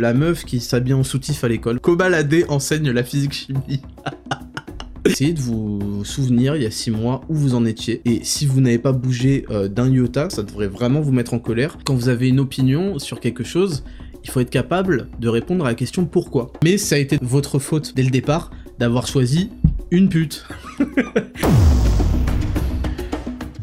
La meuf qui s'habille en soutif à l'école. Kobalade enseigne la physique-chimie. Essayez de vous souvenir il y a 6 mois où vous en étiez. Et si vous n'avez pas bougé euh, d'un iota, ça devrait vraiment vous mettre en colère. Quand vous avez une opinion sur quelque chose, il faut être capable de répondre à la question pourquoi. Mais ça a été votre faute dès le départ d'avoir choisi une pute.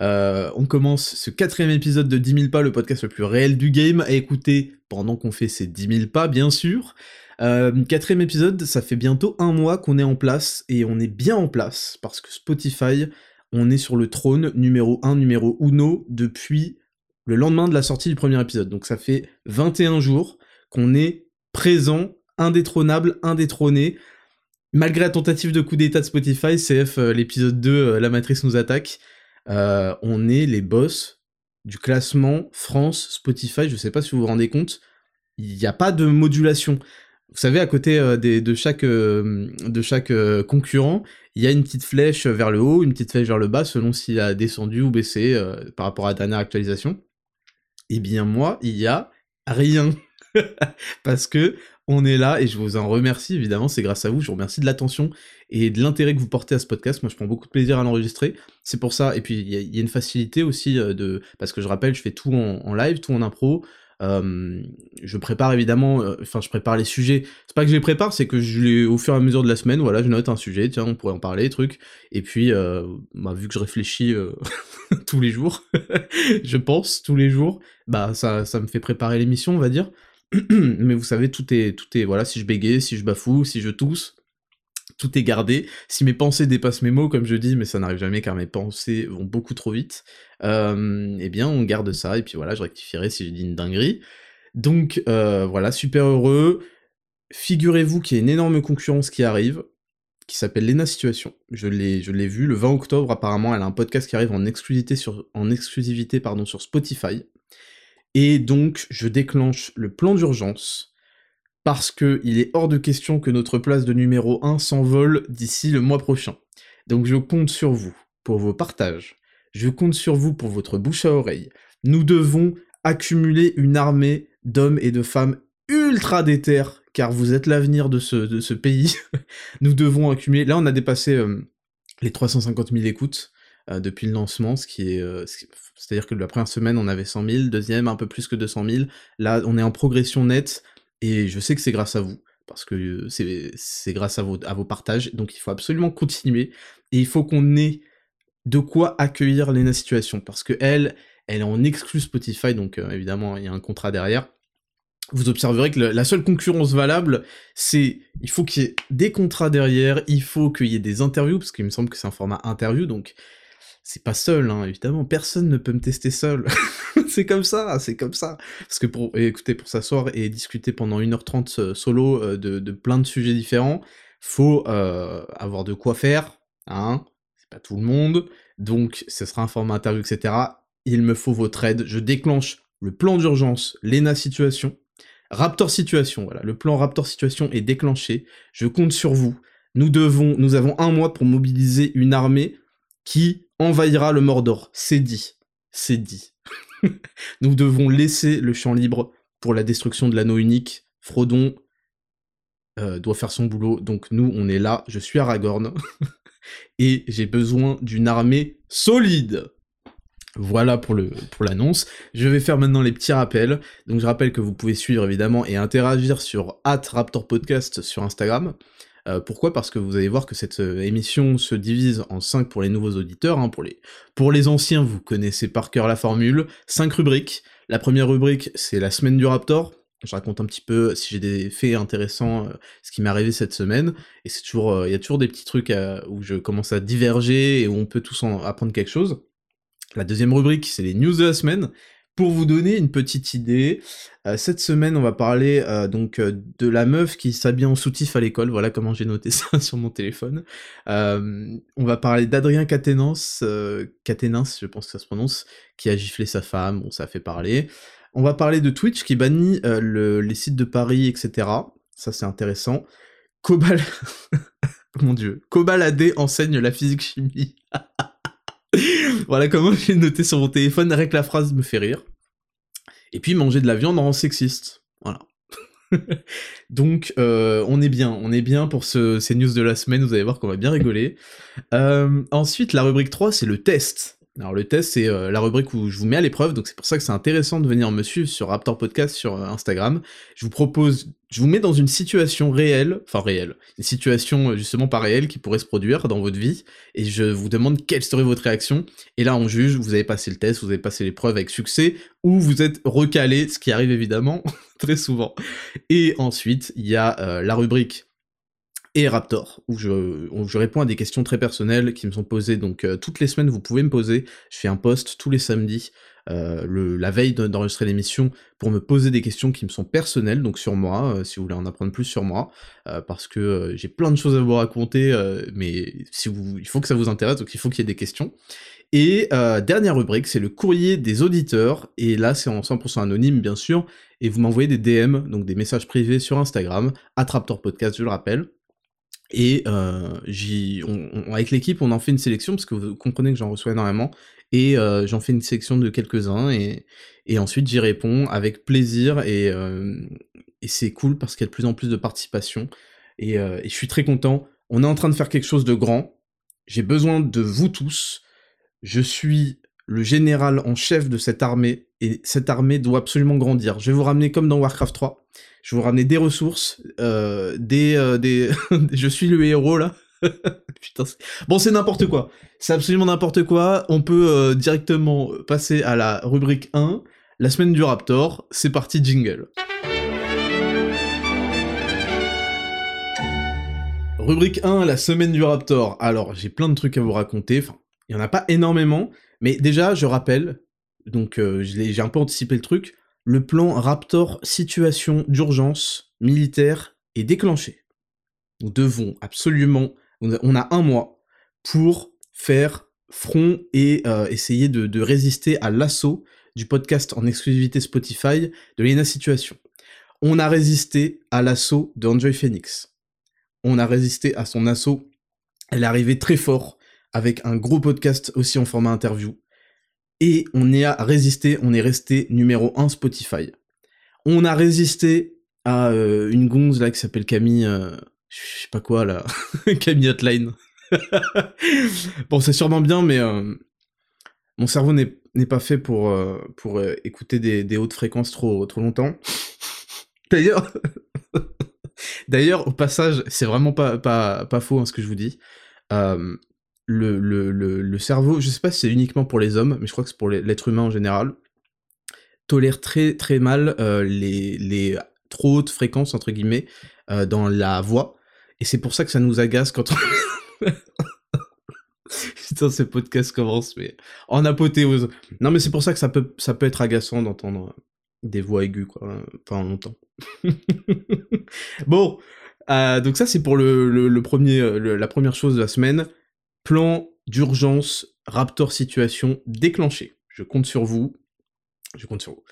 euh, on commence ce quatrième épisode de 10 000 pas, le podcast le plus réel du game, à écouter pendant qu'on fait ces 10 000 pas, bien sûr. Euh, quatrième épisode, ça fait bientôt un mois qu'on est en place, et on est bien en place, parce que Spotify, on est sur le trône numéro 1, numéro uno, depuis le lendemain de la sortie du premier épisode. Donc ça fait 21 jours qu'on est présent, indétrônable, indétrôné, Malgré la tentative de coup d'état de Spotify, CF, euh, l'épisode 2, La Matrice nous attaque, euh, on est les boss du classement France Spotify. Je sais pas si vous vous rendez compte, il n'y a pas de modulation. Vous savez, à côté euh, de chaque, euh, de chaque concurrent, il y a une petite flèche vers le haut, une petite flèche vers le bas, selon s'il a descendu ou baissé par rapport à la dernière actualisation. Eh bien moi, il y a rien. Parce que on est là et je vous en remercie évidemment, c'est grâce à vous, je vous remercie de l'attention et de l'intérêt que vous portez à ce podcast. Moi je prends beaucoup de plaisir à l'enregistrer, c'est pour ça, et puis il y, a une facilité aussi euh, de. Parce que je rappelle, je fais tout en, live, tout en impro. je prépare évidemment, euh, enfin je prépare les sujets. C'est pas que je les prépare, c'est que je les au fur et à mesure de la semaine, voilà, je note un sujet, tiens, on pourrait en parler, truc. Et puis, euh, bah, vu que je réfléchis tous les jours, je pense tous les jours, bah ça, ça me fait préparer l'émission, on va dire. mais vous savez, tout est, tout est, voilà, si je bégaye, si je bafoue, si je tousse, tout est gardé. Si mes pensées dépassent mes mots, comme je dis, mais ça n'arrive jamais car mes pensées vont beaucoup trop vite, euh, eh bien, on garde ça, et puis voilà, je rectifierai si je dis une dinguerie. Donc, euh, voilà, super heureux. Figurez-vous qu'il y a une énorme concurrence qui arrive, qui s'appelle Lena Situation. Je l'ai, je l'ai vu le 20 octobre, apparemment, elle a un podcast qui arrive en exclusivité sur, en exclusivité, pardon, sur Spotify. Et donc, je déclenche le plan d'urgence parce que il est hors de question que notre place de numéro 1 s'envole d'ici le mois prochain. Donc je compte sur vous pour vos partages. Je compte sur vous pour votre bouche à oreille. Nous devons accumuler une armée d'hommes et de femmes ultra déter, car vous êtes l'avenir de ce, de ce pays. Nous devons accumuler. Là, on a dépassé euh, les 350 000 écoutes. Euh, depuis le lancement, ce qui est, euh, c'est-à-dire que la première semaine on avait 100 000, deuxième un peu plus que 200 000. Là, on est en progression nette et je sais que c'est grâce à vous parce que euh, c'est grâce à vos, à vos partages. Donc il faut absolument continuer et il faut qu'on ait de quoi accueillir Lena Situation parce que elle, elle est en exclu Spotify, donc évidemment il y a un contrat derrière. Vous observerez que la seule concurrence valable, c'est il faut qu'il y ait des contrats derrière, il faut qu'il y ait des interviews, parce qu'il me semble que c'est un format interview, donc c'est pas seul, hein, évidemment, personne ne peut me tester seul. c'est comme ça, c'est comme ça. Parce que pour écouter, pour s'asseoir et discuter pendant 1h30 euh, solo euh, de, plein de sujets différents, faut euh, avoir de quoi faire, hein, c'est pas tout le monde, donc ce sera un format interview, etc. Il me faut votre aide, je déclenche le plan d'urgence, Lena Situation, Raptor Situation, voilà, le plan Raptor Situation est déclenché, je compte sur vous, nous devons, nous avons un mois pour mobiliser une armée qui envahira le Mordor. C'est dit. C'est dit. Nous devons laisser le champ libre pour la destruction de l'anneau unique. Frodon euh, doit faire son boulot, donc nous, on est là. Je suis Aragorn. et j'ai besoin d'une armée solide. Voilà pour l'annonce. Je vais faire maintenant les petits rappels. Donc je rappelle que vous pouvez suivre évidemment et interagir sur @raptorpodcast sur Instagram. Euh, pourquoi? Parce que vous allez voir que cette euh, émission se divise en 5 pour les nouveaux auditeurs, hein, pour, les, pour les anciens, vous connaissez par cœur la formule, 5 rubriques. La première rubrique, c'est la semaine du Raptor, je raconte un petit peu si j'ai des faits intéressants, euh, ce qui m'est arrivé cette semaine, et c'est toujours, il y a toujours des petits trucs où je commence à diverger et où on peut tous en apprendre quelque chose. La deuxième rubrique, c'est les news de la semaine, Pour vous donner une petite idée, euh, cette semaine, on va parler euh, donc euh, de la meuf qui s'habille en soutif à l'école. Voilà comment j'ai noté ça sur mon téléphone. on va parler d'Adrien Caténance, je pense que ça se prononce, qui a giflé sa femme. Bon, ça fait parler. On va parler de Twitch qui bannit les sites de Paris, etc. Ça, c'est intéressant. Cobal... Mon dieu. Cobal AD enseigne la physique-chimie. voilà comment j'ai noté sur mon téléphone, avec la phrase me fait rire. Et puis manger de la viande rend sexiste. Voilà. Donc euh, on est bien, on est bien pour ce, ces news de la semaine, vous allez voir qu'on va bien rigoler. Euh, ensuite, la rubrique 3, c'est le test. Alors le test, c'est euh, la rubrique où je vous mets à l'épreuve, donc c'est pour ça que c'est intéressant de venir me suivre sur Raptor Podcast sur euh, Instagram. Je vous propose, je vous mets dans une situation réelle, enfin réelle, une situation euh, justement pas réelle qui pourrait se produire dans votre vie, et je vous demande quelle serait votre réaction. Et là, on juge, vous avez passé le test, vous avez passé l'épreuve avec succès, ou vous êtes recalé, ce qui arrive évidemment très souvent. Et ensuite, il y a la rubrique et Raptor, où je, réponds à des questions très personnelles qui me sont posées. Donc euh, toutes les semaines, vous pouvez me poser. Je fais un post tous les samedis, euh, le, la veille d'enregistrer l'émission, pour me poser des questions qui me sont personnelles, donc sur moi, euh, si vous voulez en apprendre plus sur moi, parce que j'ai plein de choses à vous raconter, mais si vous, il faut que ça vous intéresse, donc il faut qu'il y ait des questions. Et dernière rubrique, c'est le courrier des auditeurs, et là c'est en 100% anonyme bien sûr, et vous m'envoyez des DM, donc des messages privés sur Instagram, Attraptor Podcast, je le rappelle, et euh, avec l'équipe, on en fait une sélection, parce que vous comprenez que j'en reçois énormément, et euh, j'en fais une sélection de quelques-uns, et, et ensuite j'y réponds avec plaisir, et, euh, et c'est cool parce qu'il y a de plus en plus de participation, euh, et je suis très content. On est en train de faire quelque chose de grand, j'ai besoin de vous tous, je suis le général en chef de cette armée, et cette armée doit absolument grandir. Je vais vous ramener comme dans Warcraft 3, je vais vous ramener des ressources, euh, euh, je suis le héros là. Bon, c'est n'importe quoi. C'est absolument n'importe quoi. On peut euh, directement passer à la rubrique 1, la semaine du Raptor. C'est parti, jingle. Rubrique 1, la semaine du Raptor. Alors, j'ai plein de trucs à vous raconter. Enfin, il y en a pas énormément, mais déjà, je rappelle, donc j'ai un peu anticipé le truc, le plan Raptor situation d'urgence militaire est déclenché. Nous devons absolument, on a un mois pour faire front et euh, essayer de, résister à l'assaut du podcast en exclusivité Spotify de Lena Situation. On a résisté à l'assaut de Enjoy Phoenix. On a résisté à son assaut. Elle est arrivée très fort avec un gros podcast aussi en format interview et on y a résisté, on est resté numéro 1 Spotify. On a résisté à euh, une gonze là qui s'appelle Camille, euh, je sais pas quoi là, Camille Hotline. bon, c'est sûrement bien, mais euh, mon cerveau n'est pas fait pour, pour écouter des, hautes fréquences trop, longtemps. D'ailleurs, d'ailleurs, au passage, c'est vraiment pas faux hein, ce que je vous dis le, le, le, cerveau, je sais pas si c'est uniquement pour les hommes, mais je crois que c'est pour l'être humain en général, tolère très très mal euh, les, les trop hautes fréquences, entre guillemets, euh, dans la voix. Et c'est pour ça que ça nous agace quand on... Putain, ce podcast commence, mais en apothéose. Non, mais c'est pour ça que ça peut, ça peut être agaçant d'entendre des voix aiguës, quoi, pendant longtemps. bon, euh, donc ça c'est pour le, le, premier, la première chose de la semaine. Plan d'urgence Raptor situation déclenché. Je compte sur vous. Je compte sur vous.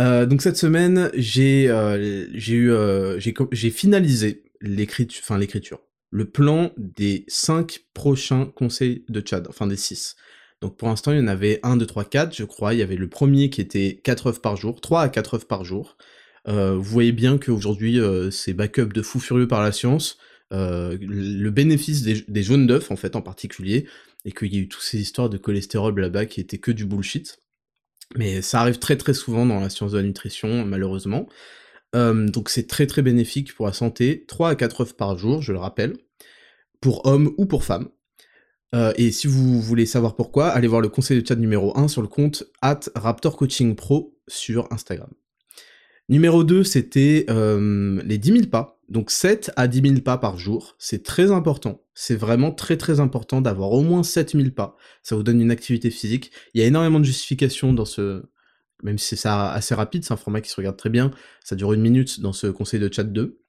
Euh, donc cette semaine, j'ai euh, eu euh, finalisé l'écriture, enfin l'écriture, le plan des 5 prochains conseils de Chad, enfin des 6. Donc pour l'instant, il y en avait 1, 2, 3, 4, je crois. Il y avait le premier qui était 4 œufs par jour, 3 à 4 œufs par jour. vous voyez bien qu'aujourd'hui, c'est backup de fou furieux par la science. Euh, le bénéfice des, jaunes d'œufs, en fait, en particulier, et qu'il y a eu toutes ces histoires de cholestérol là-bas qui étaient que du bullshit. Mais ça arrive très très souvent dans la science de la nutrition, malheureusement. Euh, donc c'est très très bénéfique pour la santé. 3 à 4 œufs par jour, je le rappelle, pour hommes ou pour femmes. Euh, et si vous voulez savoir pourquoi, allez voir le conseil de chat numéro 1 sur le compte at Raptor Coaching Pro sur Instagram. Numéro 2, c'était les 10 000 pas. Donc 7 à 10 000 pas par jour, c'est très important. C'est vraiment très très important d'avoir au moins 7 000 pas. Ça vous donne une activité physique. Il y a énormément de justifications dans ce, même si c'est ça assez rapide, c'est un format qui se regarde très bien, ça dure une minute dans ce conseil de chat 2.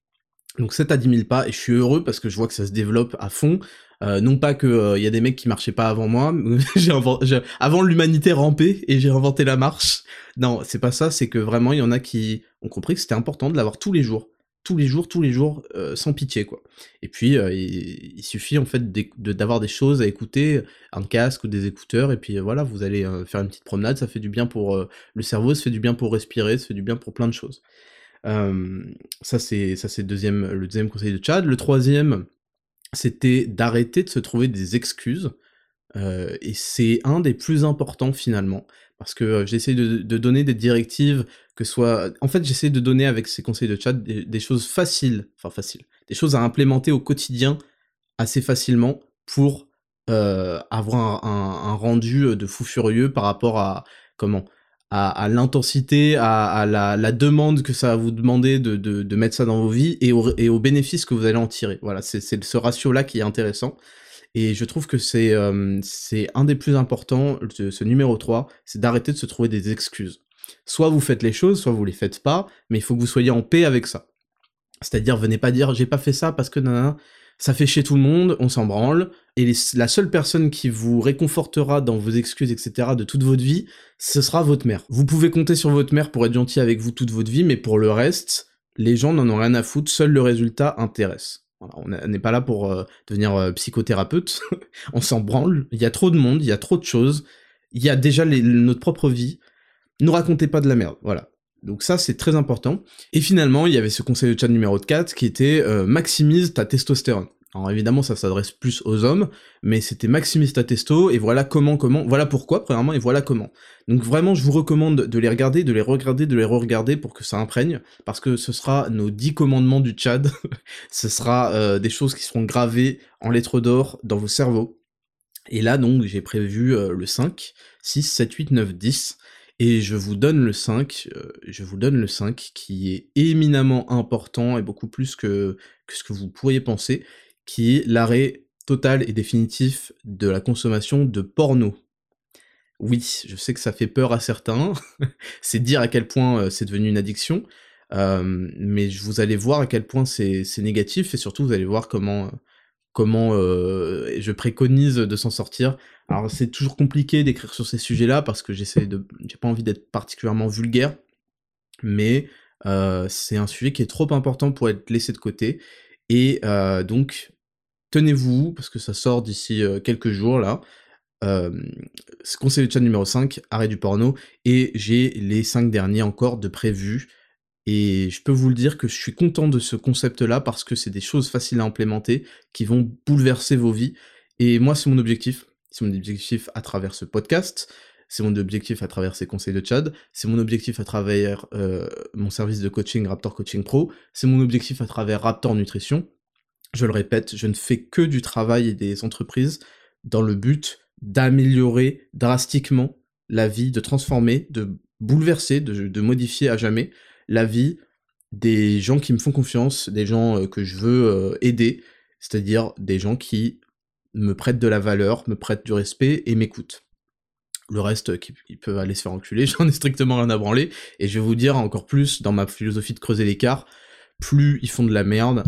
Donc 7 à 10 000 pas, et je suis heureux parce que je vois que ça se développe à fond. Euh, non pas que il euh, y a des mecs qui marchaient pas avant moi, avant l'humanité rampait et j'ai inventé la marche. Non, c'est pas ça, c'est que vraiment il y en a qui ont compris que c'était important de l'avoir tous les jours, tous les jours, tous les jours, euh, sans pitié quoi. Et puis il, suffit en fait d'avoir des choses à écouter, un casque ou des écouteurs, et puis voilà, vous allez faire une petite promenade, ça fait du bien pour le cerveau, ça fait du bien pour respirer, ça fait du bien pour plein de choses. ça c'est deuxième le deuxième conseil de Chad. Le troisième c'était d'arrêter de se trouver des excuses. Euh, et c'est un des plus importants finalement, parce que euh, j'essaie de, donner des directives, que soit... En fait, j'essaie de donner avec ces conseils de chat des, choses faciles, enfin faciles, des choses à implémenter au quotidien assez facilement pour euh, avoir un, rendu de fou furieux par rapport à comment à, l'intensité, à, la, demande que ça va vous demander de, mettre ça dans vos vies et, aux bénéfices que vous allez en tirer. Voilà, c'est ce ratio-là qui est intéressant. Et je trouve que c'est un des plus importants, ce, numéro 3, c'est d'arrêter de se trouver des excuses. Soit vous faites les choses, soit vous les faites pas, mais il faut que vous soyez en paix avec ça. C'est-à-dire, venez pas dire j'ai pas fait ça parce que nanana, ça fait chier tout le monde, on s'en branle, et la seule personne qui vous réconfortera dans vos excuses, etc., de toute votre vie, ce sera votre mère. Vous pouvez compter sur votre mère pour être gentil avec vous toute votre vie, mais pour le reste, les gens n'en ont rien à foutre, seul le résultat intéresse. On n'est pas là pour euh, devenir euh, psychothérapeute, on s'en branle, il y a trop de monde, il y a trop de choses, il y a déjà notre propre vie, ne racontez pas de la merde, voilà. Donc ça, c'est très important. Et finalement, il y avait ce conseil de chat numéro 4 qui était euh, maximise ta testostérone. Alors évidemment, ça s'adresse plus aux hommes, mais c'était maximise ta testo, et voilà comment, comment, voilà pourquoi, premièrement, et voilà comment. Donc vraiment, je vous recommande de les regarder, de les regarder, de les re-regarder pour que ça imprègne, parce que ce sera nos 10 commandements du Tchad, ce sera euh, des choses qui seront gravées en lettres d'or dans vos cerveaux. Et là, donc, j'ai prévu euh, le 5, 6, 7, 8, 9, 10, et je vous donne le 5, euh, je vous donne le 5 qui est éminemment important et beaucoup plus que, que ce que vous pourriez penser, qui est l'arrêt total et définitif de la consommation de porno. Oui, je sais que ça fait peur à certains, c'est dire à quel point euh, c'est devenu une addiction, mais vous allez voir à quel point c'est négatif et surtout vous allez voir comment comment euh, je préconise de s'en sortir. Alors c'est toujours compliqué d'écrire sur ces sujets-là parce que j'essaie de, j'ai pas envie d'être particulièrement vulgaire, mais euh, c'est un sujet qui est trop important pour être laissé de côté. Et donc tenez-vous parce que ça sort d'ici quelques jours là. ce conseil de chat numéro 5, arrêt du porno, et j'ai les 5 derniers encore de prévus et je peux vous le dire que je suis content de ce concept-là parce que c'est des choses faciles à implémenter qui vont bouleverser vos vies. Et moi, c'est mon objectif. C'est mon objectif à travers ce podcast. C'est mon objectif à travers ces conseils de Chad. C'est mon objectif à travers euh, mon service de coaching Raptor Coaching Pro. C'est mon objectif à travers Raptor Nutrition. Je le répète, je ne fais que du travail et des entreprises dans le but d'améliorer drastiquement la vie, de transformer, de bouleverser, de modifier à jamais la vie des gens qui me font confiance, des gens euh, que je veux euh, aider, c'est-à-dire des gens qui me prêtent de la valeur, me prêtent du respect et m'écoutent. Le reste, ils peuvent aller se faire enculer, j'en ai strictement rien à branler, et je vais vous dire encore plus, dans ma philosophie de creuser l'écart, plus ils font de la merde,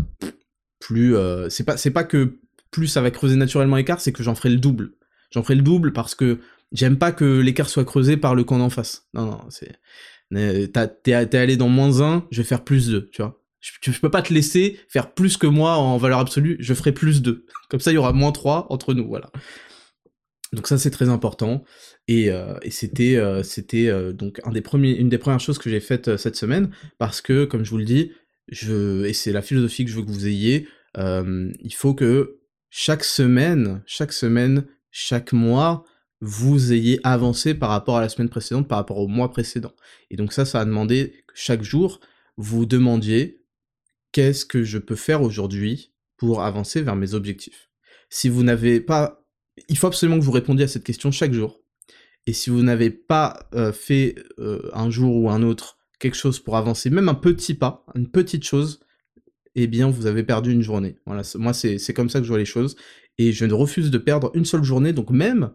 plus... Euh, c'est pas, pas que plus ça va creuser naturellement l'écart, c'est que j'en ferai le double. J'en ferai le double parce que j'aime pas que l'écart soit creusé par le camp d'en face. Non, non, c'est... T'es allé dans moins 1, je vais faire plus 2, tu vois. Je, peux pas te laisser faire plus que moi en valeur absolue, je ferai plus 2. Comme ça, il y aura moins 3 entre nous, voilà. Donc ça, c'est très important. Et, euh, c'était euh, c'était donc un des premiers, une des premières choses que j'ai faites cette semaine, parce que, comme je vous le dis, je, et c'est la philosophie que je veux que vous ayez, il faut que chaque semaine, chaque semaine, chaque mois, vous ayez avancé par rapport à la semaine précédente, par rapport au mois précédent. Et donc ça, ça a demandé que chaque jour, vous demandiez qu'est-ce que je peux faire aujourd'hui pour avancer vers mes objectifs. Si vous n'avez pas... Il faut absolument que vous répondiez à cette question chaque jour. Et si vous n'avez pas euh, fait euh, un jour ou un autre quelque chose pour avancer, même un petit pas, une petite chose, eh bien vous avez perdu une journée. Voilà, moi c'est comme ça que je vois les choses. Et je ne refuse de perdre une seule journée, donc même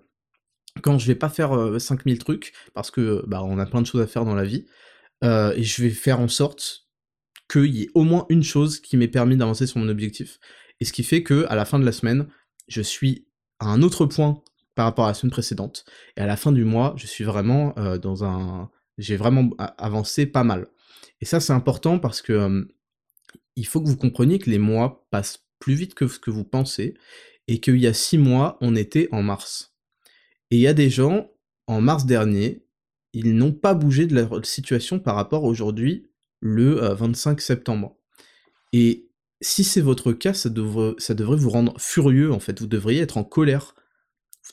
quand je vais pas faire 5000 trucs, parce que bah, on a plein de choses à faire dans la vie, et je vais faire en sorte qu'il y ait au moins une chose qui m'ait permis d'avancer sur mon objectif. Et ce qui fait que à la fin de la semaine, je suis à un autre point par rapport à la semaine précédente. Et à la fin du mois, je suis vraiment dans un... J'ai vraiment avancé pas mal. Et ça, c'est important parce que il faut que vous compreniez que les mois passent plus vite que ce que vous pensez et qu'il y a six mois, on était en mars. Et il y a des gens, en mars dernier, ils n'ont pas bougé de leur situation par rapport aujourd'hui, le 25 septembre. Et si c'est votre cas, ça devrait, ça devrait vous rendre furieux, en fait. Vous devriez être en colère.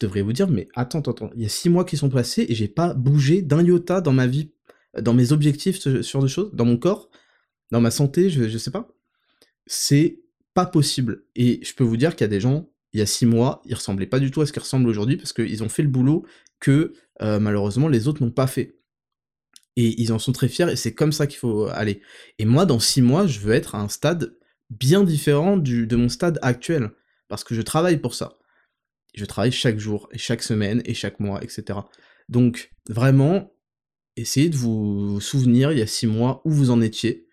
Devriez vous dire, mais attends, attends, il y a six mois qui sont passés et j'ai pas bougé d'un iota dans ma vie, dans mes objectifs, ce genre de choses, dans mon corps, dans ma santé, je, je sais pas. C'est pas possible. Et je peux vous dire qu'il y a des gens il y a six mois, ils ressemblaient pas du tout à ce qu'ils ressemblent aujourd'hui parce qu'ils ont fait le boulot que euh, malheureusement les autres n'ont pas fait. Et ils en sont très fiers et c'est comme ça qu'il faut aller. Et moi, dans six mois, je veux être à un stade bien différent de mon stade actuel parce que je travaille pour ça. Je travaille chaque jour et chaque semaine et chaque mois, etc. Donc vraiment, essayez de vous souvenir il y a six mois où vous en étiez.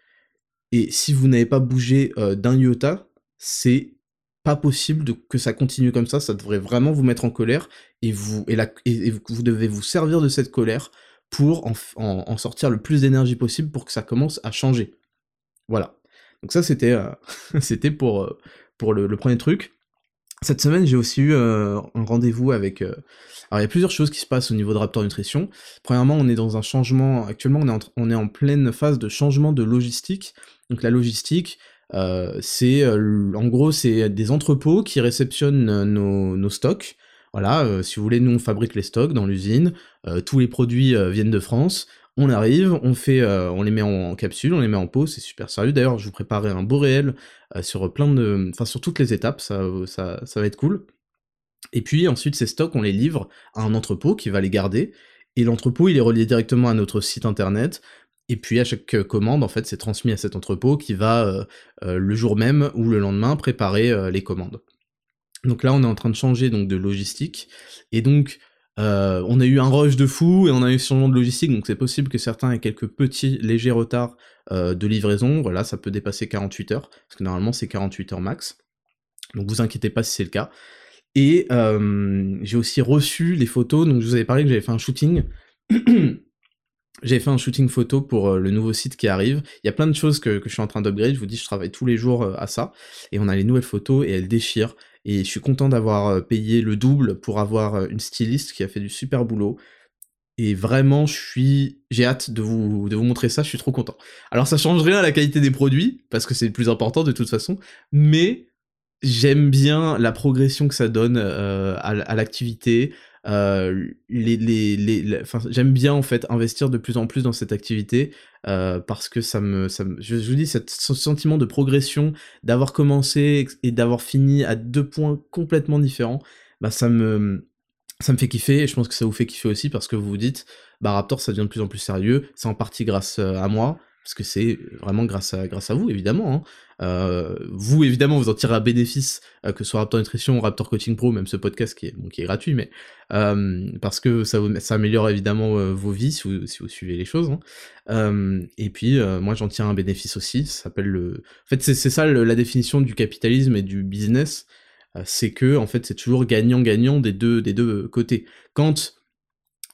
Et si vous n'avez pas bougé euh, d'un iota, c'est pas possible que ça continue comme ça, ça devrait vraiment vous mettre en colère, et vous, et, vous devez vous servir de cette colère pour en, sortir le plus d'énergie possible pour que ça commence à changer. Voilà. Donc ça c'était euh, pour, euh, pour le, premier truc. Cette semaine j'ai aussi eu euh, un rendez-vous avec... alors il y a plusieurs choses qui se passent au niveau de Raptor Nutrition. Premièrement on est dans un changement, actuellement on est en, pleine phase de changement de logistique. Donc la logistique, euh, c'est euh, en gros c'est des entrepôts qui réceptionnent euh, nos, stocks. Voilà, si vous voulez, nous on fabrique les stocks dans l'usine, tous les produits viennent de France, on arrive, on fait, on les met en, capsule, on les met en pot, c'est super sérieux. D'ailleurs, je vous préparerai un beau réel sur plein de, enfin sur toutes les étapes, ça, va être cool. Et puis ensuite, ces stocks, on les livre à un entrepôt qui va les garder. Et l'entrepôt, il est relié directement à notre site internet. Et puis à chaque euh, commande, en fait, c'est transmis à cet entrepôt qui va euh, euh, le jour même ou le lendemain préparer les commandes. Donc là, on est en train de changer donc de logistique. Et donc, on a eu un rush de fou et on a eu changement de logistique. Donc c'est possible que certains aient quelques petits légers retards de livraison. Voilà, ça peut dépasser 48 heures parce que normalement c'est 48 heures max. Donc vous inquiétez pas si c'est le cas. Et j'ai aussi reçu les photos. Donc je vous avais parlé que j'avais fait un shooting. J'ai fait un shooting photo pour euh, le nouveau site qui arrive. Il y a plein de choses que, que je suis en train d'upgrade. Je vous dis, je travaille tous les jours euh, à ça. Et on a les nouvelles photos et elles déchirent. Et je suis content d'avoir euh, payé le double pour avoir une styliste qui a fait du super boulot. Et vraiment, je suis, j'ai hâte de vous, montrer ça. Je suis trop content. Alors, ça change rien à la qualité des produits parce que c'est le plus important de toute façon. Mais j'aime bien la progression que ça donne euh, à l'activité, j'aime bien en fait investir de plus en plus dans cette activité euh, parce que ça me, ça me je, vous dis, ce sentiment de progression, d'avoir commencé et d'avoir fini à deux points complètement différents, bah ça me, ça me fait kiffer et je pense que ça vous fait kiffer aussi parce que vous vous dites, bah Raptor ça devient de plus en plus sérieux, c'est en partie grâce euh, à moi, parce que c'est vraiment grâce à, grâce à vous, évidemment. Hein. Euh, vous, évidemment, vous en tirez un bénéfice, euh, que ce soit Raptor Nutrition ou Raptor Coaching Pro, même ce podcast qui est, qui est gratuit, mais euh, parce que ça, ça améliore évidemment vos vies si vous, si vous, suivez les choses. Hein. et puis, moi, j'en tire un bénéfice aussi. S'appelle le. En fait, c'est ça la définition du capitalisme et du business. c'est que, en fait, c'est toujours gagnant-gagnant des deux, des deux côtés. Quand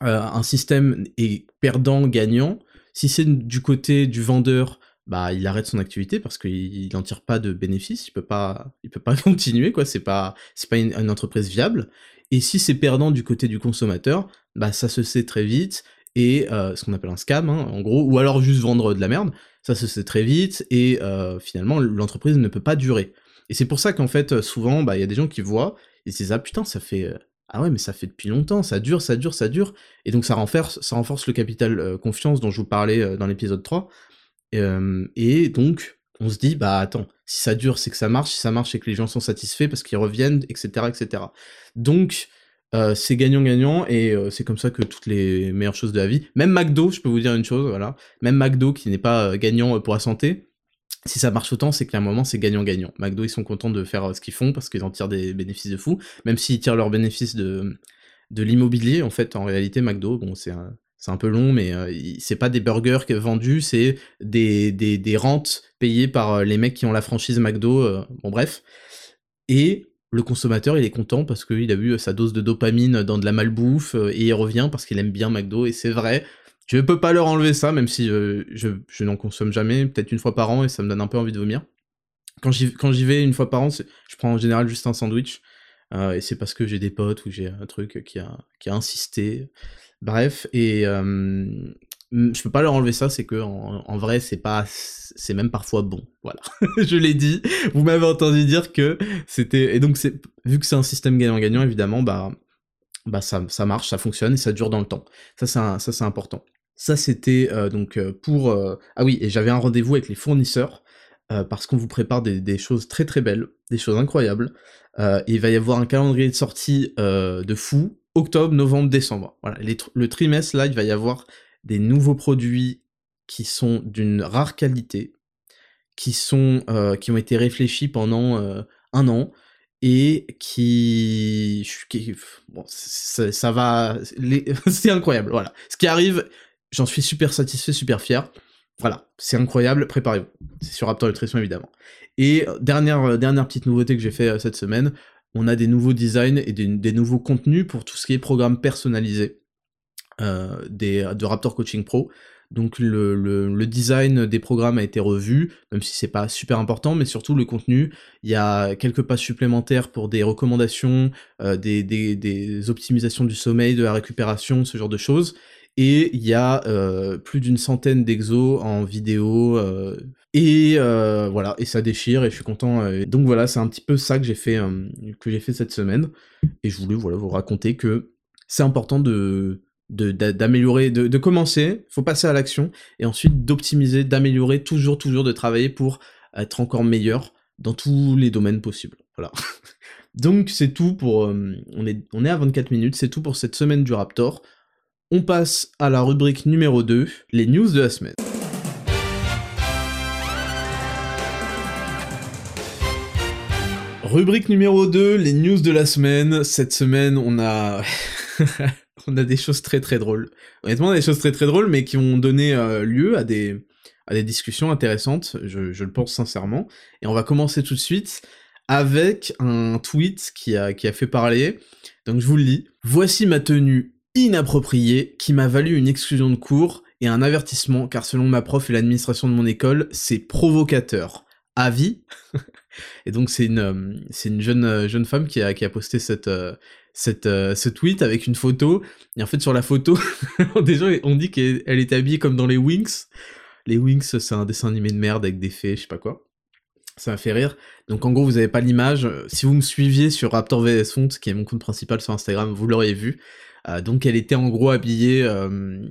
un système est perdant-gagnant, si c'est du côté du vendeur, bah il arrête son activité parce qu'il n'en tire pas de bénéfice, il peut pas, il peut pas continuer quoi. C'est pas, c'est une, entreprise viable. Et si c'est perdant du côté du consommateur, bah ça se sait très vite et euh, ce qu'on appelle un scam hein, en gros, ou alors juste vendre de la merde, ça se sait très vite et euh, finalement l'entreprise ne peut pas durer. Et c'est pour ça qu'en fait souvent bah il y a des gens qui voient et se disent ah putain ça fait euh, ah ouais, mais ça fait depuis longtemps, ça dure, ça dure, ça dure. Et donc ça renforce, ça renforce le capital euh, confiance dont je vous parlais euh, dans l'épisode 3. Euh, et donc, on se dit, bah attends, si ça dure, c'est que ça marche, si ça marche, c'est que les gens sont satisfaits parce qu'ils reviennent, etc. etc. Donc, c'est gagnant-gagnant, et c'est comme ça que toutes les meilleures choses de la vie, même McDo, je peux vous dire une chose, voilà, même McDo qui n'est pas gagnant pour la santé, si ça marche autant, c'est qu'à un moment, c'est gagnant-gagnant. McDo, ils sont contents de faire euh, ce qu'ils font parce qu'ils en tirent des bénéfices de fou, même s'ils tirent leurs bénéfices de, de l'immobilier en fait en réalité McDo. Bon c'est un, un peu long, mais euh, c'est pas des burgers vendus, c'est des, des, des, rentes payées par euh, les mecs qui ont la franchise McDo. Euh, bon bref. Et le consommateur, il est content parce qu'il a vu sa dose de dopamine dans de la malbouffe et il revient parce qu'il aime bien McDo. Et c'est vrai, je peux pas leur enlever ça, même si je, je n'en consomme jamais, peut-être une fois par an et ça me donne un peu envie de vomir. Quand j'y vais une fois par an, je prends en général juste un sandwich. et c'est parce que j'ai des potes ou j'ai un truc qui a, qui a insisté. Bref, et je peux pas leur enlever ça, c'est que en, vrai, c'est pas, c'est même parfois bon. Voilà, je l'ai dit. Vous m'avez entendu dire que c'était, et donc vu que c'est un système gagnant-gagnant, évidemment, bah, bah ça, ça marche, ça fonctionne et ça dure dans le temps. Ça, c'est important. Ça, c'était donc pour, ah oui, et j'avais un rendez-vous avec les fournisseurs parce qu'on vous prépare des, choses très très belles, des choses incroyables. il va y avoir un calendrier de sortie de fou octobre, novembre, décembre. Le trimestre, là, il va y avoir des nouveaux produits qui sont d'une rare qualité, qui, euh, ont été réfléchis pendant euh, un an, et qui... bon, ça, va... c'est incroyable, voilà. Ce qui arrive, j'en suis super satisfait, super fier. Voilà, c'est incroyable, préparez-vous. C'est sur Raptor Nutrition, évidemment. Et euh, dernière, dernière petite nouveauté que j'ai fait cette semaine, on a des nouveaux designs et des, nouveaux contenus pour tout ce qui est programme personnalisé euh, de Raptor Coaching Pro. Donc le, design des programmes a été revu, même si c'est pas super important, mais surtout le contenu. Il y a quelques pages supplémentaires pour des recommandations, euh, des, optimisations du sommeil, de la récupération, ce genre de choses et il y a euh, plus d'une centaine d'exos en vidéo euh, et euh, voilà et ça déchire et je suis content donc voilà c'est un petit peu ça que j'ai fait que j'ai fait cette semaine. Et je voulais voilà vous raconter que c'est important de d'améliorer de, de, commencer faut passer à l'action et ensuite d'optimiser d'améliorer toujours toujours de travailler pour être encore meilleur dans tous les domaines possibles. Voilà. Donc c'est tout pour on est on est à 24 minutes c'est tout pour cette semaine du Raptor on passe à la rubrique numéro 2, les news de la semaine. Rubrique numéro 2, les news de la semaine. Cette semaine, on a... on a des choses très très drôles. Honnêtement, des choses très très drôles, mais qui ont donné euh, lieu à des, discussions intéressantes, je, je, le pense sincèrement. Et on va commencer tout de suite avec un tweet qui a, qui a fait parler. Donc je vous le lis. Voici ma tenue inapproprié qui m'a valu une exclusion de cours et un avertissement car selon ma prof et l'administration de mon école, c'est provocateur. Avis Et donc c'est une euh, c'est une jeune euh, jeune femme qui a qui a posté cette euh, cette ce tweet avec une photo et en fait sur la photo gens on dit qu'elle est habillée comme dans les Winx. Les Winx c'est un dessin animé de merde avec des fées, je sais pas quoi. Ça m'a fait rire. Donc en gros, vous avez pas l'image. Si vous me suiviez sur Raptor VS Font, qui est mon compte principal sur Instagram, vous l'auriez vu. Euh, donc elle était en gros habillée euh,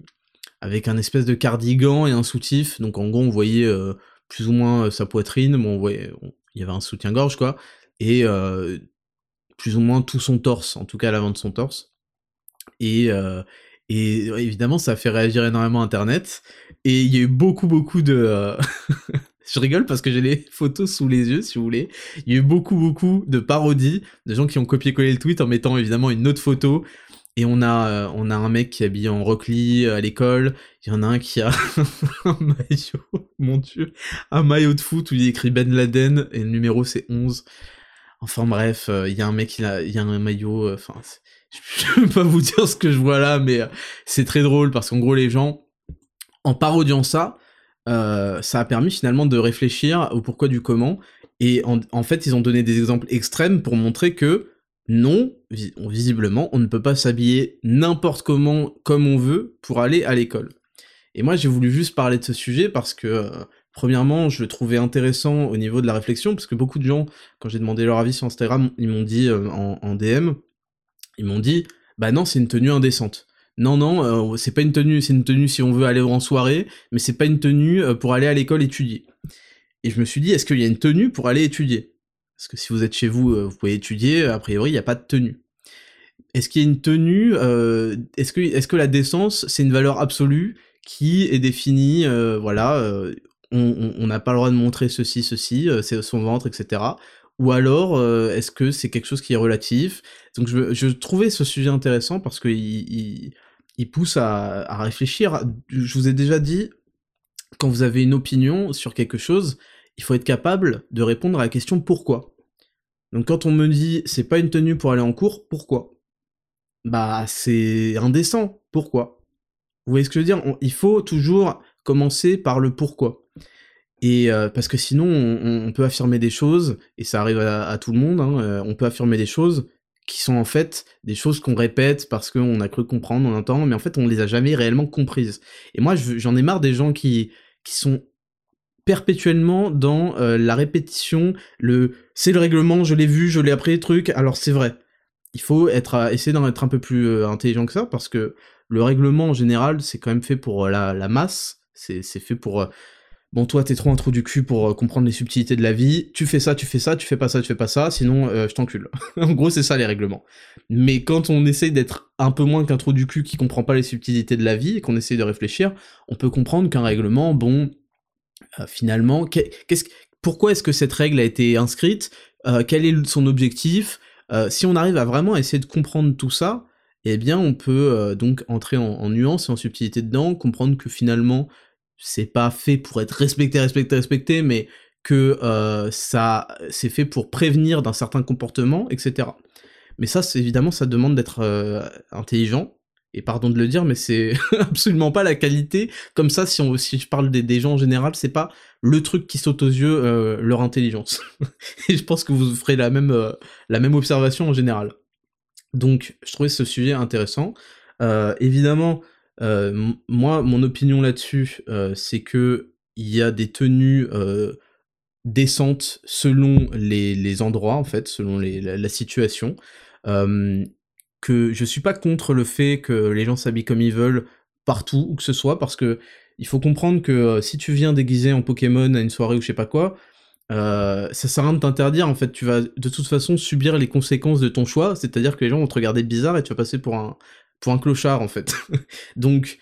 avec un espèce de cardigan et un soutif. Donc en gros, on voyait euh, plus ou moins sa poitrine, il y avait un soutien-gorge quoi, et plus ou moins tout son torse, en tout cas l'avant de son torse. Et, et évidemment, ça fait réagir énormément Internet. Et il y a eu beaucoup, beaucoup de... Je rigole parce que j'ai les photos sous les yeux, si vous voulez. Il y a eu beaucoup, beaucoup de parodies, de gens qui ont copié-collé le tweet en mettant évidemment une autre photo et on a, euh, on a un mec qui est habillé en Rockly euh, à l'école. Il y en a un qui a un maillot, mon dieu, un maillot de foot où il écrit Ben Laden et le numéro c'est 11. Enfin bref, euh, il y a un mec, il a, y a un maillot, enfin, je peux pas vous dire ce que je vois là, mais c'est très drôle parce qu'en gros les gens, en parodiant ça, ça a permis finalement de réfléchir au pourquoi du comment. Et en, en fait, ils ont donné des exemples extrêmes pour montrer que non, visiblement, on ne peut pas s'habiller n'importe comment, comme on veut, pour aller à l'école. Et moi, j'ai voulu juste parler de ce sujet parce que, euh, premièrement, je le trouvais intéressant au niveau de la réflexion, parce que beaucoup de gens, quand j'ai demandé leur avis sur Instagram, ils m'ont dit euh, en, DM, ils m'ont dit, bah non, c'est une tenue indécente. Non, non, euh, c'est pas une tenue, c'est une tenue si on veut aller en soirée, mais c'est pas une tenue pour aller à l'école étudier. Et je me suis dit, est-ce qu'il y a une tenue pour aller étudier? Parce que si vous êtes chez vous, euh, vous pouvez étudier, a priori, il n'y a pas de tenue. Est-ce qu'il y a une tenue euh, Est-ce que, est que la décence, c'est une valeur absolue qui est définie, euh, voilà, on n'a pas le droit de montrer ceci, ceci, c'est son ventre, etc. ou alors est-ce que c'est quelque chose qui est relatif? Donc je, trouvais ce sujet intéressant parce qu'il il, pousse à, à, réfléchir. Je vous ai déjà dit, quand vous avez une opinion sur quelque chose, il faut être capable de répondre à la question pourquoi. Donc quand on me dit c'est pas une tenue pour aller en cours, pourquoi? Bah c'est indécent, pourquoi? Vous voyez ce que je veux dire? Il faut toujours commencer par le pourquoi. Et euh, parce que sinon, on, peut affirmer des choses, et ça arrive à, tout le monde, hein, euh, on peut affirmer des choses qui sont en fait des choses qu'on répète parce qu'on a cru comprendre, on entend, mais en fait on les a jamais réellement comprises. Et moi j'en ai marre des gens qui, qui sont perpétuellement dans euh, la répétition, le c'est le règlement, je l'ai vu, je l'ai appris, truc, alors c'est vrai. Il faut être, essayer d'en être un peu plus intelligent que ça, parce que le règlement en général, c'est quand même fait pour la, la masse, c'est fait pour bon toi t'es trop un trou du cul pour euh, comprendre les subtilités de la vie, tu fais ça, tu fais ça, tu fais pas ça, tu fais pas ça, sinon euh, je t'encule. en gros c'est ça les règlements. Mais quand on essaye d'être un peu moins qu'un trou du cul qui comprend pas les subtilités de la vie et qu'on essaye de réfléchir, on peut comprendre qu'un règlement, bon, euh, finalement, qu'est-ce, pourquoi est-ce que cette règle a été inscrite, quel est son objectif, si on arrive à vraiment essayer de comprendre tout ça, eh bien on peut donc entrer en, nuance et en subtilité dedans, comprendre que finalement c'est pas fait pour être respecté, respecté, respecté, mais que euh, ça c'est fait pour prévenir d'un certain comportement, etc. Mais ça, évidemment, ça demande d'être euh, intelligent. Et pardon de le dire, mais c'est absolument pas la qualité. Comme ça, si, on, si je parle des, gens en général, c'est pas le truc qui saute aux yeux euh, leur intelligence. et je pense que vous ferez la même, la même observation en général. Donc, je trouvais ce sujet intéressant. évidemment, euh, moi, mon opinion là-dessus, euh, c'est que il y a des tenues euh, décentes selon les, endroits, en fait, selon la, situation. Que je suis pas contre le fait que les gens s'habillent comme ils veulent partout, où que ce soit, parce que il faut comprendre que si tu viens déguisé en Pokémon à une soirée ou je sais pas quoi, ça sert à rien de t'interdire, en fait, tu vas de toute façon subir les conséquences de ton choix, c'est-à-dire que les gens vont te regarder bizarre et tu vas passer pour un, pour un clochard en fait. Donc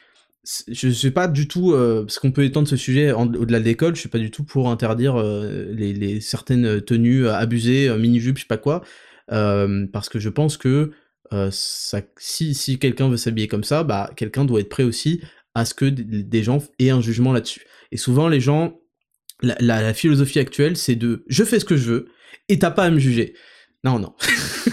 je suis pas du tout euh, parce qu'on peut étendre ce sujet au-delà de l'école, je suis pas du tout pour interdire euh, les, certaines tenues abusées, mini jupe, je sais pas quoi, euh, parce que je pense que ça, si, quelqu'un veut s'habiller comme ça, bah quelqu'un doit être prêt aussi à ce que des gens aient un jugement là-dessus. Et souvent les gens, la, la philosophie actuelle, c'est de je fais ce que je veux et t'as pas à me juger. Non, non.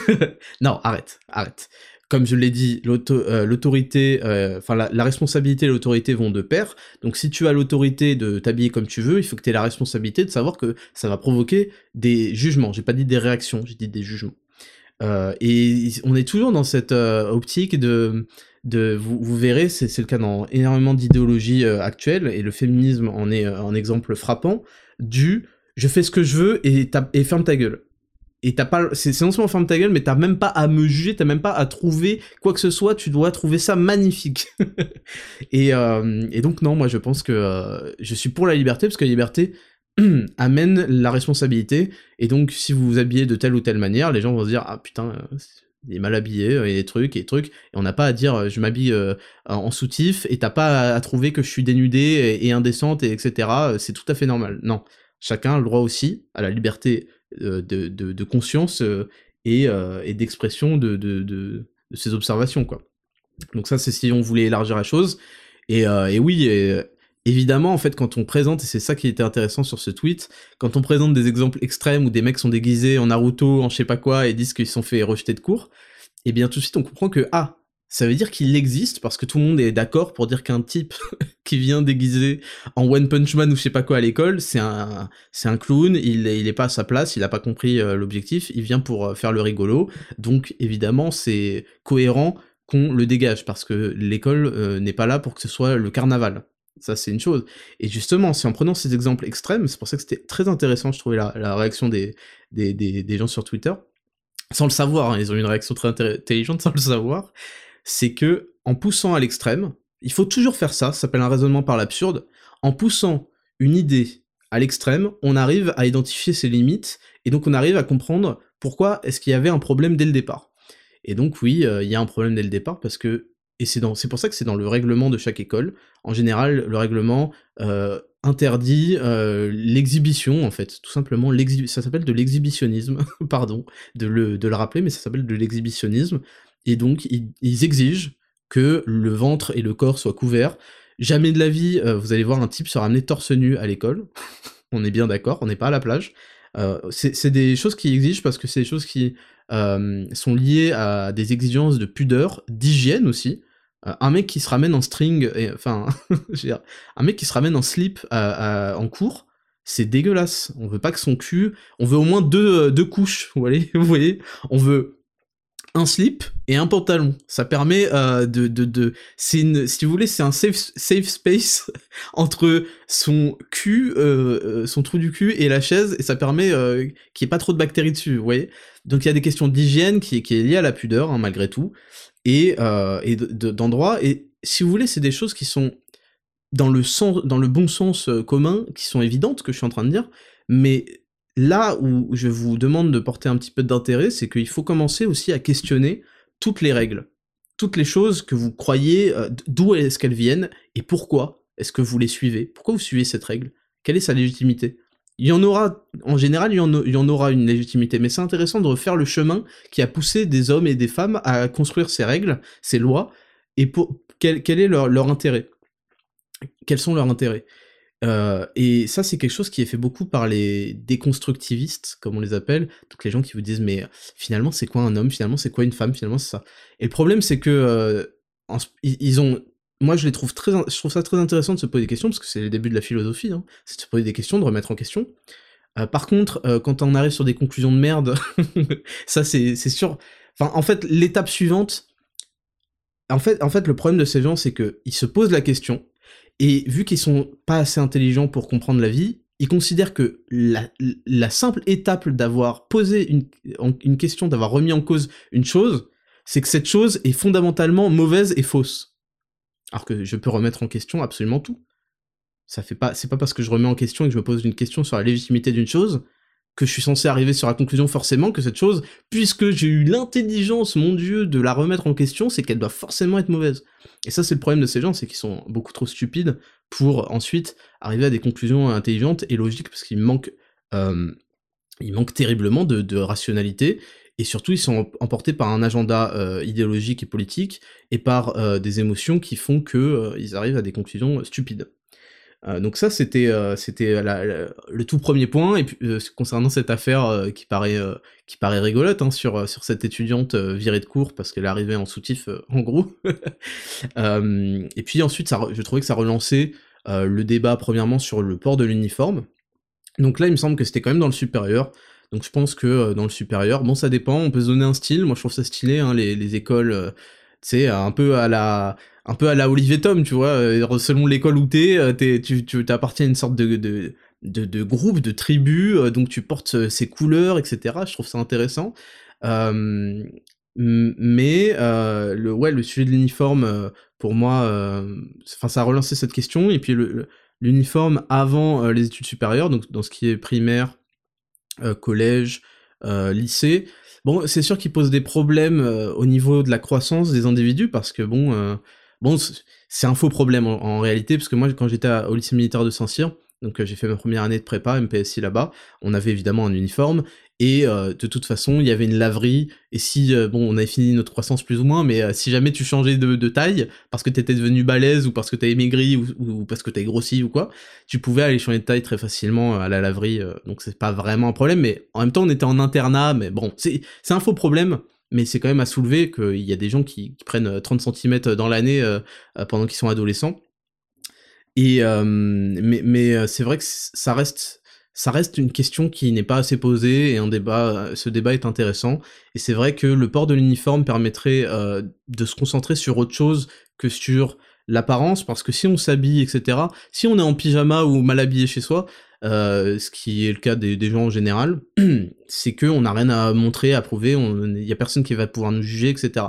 non, arrête, arrête comme je l'ai dit, euh, l'autorité, euh, enfin la, responsabilité et l'autorité vont de pair. Donc si tu as l'autorité de t'habiller comme tu veux, il faut que tu aies la responsabilité de savoir que ça va provoquer des jugements. J'ai pas dit des réactions, j'ai dit des jugements. Euh, et on est toujours dans cette optique de, de vous, vous verrez, c'est le cas dans énormément d'idéologies actuelles, et le féminisme en est un exemple frappant, du je fais ce que je veux et, et ferme ta gueule et t'as pas c'est non seulement ferme ta gueule mais t'as même pas à me juger t'as même pas à trouver quoi que ce soit tu dois trouver ça magnifique. Et, euh, et donc non moi je pense que euh, je suis pour la liberté parce que la liberté amène la responsabilité et donc si vous vous habillez de telle ou telle manière les gens vont se dire ah putain euh, il est mal habillé, il y a des trucs et des trucs, et on n'a pas à dire je m'habille en soutif et t'as pas à, trouver que je suis dénudée et, et indécente et etc. C'est tout à fait normal. Non, chacun a le droit aussi à la liberté euh, de, conscience euh, et, euh, et d'expression de, ces observations, quoi. Donc ça, c'est si on voulait élargir la chose. Et, et oui, évidemment, en fait, quand on présente, et c'est ça qui était intéressant sur ce tweet, quand on présente des exemples extrêmes où des mecs sont déguisés en Naruto, en je sais pas quoi, et disent qu'ils sont fait rejeter de cours, et eh bien tout de suite on comprend que, ah, ça veut dire qu'il existe parce que tout le monde est d'accord pour dire qu'un type qui vient déguisé en One Punch Man ou je sais pas quoi à l'école, c'est un c'est un clown, il il est pas à sa place, il a pas compris euh, l'objectif, il vient pour euh, faire le rigolo. Donc évidemment, c'est cohérent qu'on le dégage parce que l'école euh, n'est pas là pour que ce soit le carnaval. Ça, c'est une chose. Et justement, c'est en prenant ces exemples extrêmes, c'est pour ça que c'était très intéressant, je trouvais, la, réaction des, gens sur Twitter, sans le savoir, hein, ils ont eu une réaction très intelligente sans le savoir, c'est que en poussant à l'extrême, il faut toujours faire ça, ça s'appelle un raisonnement par l'absurde, en poussant une idée à l'extrême, on arrive à identifier ses limites, et donc on arrive à comprendre pourquoi est-ce qu'il y avait un problème dès le départ. Et donc oui, euh, il y a un problème dès le départ, parce que, et c'est pour ça que c'est dans le règlement de chaque école, en général, le règlement, euh, interdit l'exhibition, en fait, tout simplement. Ça s'appelle de l'exhibitionnisme, pardon de le, de le rappeler, mais ça s'appelle de l'exhibitionnisme. Et donc, ils, exigent que le ventre et le corps soient couverts. Jamais de la vie, vous allez voir un type se ramener torse nu à l'école. on est bien d'accord, on n'est pas à la plage. c'est des choses qui exigent parce que c'est des choses qui sont liées à des exigences de pudeur, d'hygiène aussi. Euh, un mec qui se ramène en string, et, enfin, un mec qui se ramène en slip en cours, c'est dégueulasse. On veut pas que son cul, on veut au moins deux, euh, deux couches, vous voyez, on veut un slip et un pantalon. Ça permet euh, de, de, de c'est une, si vous voulez, c'est un safe, safe space entre son cul, son trou du cul et la chaise, et ça permet qu'il n'y ait pas trop de bactéries dessus, vous voyez. Donc il y a des questions d'hygiène qui, qui est liée à la pudeur, hein, malgré tout et, euh, et d'endroits. Et si vous voulez, c'est des choses qui sont dans le, sens, dans le bon sens euh, commun, qui sont évidentes, que je suis en train de dire, mais là où je vous demande de porter un petit peu d'intérêt, c'est qu'il faut commencer aussi à questionner toutes les règles, toutes les choses que vous croyez, euh, d'où est-ce qu'elles viennent, et pourquoi est-ce que vous les suivez. Pourquoi vous suivez cette règle? Quelle est sa légitimité? Il y en aura, en général, il y en, aura une légitimité, mais c'est intéressant de refaire le chemin qui a poussé des hommes et des femmes à construire ces règles, ces lois, et pour, quel, est leur, intérêt? Quels sont leurs intérêts? Euh, et ça, c'est quelque chose qui est fait beaucoup par les déconstructivistes, comme on les appelle, donc les gens qui vous disent, mais finalement, c'est quoi un homme? Finalement, c'est quoi une femme? Finalement, c'est ça. Et le problème, c'est que euh, ils ont moi je les trouve très, je trouve ça très intéressant de se poser des questions parce que c'est le début de la philosophie, hein, c'est de se poser des questions, de remettre en question. Euh, par contre, euh, quand on arrive sur des conclusions de merde, ça c'est sûr. Enfin, en fait, l'étape suivante, en fait, en fait, le problème de ces gens, c'est que ils se posent la question et vu qu'ils sont pas assez intelligents pour comprendre la vie, ils considèrent que la, la simple étape d'avoir posé une, une question, d'avoir remis en cause une chose, c'est que cette chose est fondamentalement mauvaise et fausse. Alors que je peux remettre en question absolument tout. Ça fait pas, c'est pas parce que je remets en question et que je me pose une question sur la légitimité d'une chose que je suis censé arriver sur la conclusion forcément que cette chose, puisque j'ai eu l'intelligence, mon dieu, de la remettre en question, c'est qu'elle doit forcément être mauvaise. Et ça, c'est le problème de ces gens, c'est qu'ils sont beaucoup trop stupides pour ensuite arriver à des conclusions intelligentes et logiques, parce qu'ils manquent, euh, terriblement de rationalité, et surtout ils sont emportés par un agenda euh, idéologique et politique et par euh, des émotions qui font que euh, ils arrivent à des conclusions stupides. donc ça c'était le tout premier point et puis concernant cette affaire qui paraît qui paraît rigolote hein, sur sur cette étudiante virée de cours parce qu'elle arrivée en soutif en gros. et puis ensuite je trouvais que ça relançait le débat premièrement sur le port de l'uniforme. Donc là il me semble que c'était quand même dans le supérieur. Donc je pense que euh, dans le supérieur, bon ça dépend, on peut se donner un style, moi je trouve ça stylé, hein, les, les, écoles, euh, tu sais, un peu à la un peu à la Olivier tu vois, euh, selon l'école où t'es, t'es tu, tu appartiens à une sorte de, de, de, de groupe, de tribu, donc tu portes ces couleurs, etc. Je trouve ça intéressant. mais le, ouais, le sujet de l'uniforme, pour moi, enfin ça a relancé cette question, et puis l'uniforme avant les études supérieures, donc dans ce qui est primaire, euh, collège, euh, lycée. Bon, c'est sûr qu'il pose des problèmes euh, au niveau de la croissance des individus parce que bon, bon, c'est un faux problème en, réalité parce que moi, quand j'étais au lycée militaire de Saint-Cyr, donc j'ai fait ma première année de prépa MPSI là-bas, on avait évidemment un uniforme et euh, de toute façon, il y avait une laverie, et si, euh, bon, on avait fini notre croissance plus ou moins, mais euh, si jamais tu changeais de, taille, parce que t'étais devenu balèze, ou parce que t'avais maigri, ou, parce que t'avais grossi, ou quoi, tu pouvais aller changer de taille très facilement à la laverie, donc c'est pas vraiment un problème, mais en même temps, on était en internat, mais bon, c'est un faux problème, mais c'est quand même à soulever qu'il y a des gens qui, prennent 30 cm dans l'année pendant qu'ils sont adolescents, et mais, mais c'est vrai que ça reste ça reste une question qui n'est pas assez posée et un débat, ce débat est intéressant. Et c'est vrai que le port de l'uniforme permettrait euh, de se concentrer sur autre chose que sur l'apparence, parce que si on s'habille, etc., si on est en pyjama ou mal habillé chez soi, euh, ce qui est le cas des, gens en général, c'est qu'on n'a rien à montrer, à prouver, il y a personne qui va pouvoir nous juger, etc.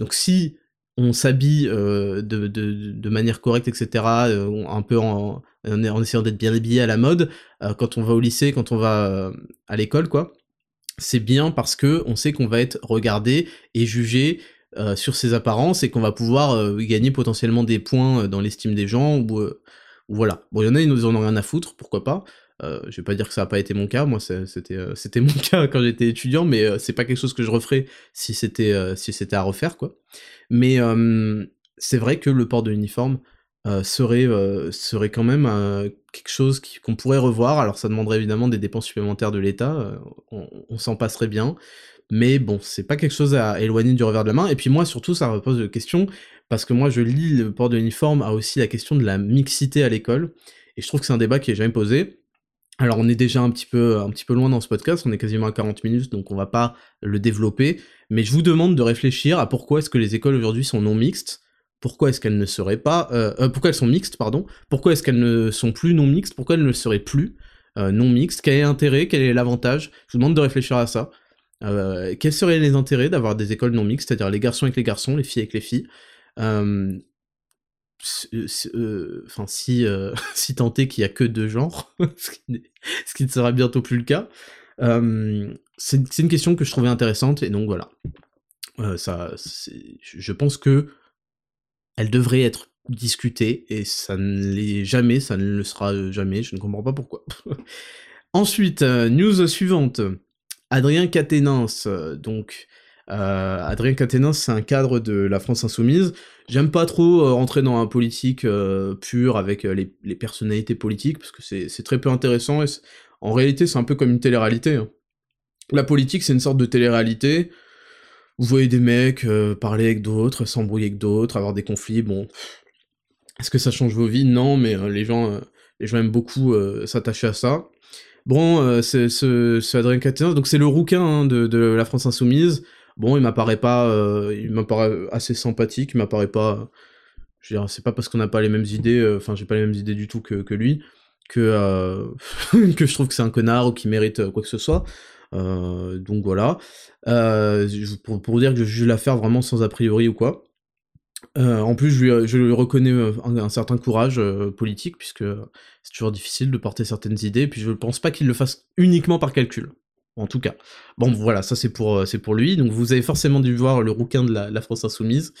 Donc si on s'habille euh, de, manière correcte, etc., un peu en, essayant d'être bien habillé à la mode, euh, quand on va au lycée, quand on va euh, à l'école, quoi. C'est bien parce que on sait qu'on va être regardé et jugé euh, sur ses apparences et qu'on va pouvoir gagner potentiellement des points dans l'estime des gens ou, voilà. Bon, il y en a, ils en ont rien à foutre, pourquoi pas. Euh, je vais pas dire que ça a pas été mon cas, moi c'était euh, c'était mon cas quand j'étais étudiant, mais euh, c'est pas quelque chose que je referais si c'était si c'était à refaire quoi. Mais c'est vrai que le port de l'uniforme serait serait quand même quelque chose qu'on pourrait revoir. Alors ça demanderait évidemment des dépenses supplémentaires de l'État, on, s'en passerait bien, mais bon c'est pas quelque chose à éloigner du revers de la main. Et puis moi surtout ça repose de question parce que moi je lis le port de l'uniforme a aussi la question de la mixité à l'école et je trouve que c'est un débat qui est jamais posé. Alors on est déjà un petit peu loin dans ce podcast, on est quasiment à 40 minutes donc on va pas le développer, mais je vous demande de réfléchir à pourquoi est-ce que les écoles aujourd'hui sont non mixtes, pourquoi est-ce qu'elles ne seraient pas euh, euh, pourquoi elles sont mixtes pardon, pourquoi est-ce qu'elles ne sont plus non mixtes, pourquoi elles ne seraient plus euh, non mixtes, quel est l'intérêt, quel est l'avantage? Je vous demande de réfléchir à ça. quels seraient les intérêts d'avoir des écoles non mixtes, c'est-à-dire les garçons avec les garçons, les filles avec les filles? Euh, enfin si euh, si tant est qu'il y a que deux genres, ce, qui, ne sera bientôt plus le cas. c'est une question que je trouvais intéressante et donc voilà. Euh, ça, je pense que elle devrait être discutée et ça ne l'est jamais, ça ne le sera jamais. Je ne comprends pas pourquoi. Ensuite, news suivante. Adrien Caténins, donc Adrien Caténins, c'est un cadre de la France Insoumise. J'aime pas trop euh, rentrer dans un politique euh, pur avec euh, les, personnalités politiques, parce que c'est très peu intéressant, et en réalité c'est un peu comme une télé-réalité. Hein. La politique c'est une sorte de télé-réalité, vous voyez des mecs parler avec d'autres, s'embrouiller avec d'autres, avoir des conflits, bon... Est-ce que ça change vos vies? Non, mais les, gens, les gens aiment beaucoup s'attacher à ça. Bon, c'est ce, Adrien Caténins, donc c'est le rouquin hein, de la France Insoumise, Bon, il m'apparaît pas, euh, il m'apparaît assez sympathique, il m'apparaît pas, je veux dire, c'est pas parce qu'on n'a pas les mêmes idées, euh, enfin, j'ai pas les mêmes idées du tout que, lui, que, euh, que je trouve que c'est un connard ou qu'il mérite quoi que ce soit. donc voilà. Pour, pour, dire que je juge l'affaire vraiment sans a priori ou quoi. en plus, je lui, reconnais un, certain courage politique, puisque c'est toujours difficile de porter certaines idées, puis je ne pense pas qu'il le fasse uniquement par calcul en tout cas. Bon, voilà, ça c'est pour, euh, c'est pour lui. Donc vous avez forcément dû voir le rouquin de la, France Insoumise.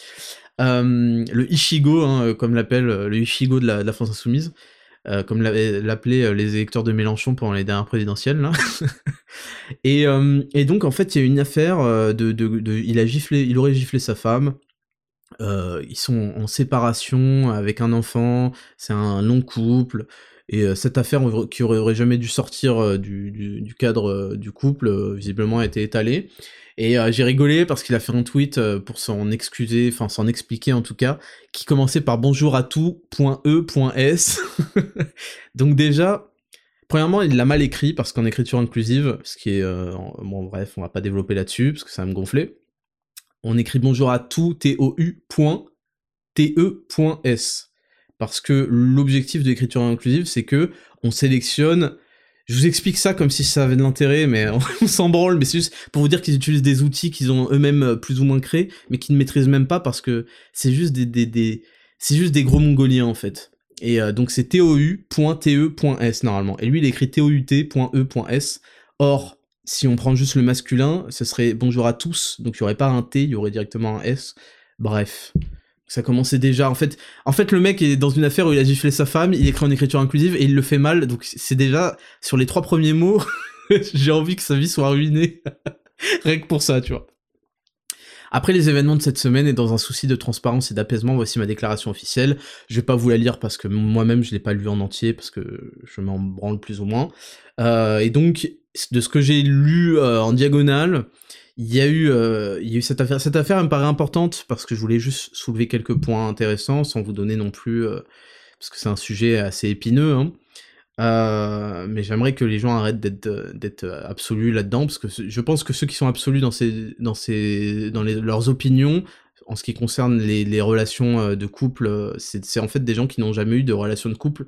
Euh, le Ichigo, hein, euh, comme l'appelle le Ichigo de la, France Insoumise, comme l'appelaient les électeurs de Mélenchon pendant les dernières présidentielles. et, donc en fait, il y a une affaire de, de, il a giflé, il aurait giflé sa femme. ils sont en séparation avec un enfant, c'est un long couple. Et euh, cette affaire qui aurait, jamais dû sortir euh, du, cadre euh, du couple, visiblement a été étalée. Et j'ai rigolé parce qu'il a fait un tweet pour s'en excuser, enfin s'en expliquer en tout cas, qui commençait par bonjour à tout.e.s. Donc déjà, premièrement, il l'a mal écrit parce qu'en écriture inclusive, ce qui est... bon bref, on va pas développer là-dessus parce que ça va me gonfler. On écrit bonjour à tout, T-O-U.T-E.S parce que l'objectif de l'écriture inclusive, c'est que on sélectionne. Je vous explique ça comme si ça avait de l'intérêt, mais on s'en branle. Mais c'est juste pour vous dire qu'ils utilisent des outils qu'ils ont eux-mêmes euh, plus ou moins créés, mais qu'ils ne maîtrisent même pas parce que c'est juste des, c'est juste des gros mongoliens en fait. Et euh, donc c'est tou.te.s normalement. Et lui il écrit tout.e.s. Or, si on prend juste le masculin, ce serait bonjour à tous. Donc il n'y aurait pas un T, il y aurait directement un S. Bref ça commençait déjà. En fait, en fait, le mec est dans une affaire où il a giflé sa femme, il écrit en écriture inclusive et il le fait mal. Donc c'est déjà sur les trois premiers mots, j'ai envie que sa vie soit ruinée. Rien que pour ça, tu vois. Après les événements de cette semaine et dans un souci de transparence et d'apaisement, voici ma déclaration officielle. Je vais pas vous la lire parce que moi-même je l'ai pas lu en entier parce que je m'en branle plus ou moins. Euh, et donc de ce que j'ai lu euh, en diagonale, il y a eu, euh, il y a eu cette affaire. Cette affaire me paraît importante parce que je voulais juste soulever quelques points intéressants sans vous donner non plus, euh, parce que c'est un sujet assez épineux. Hein. Euh, mais j'aimerais que les gens arrêtent d'être absolus là-dedans parce que je pense que ceux qui sont absolus dans ces dans ces dans leurs opinions en ce qui concerne les relations de couple, c'est en fait des gens qui n'ont jamais eu de relation de couple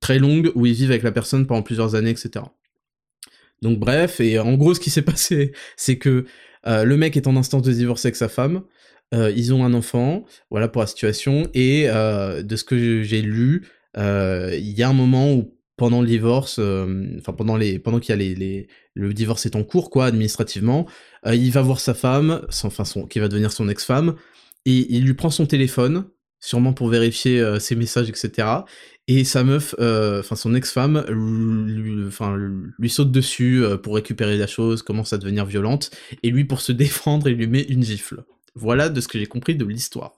très longue où ils vivent avec la personne pendant plusieurs années, etc. Donc bref, et en gros ce qui s'est passé, c'est que euh, le mec est en instance de divorce avec sa femme. Euh, ils ont un enfant, voilà pour la situation. Et euh, de ce que j'ai lu, il y a un moment où pendant le divorce, enfin pendant les, pendant qu'il y a les, le divorce est en cours quoi, administrativement, il va voir sa femme, enfin qui va devenir son ex-femme, et il lui prend son téléphone, sûrement pour vérifier ses messages, etc. et sa meuf, euh, enfin son ex-femme, lui, enfin, lui saute dessus euh, pour récupérer la chose, commence à devenir violente, et lui pour se défendre, il lui met une gifle. Voilà de ce que j'ai compris de l'histoire.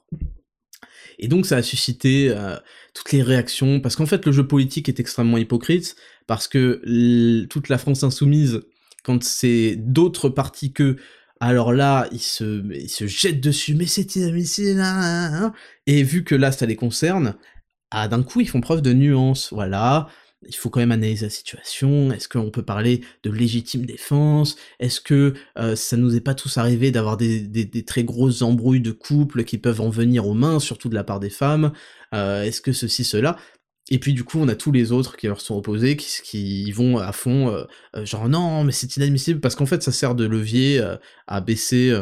Et donc ça a suscité euh, toutes les réactions, parce qu'en fait le jeu politique est extrêmement hypocrite, parce que toute la France insoumise, quand c'est d'autres partis que alors là, ils se, ils se jettent dessus, mais c'est inadmissible, hein, hein, hein. et vu que là, ça les concerne, ah, d'un coup, ils font preuve de nuance, voilà, il faut quand même analyser la situation, est-ce qu'on peut parler de légitime défense, est-ce que euh, ça nous est pas tous arrivé d'avoir des, des, très grosses embrouilles de couple qui peuvent en venir aux mains, surtout de la part des femmes, euh, est-ce que ceci, cela, et puis du coup, on a tous les autres qui leur sont opposés, qui, qui vont à fond, euh, genre non, mais c'est inadmissible, parce qu'en fait, ça sert de levier à baisser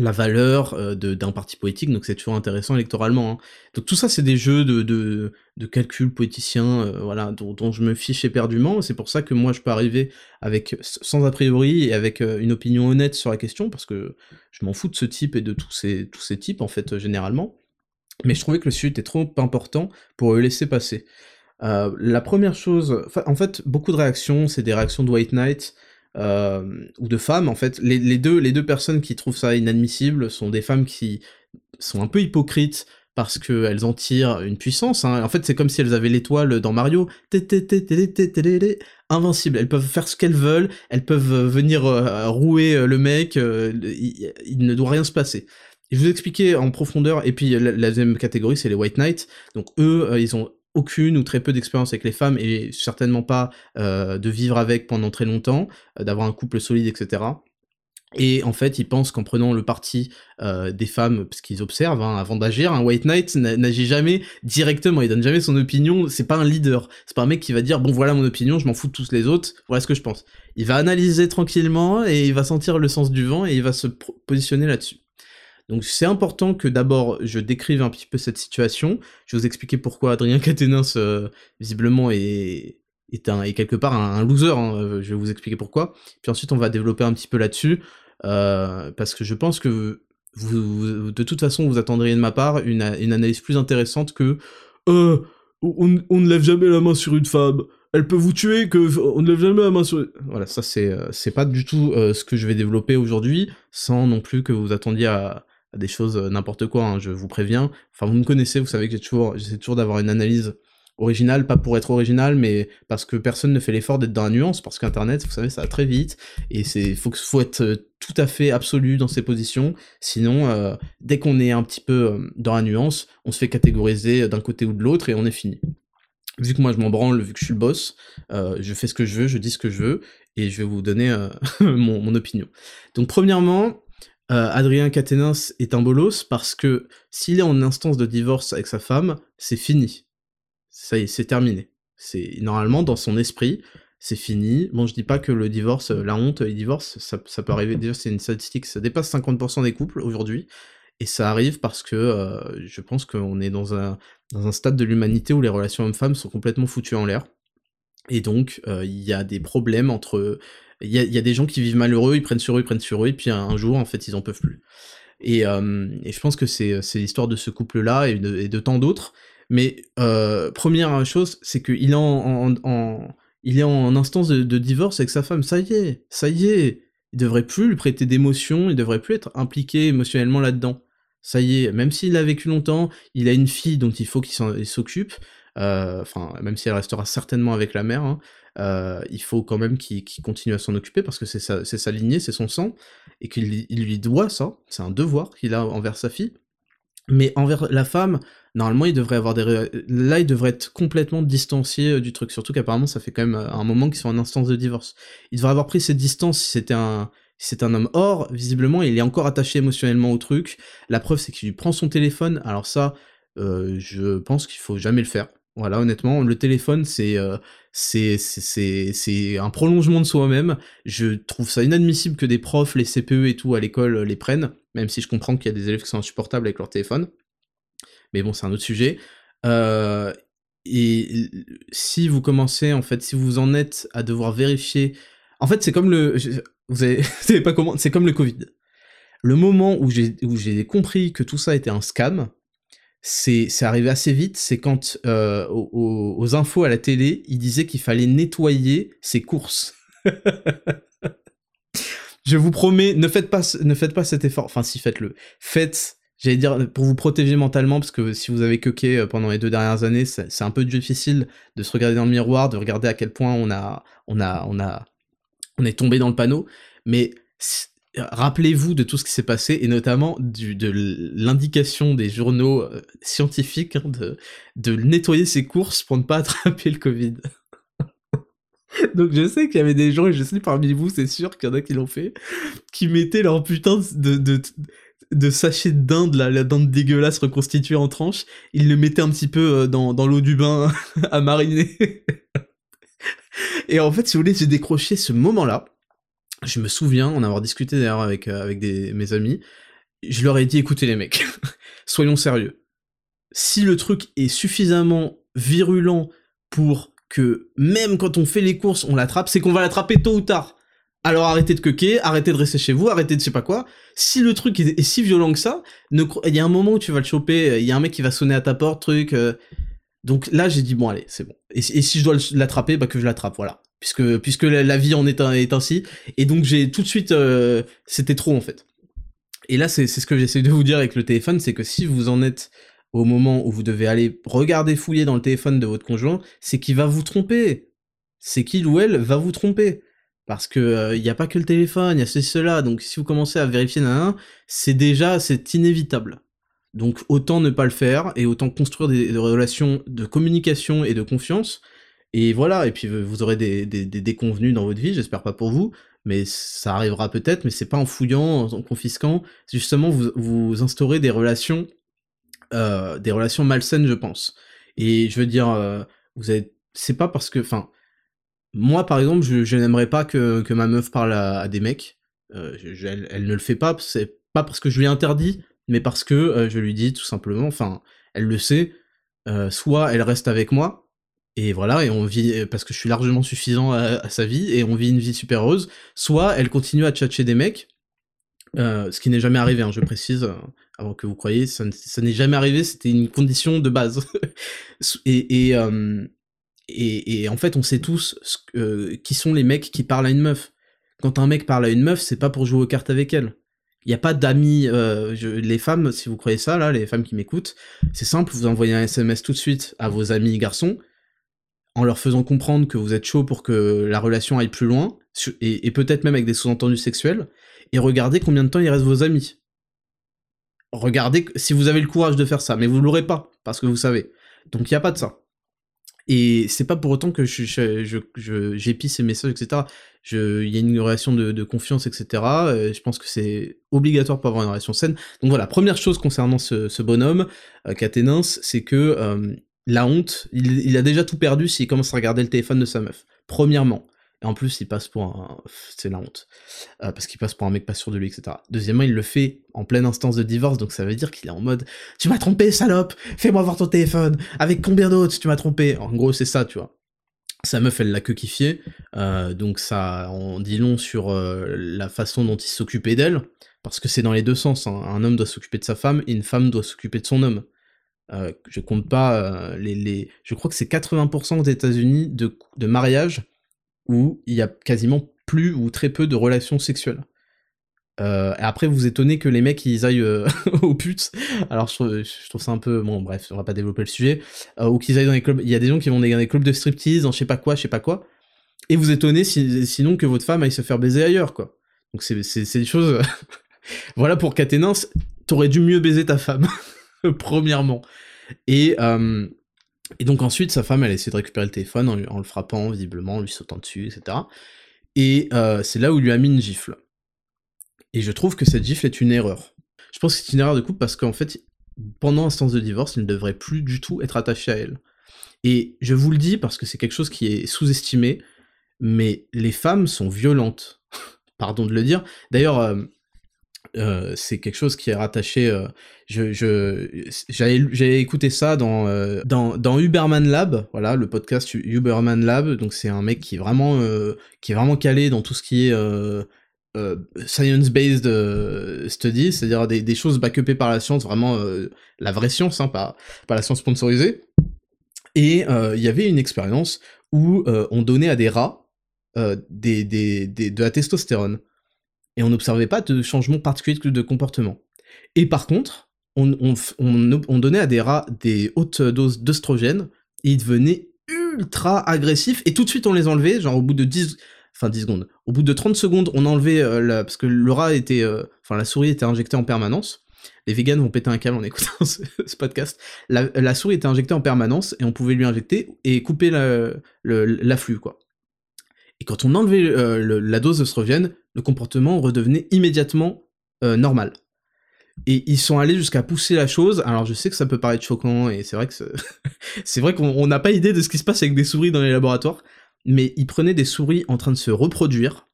la valeur euh, d'un parti politique, donc c'est toujours intéressant électoralement. Hein. Donc tout ça, c'est des jeux de, de, de calcul politicien, euh, voilà, dont, je me fiche éperdument. C'est pour ça que moi, je peux arriver avec sans a priori et avec euh, une opinion honnête sur la question, parce que je m'en fous de ce type et de tous ces, tous ces types, en fait, généralement. Mais je trouvais que le sujet était trop important pour le laisser passer. la première chose, en fait, beaucoup de réactions, c'est des réactions de White Knight, euh, ou de femmes en fait. Les, deux, les deux personnes qui trouvent ça inadmissible sont des femmes qui sont un peu hypocrites parce qu'elles en tirent une puissance. Hein. En fait, c'est comme si elles avaient l'étoile dans Mario. Invincible. Elles peuvent faire ce qu'elles veulent. Elles peuvent venir rouer le mec. il, ne doit rien se passer. je vous expliquer en profondeur. Et puis la, la deuxième catégorie, c'est les White Knights. Donc eux, ils ont aucune ou très peu d'expérience avec les femmes et certainement pas euh, de vivre avec pendant très longtemps, euh, d'avoir un couple solide, etc. Et en fait, ils pensent qu'en prenant le parti euh, des femmes, parce qu'ils observent hein, avant d'agir, un White Knight n'agit jamais directement, il donne jamais son opinion, c'est pas un leader, c'est pas un mec qui va dire bon voilà mon opinion, je m'en fous de tous les autres, voilà ce que je pense. Il va analyser tranquillement et il va sentir le sens du vent et il va se positionner là-dessus. Donc c'est important que d'abord je décrive un petit peu cette situation. Je vais vous expliquer pourquoi Adrien Caténins euh, visiblement est, est, un, est quelque part un, loser. Hein. Euh, je vais vous expliquer pourquoi. Puis ensuite on va développer un petit peu là-dessus euh, parce que je pense que vous, de toute façon vous attendriez de ma part une, une analyse plus intéressante que on, ne lève jamais la main sur une femme elle peut vous tuer, que on ne lève jamais la main sur. Voilà, ça c'est c'est pas du tout ce que je vais développer aujourd'hui, sans non plus que vous attendiez à, des choses euh, n'importe quoi, hein, je vous préviens. Enfin, vous me connaissez, vous savez que toujours, j'essaie toujours d'avoir une analyse originale, pas pour être original, mais parce que personne ne fait l'effort d'être dans la nuance, parce qu'Internet, vous savez, ça va très vite, et c'est faut, faut être euh, tout à fait absolu dans ses positions, sinon, euh, dès qu'on est un petit peu dans la nuance, on se fait catégoriser d'un côté ou de l'autre, et on est fini. Vu que moi je m'en branle, vu que je suis le boss, je fais ce que je veux, je dis ce que je veux, et je vais vous donner mon, mon opinion. Donc premièrement, euh, Adrien Caténins est un bolos parce que s'il est en instance de divorce avec sa femme, c'est fini. Ça y est, c'est terminé. C'est normalement dans son esprit, c'est fini. Bon, je dis pas que le divorce, la honte, il divorce, ça, peut arriver. Déjà, c'est une statistique, ça dépasse 50% des couples aujourd'hui, et ça arrive parce que euh, je pense qu'on est dans un dans un stade de l'humanité où les relations hommes-femmes sont complètement foutues en l'air. Et donc, euh, il y a des problèmes entre il y a, des gens qui vivent malheureux, ils prennent sur eux, ils prennent sur eux, et puis un, jour, en fait, ils en peuvent plus. Et, euh, je pense que c'est l'histoire de ce couple-là et de, tant d'autres. Mais euh, première chose, c'est qu'il est en, en instance de, divorce avec sa femme. Ça y est, ça y est. Il devrait plus lui prêter d'émotions, il devrait plus être impliqué émotionnellement là-dedans. Ça y est, même s'il a vécu longtemps, il a une fille dont il faut qu'il s'occupe. Euh, enfin, même si elle restera certainement avec la mère, hein, euh, il faut quand même qu'il continue à s'en occuper parce que c'est sa, lignée, c'est son sang, et qu'il lui doit ça, c'est un devoir qu'il a envers sa fille. Mais envers la femme, normalement, il devrait avoir des... Là, il devrait être complètement distancié euh, du truc, surtout qu'apparemment, ça fait quand même un moment qu'ils sont en instance de divorce. Il devrait avoir pris cette distance si c'était un... c'est un homme. Or, visiblement, il est encore attaché émotionnellement au truc. La preuve, c'est qu'il lui prend son téléphone. Alors ça, je pense qu'il faut jamais le faire. Voilà, honnêtement, le téléphone, c'est euh, c'est un prolongement de soi-même. Je trouve ça inadmissible que des profs, les CPE et tout à l'école euh, les prennent, même si je comprends qu'il y a des élèves qui sont insupportables avec leur téléphone. Mais bon, c'est un autre sujet. Euh, et si vous commencez, en fait, si vous en êtes à devoir vérifier... En fait, c'est comme le... Vous avez, vous pas comment... C'est comme le Covid. Le moment où j'ai compris que tout ça était un scam, c'est arrivé assez vite, c'est quand euh, aux, infos à la télé, il disait qu'il fallait nettoyer ses courses. Je vous promets, ne faites pas, ne faites pas cet effort. Enfin, si faites-le. Faites, j'allais dire, pour vous protéger mentalement, parce que si vous avez coqué euh, pendant les deux dernières années, c'est un peu difficile de se regarder dans le miroir, de regarder à quel point on a, on a, on a, on est tombé dans le panneau. Mais rappelez-vous de tout ce qui s'est passé et notamment de l'indication des journaux euh, scientifiques hein, de, nettoyer ses courses pour ne pas attraper le Covid. Donc je sais qu'il y avait des gens, et je sais parmi vous, c'est sûr qu'il y en a qui l'ont fait, qui mettaient leur putain de, de, de sachet de dinde, la, la dinde dégueulasse reconstituée en tranches, ils le mettaient un petit peu euh, dans, dans l'eau du bain à mariner. et en fait, si vous voulez, j'ai décroché ce moment-là. Je me souviens en avoir discuté d'ailleurs avec, euh, avec des, mes amis. Je leur ai dit, écoutez les mecs, soyons sérieux. Si le truc est suffisamment virulent pour que même quand on fait les courses, on l'attrape, c'est qu'on va l'attraper tôt ou tard. Alors arrêtez de coquer, arrêtez de rester chez vous, arrêtez de je sais pas quoi. Si le truc est, si violent que ça, il y a un moment où tu vas le choper, il y a un mec qui va sonner à ta porte, truc. Euh. Donc là, j'ai dit bon allez, c'est bon. Et, si je dois l'attraper, bah que je l'attrape, voilà. Puisque puisque la, vie en est, est, ainsi. Et donc j'ai tout de suite, euh, c'était trop en fait. Et là, c'est ce que j'essaie de vous dire avec le téléphone, c'est que si vous en êtes au moment où vous devez aller regarder, fouiller dans le téléphone de votre conjoint, c'est qu'il va vous tromper. C'est qu'il ou elle va vous tromper. Parce que il euh, n'y a pas que le téléphone, il y a ceci, cela. Donc si vous commencez à vérifier un, c'est déjà, c'est inévitable. Donc autant ne pas le faire et autant construire des, relations de communication et de confiance. Et voilà, et puis vous aurez des, des, des déconvenus dans votre vie, j'espère pas pour vous, mais ça arrivera peut-être, mais c'est pas en fouillant, en confisquant, justement vous, vous instaurez des relations euh, des relations malsaines, je pense. Et je veux dire, euh, vous avez, c'est pas parce que, enfin, moi par exemple, je, n'aimerais pas que, que, ma meuf parle à, des mecs. Euh, elle, ne le fait pas, c'est pas parce que je lui ai interdit, mais parce que je lui dis tout simplement, enfin, elle le sait. soit elle reste avec moi, et voilà, et on vit, parce que je suis largement suffisant à, sa vie, et on vit une vie super heureuse, soit elle continue à tchatcher des mecs, ce qui n'est jamais arrivé, hein, je précise, avant que vous croyez, ça, n'est jamais arrivé, c'était une condition de base. et, euh, et, et, en fait, on sait tous euh, qui sont les mecs qui parlent à une meuf. Quand un mec parle à une meuf, c'est pas pour jouer aux cartes avec elle. Il n'y a pas d'amis, euh, les femmes, si vous croyez ça, là, les femmes qui m'écoutent, c'est simple, vous envoyez un SMS tout de suite à vos amis garçons, en leur faisant comprendre que vous êtes chaud pour que la relation aille plus loin, et, peut-être même avec des sous-entendus sexuels, et regardez combien de temps il reste vos amis regardez si vous avez le courage de faire ça, mais vous l'aurez pas, parce que vous savez. Donc il n'y a pas de ça. Et c'est pas pour autant que je, ces messages, etc. Il y a une relation de, confiance, etc. Euh, je pense que c'est obligatoire pour avoir une relation saine. Donc voilà, première chose concernant ce, bonhomme, euh, c'est que euh, la honte, il, a déjà tout perdu s'il commence à regarder le téléphone de sa meuf. Premièrement. Et en plus, il passe pour un... C'est la honte. Euh, parce qu'il passe pour un mec pas sûr de lui, etc. Deuxièmement, il le fait en pleine instance de divorce, donc ça veut dire qu'il est en mode « Tu m'as trompé, salope Fais-moi voir ton téléphone Avec combien d'autres tu m'as trompé ?» En gros, c'est ça, tu vois. Sa meuf, elle l'a que kiffé, euh, donc ça on dit long sur euh, la façon dont il s'occupait d'elle, parce que c'est dans les deux sens. Hein. Un homme doit s'occuper de sa femme, et une femme doit s'occuper de son homme. Je compte pas les, les... Je crois que c'est 80% aux États-Unis de, de mariages où il y a quasiment plus ou très peu de relations sexuelles. Euh, et après, vous étonnez que les mecs ils aillent euh, aux putes. Alors je trouve, ça un peu bon. Bref, on va pas développer le sujet. Euh, ou qu'ils aillent dans les clubs. Il y a des gens qui vont dans des clubs de striptease, en je sais pas quoi, je sais pas quoi. Et vous étonnez sinon que votre femme aille se faire baiser ailleurs, quoi. Donc c'est des choses. voilà pour Caténins, t'aurais dû mieux baiser ta femme, premièrement. Et et donc ensuite, sa femme, elle essaie de récupérer le téléphone en, le frappant, visiblement, en lui sautant dessus, etc. Et euh, c'est là où il lui a mis une gifle. Et je trouve que cette gifle est une erreur. Je pense que c'est une erreur de couple parce qu'en fait, pendant l'instance de divorce, il ne devrait plus du tout être attaché à elle. Et je vous le dis parce que c'est quelque chose qui est sous-estimé, mais les femmes sont violentes. Pardon de le dire. D'ailleurs, euh, euh, c'est quelque chose qui est rattaché. Euh, je, j'avais écouté ça dans, euh, dans dans Uberman Lab, voilà le podcast Uberman Lab. Donc c'est un mec qui est vraiment qui est vraiment calé dans tout ce qui est science-based studies, c'est-à-dire des, choses backupées par la science, vraiment la vraie science, hein, pas, pas la science sponsorisée. Et il y avait une expérience où on donnait à des rats des, des, de la testostérone. Et on n'observait pas de changement particulier de comportement. Et par contre, on, on, on, donnait à des rats des hautes doses d'œstrogène, et ils devenaient ultra agressifs, et tout de suite on les enlevait, genre au bout de 10, enfin 10 secondes, au bout de 30 secondes, on enlevait, euh, parce que le rat était, euh, la souris était injectée en permanence, les vegans vont péter un câble en écoutant ce, podcast, la, souris était injectée en permanence, et on pouvait lui injecter et couper l'afflux, quoi. Et quand on enlevait euh, la dose d'œstrogène, le comportement redevenait immédiatement normal. Et ils sont allés jusqu'à pousser la chose. Alors je sais que ça peut paraître choquant et c'est vrai c'est vrai qu'on n'a pas idée de ce qui se passe avec des souris dans les laboratoires, mais ils prenaient des souris en train de se reproduire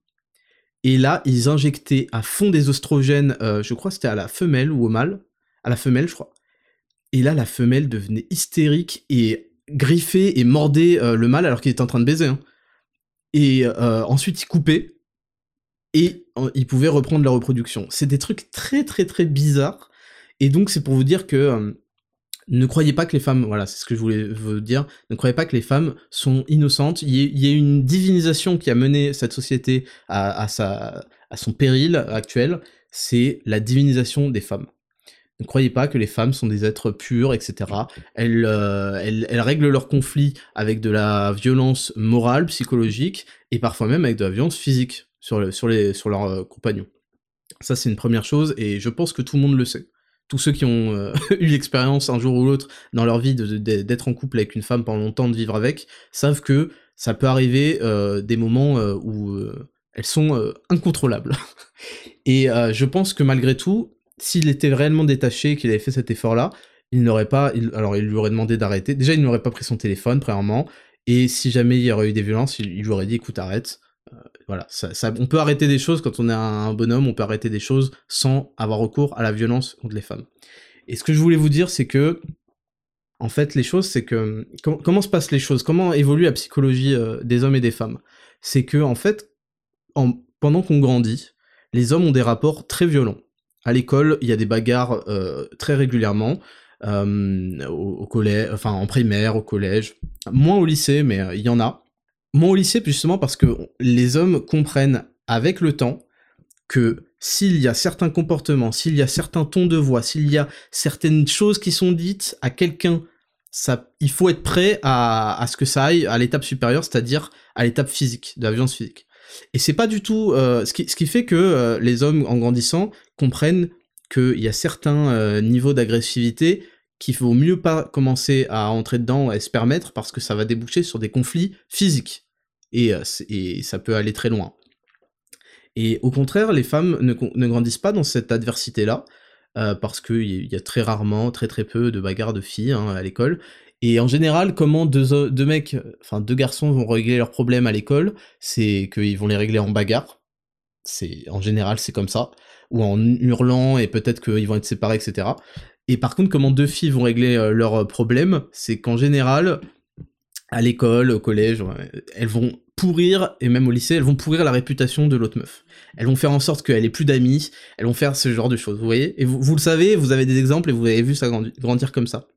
et là ils injectaient à fond des oestrogènes. Euh, je crois que c'était à la femelle ou au mâle, à la femelle je crois. Et là la femelle devenait hystérique et griffait et mordait euh, le mâle alors qu'il était en train de baiser. Hein. Et euh, ensuite ils coupaient et ils pouvaient reprendre la reproduction. C'est des trucs très très très bizarres. Et donc c'est pour vous dire que euh, ne croyez pas que les femmes, voilà, c'est ce que je voulais vous dire, ne croyez pas que les femmes sont innocentes. Il y, a, une divinisation qui a mené cette société à, sa, à son péril actuel, c'est la divinisation des femmes. Ne croyez pas que les femmes sont des êtres purs, etc. Euh, elles, règlent leurs conflits avec de la violence morale, psychologique, et parfois même avec de la violence physique sur, sur, les, sur leurs euh, compagnons. Ça, c'est une première chose, et je pense que tout le monde le sait. Tous ceux qui ont euh, eu l'expérience un jour ou l'autre dans leur vie d'être en couple avec une femme pendant longtemps, de vivre avec, savent que ça peut arriver euh, des moments où elles sont incontrôlables. et je pense que malgré tout, s'il était réellement détaché, qu'il avait fait cet effort-là, il n'aurait pas, alors il lui aurait demandé d'arrêter. Déjà, il n'aurait pas pris son téléphone, premièrement, et si jamais il y aurait eu des violences, il, il lui aurait dit, écoute, arrête, voilà, ça, on peut arrêter des choses quand on est un bonhomme, on peut arrêter des choses sans avoir recours à la violence contre les femmes. Et ce que je voulais vous dire, c'est que, en fait, les choses, c'est que comment se passent les choses, comment évolue la psychologie euh, des hommes et des femmes? C'est que, en fait, pendant qu'on grandit, les hommes ont des rapports très violents. À l'école, il y a des bagarres euh, très régulièrement. Euh, au, collège, enfin en primaire, au collège, moins au lycée, mais il y en a. Moi au lycée, justement, parce que les hommes comprennent avec le temps que s'il y a certains comportements, s'il y a certains tons de voix, s'il y a certaines choses qui sont dites à quelqu'un, ça, il faut être prêt à, ce que ça aille à l'étape supérieure, c'est-à-dire à, l'étape physique, de la violence physique. Et c'est pas du tout euh, ce, qui, fait que euh, les hommes, en grandissant, comprennent qu'il y a certains euh, niveaux d'agressivité qu'il vaut mieux pas commencer à entrer dedans et se permettre parce que ça va déboucher sur des conflits physiques. Euh, et, ça peut aller très loin. Et au contraire, les femmes ne, grandissent pas dans cette adversité-là, euh, parce qu'il y a très rarement, très très peu de bagarres de filles hein, à l'école. Et en général, comment deux, deux mecs, enfin deux garçons vont régler leurs problèmes à l'école, c'est qu'ils vont les régler en bagarre. C'est en général c'est comme ça, ou en hurlant et peut-être qu'ils vont être séparés, etc. Et par contre, comment deux filles vont régler euh, leurs problèmes, c'est qu'en général, à l'école, au collège, elles vont pourrir, et même au lycée, elles vont pourrir la réputation de l'autre meuf. Elles vont faire en sorte qu'elle ait plus d'amis, elles vont faire ce genre de choses, vous voyez? Et vous, vous, le savez, vous avez des exemples et vous avez vu ça grandir comme ça.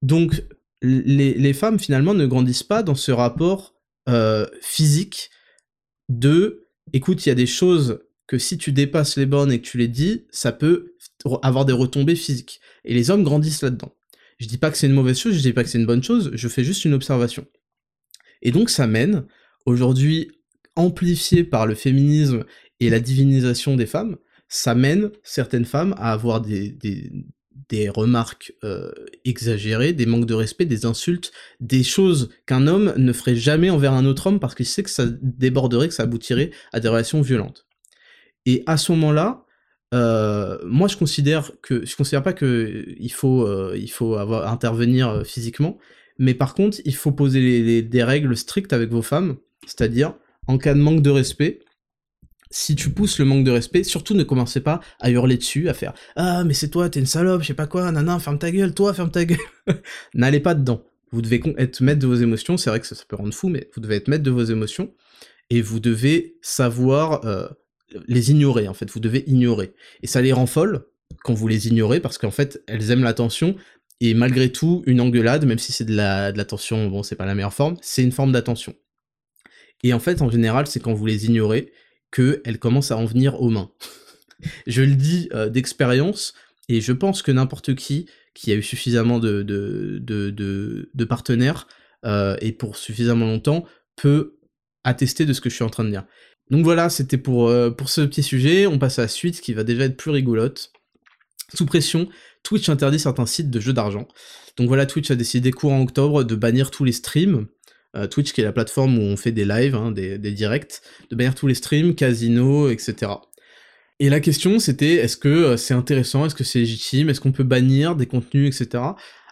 Donc, les, les, femmes, finalement, ne grandissent pas dans ce rapport euh, physique de, écoute, il y a des choses que si tu dépasses les bornes et que tu les dis, ça peut avoir des retombées physiques. Et les hommes grandissent là-dedans. Je dis pas que c'est une mauvaise chose, je dis pas que c'est une bonne chose, je fais juste une observation. Et donc ça mène aujourd'hui amplifié par le féminisme et la divinisation des femmes, ça mène certaines femmes à avoir des, des, remarques euh, exagérées, des manques de respect, des insultes, des choses qu'un homme ne ferait jamais envers un autre homme parce qu'il sait que ça déborderait, que ça aboutirait à des relations violentes. Et à ce moment-là, euh, moi je considère que je considère pas que il faut euh, il faut avoir intervenir physiquement, mais par contre il faut poser des règles strictes avec vos femmes c'est-à-dire, en cas de manque de respect, si tu pousses le manque de respect, surtout ne commencez pas à hurler dessus, à faire Ah, mais c'est toi, t'es une salope, je sais pas quoi, nana, ferme ta gueule, toi, ferme ta gueule. N'allez pas dedans. Vous devez être maître de vos émotions, c'est vrai que ça, peut rendre fou, mais vous devez être maître de vos émotions, et vous devez savoir euh, les ignorer, en fait, vous devez ignorer. Et ça les rend folles quand vous les ignorez, parce qu'en fait, elles aiment l'attention, et malgré tout, une engueulade, même si c'est de l'attention, la, bon, c'est pas la meilleure forme, c'est une forme d'attention. Et en fait, en général, c'est quand vous les ignorez qu'elles commencent à en venir aux mains. je le dis euh, d'expérience, et je pense que n'importe qui qui a eu suffisamment de, partenaires euh, et pour suffisamment longtemps peut attester de ce que je suis en train de dire. Donc voilà, c'était pour, euh, pour ce petit sujet. On passe à la suite qui va déjà être plus rigolote. Sous pression, Twitch interdit certains sites de jeux d'argent. Donc voilà, Twitch a décidé courant octobre de bannir tous les streams. Euh, Twitch qui est la plateforme où on fait des lives, hein, des, directs, de bannir tous les streams, casinos, etc. Et la question c'était est-ce que euh, c'est intéressant, est-ce que c'est légitime, est-ce qu'on peut bannir des contenus, etc.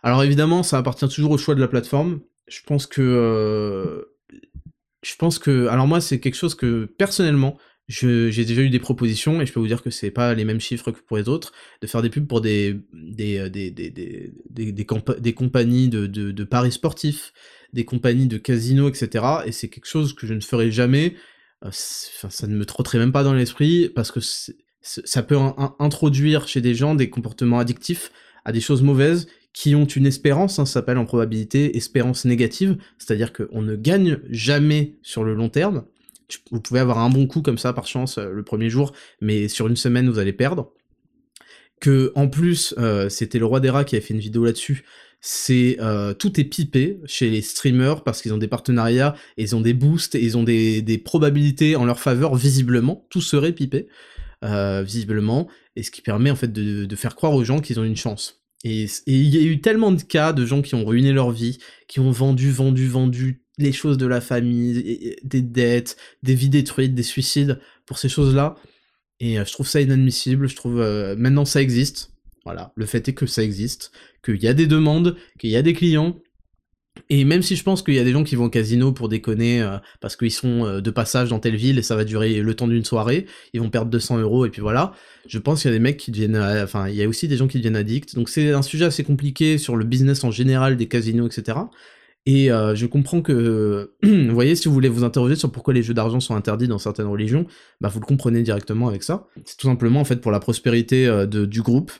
Alors évidemment ça appartient toujours au choix de la plateforme. Je pense que euh, alors moi c'est quelque chose que personnellement j'ai déjà eu des propositions et je peux vous dire que c'est pas les mêmes chiffres que pour les autres de faire des pubs pour des des compagnies de, paris sportifs, des compagnies de casinos, etc. Et c'est quelque chose que je ne ferai jamais euh, ça ne me trotterait même pas dans l'esprit parce que ça peut introduire chez des gens des comportements addictifs à des choses mauvaises qui ont une espérance, hein, ça s'appelle en probabilité espérance négative, c'est-à-dire qu'on ne gagne jamais sur le long terme. Vous pouvez avoir un bon coup comme ça par chance euh, le premier jour, mais sur une semaine vous allez perdre. Que en plus, euh, c'était le roi des rats qui avait fait une vidéo là-dessus, c'est euh, tout est pipé chez les streamers parce qu'ils ont des partenariats, ils ont des boosts, ils ont des, des probabilités en leur faveur visiblement, tout serait pipé euh, visiblement, et ce qui permet en fait de, de faire croire aux gens qu'ils ont une chance. Et il y a eu tellement de cas de gens qui ont ruiné leur vie, qui ont vendu, vendu, vendu les choses de la famille, des dettes, des vies détruites, des suicides pour ces choses-là. Et euh, je trouve ça inadmissible, je trouve maintenant ça existe, voilà, le fait est que ça existe, qu'il y a des demandes, qu'il y a des clients, et même si je pense qu'il y a des gens qui vont au casino pour déconner euh, parce qu'ils sont euh, de passage dans telle ville et ça va durer le temps d'une soirée, ils vont perdre 200 euros et puis voilà. Je pense qu'il y a des mecs qui deviennent, euh, enfin, il y a aussi des gens qui deviennent addicts. Donc c'est un sujet assez compliqué sur le business en général des casinos, etc. Et je comprends que, vous voyez, si vous voulez vous interroger sur pourquoi les jeux d'argent sont interdits dans certaines religions, bah vous le comprenez directement avec ça. C'est tout simplement en fait pour la prospérité du groupe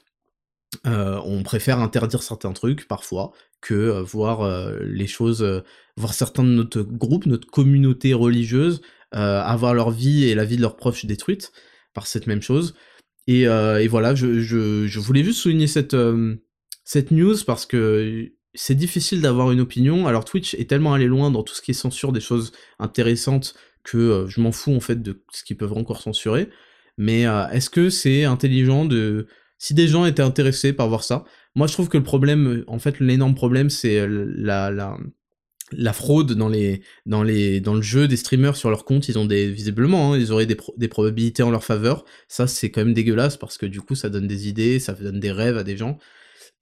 euh, on préfère interdire certains trucs parfois que euh, voir euh, les choses, voir certains de notre groupe, notre communauté religieuse, avoir leur vie et la vie de leurs proches détruite par cette même chose. Et, voilà, je, voulais juste souligner cette, cette news parce que c'est difficile d'avoir une opinion. Alors Twitch est tellement allé loin dans tout ce qui est censure des choses intéressantes que je m'en fous en fait de ce qu'ils peuvent encore censurer. Mais est-ce que c'est intelligent de si des gens étaient intéressés par voir ça, moi je trouve que le problème, en fait l'énorme problème c'est euh, la, fraude dans le jeu des streamers sur leur compte. Ils ont des visiblement hein, ils auraient des, probabilités en leur faveur. Ça c'est quand même dégueulasse parce que du coup ça donne des idées ça donne des rêves à des gens.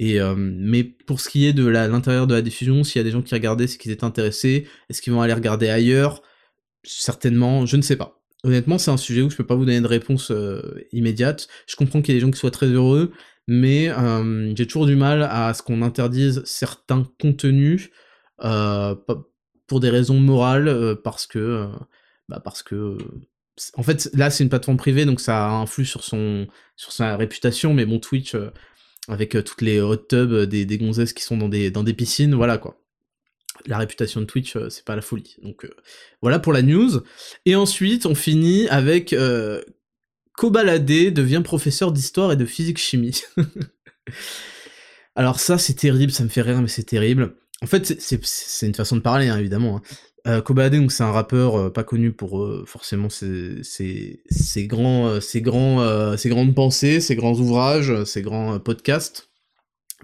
Euh, mais pour ce qui est de l'intérieur de la diffusion s'il y a des gens qui regardaient c'est qu'ils étaient intéressés. Est-ce qu'ils vont aller regarder ailleurs? Certainement je ne sais pas Honnêtement, c'est un sujet où je peux pas vous donner de réponse euh, immédiate. Je comprends qu'il y a des gens qui soient très heureux, mais euh, j'ai toujours du mal à ce qu'on interdise certains contenus euh, pour des raisons morales, parce que, bah parce que, en fait, là c'est une plateforme privée, donc ça influe sur son, sur sa réputation. Mais bon, Twitch, avec toutes les hot tubs des, des gonzesses qui sont dans des, dans des piscines, voilà quoi la réputation de Twitch, euh, c'est pas la folie. Donc euh, voilà pour la news. Et ensuite, on finit avec euh, Kobalade devient professeur d'histoire et de physique-chimie. Alors ça, c'est terrible, ça me fait rire, mais c'est terrible. En fait, c'est une façon de parler, hein, évidemment. Hein. Kobalade, donc c'est un rappeur pas connu pour forcément ses, ses, ses, grands, ses, grands, ses grandes pensées, ses grands ouvrages, ses grands podcasts.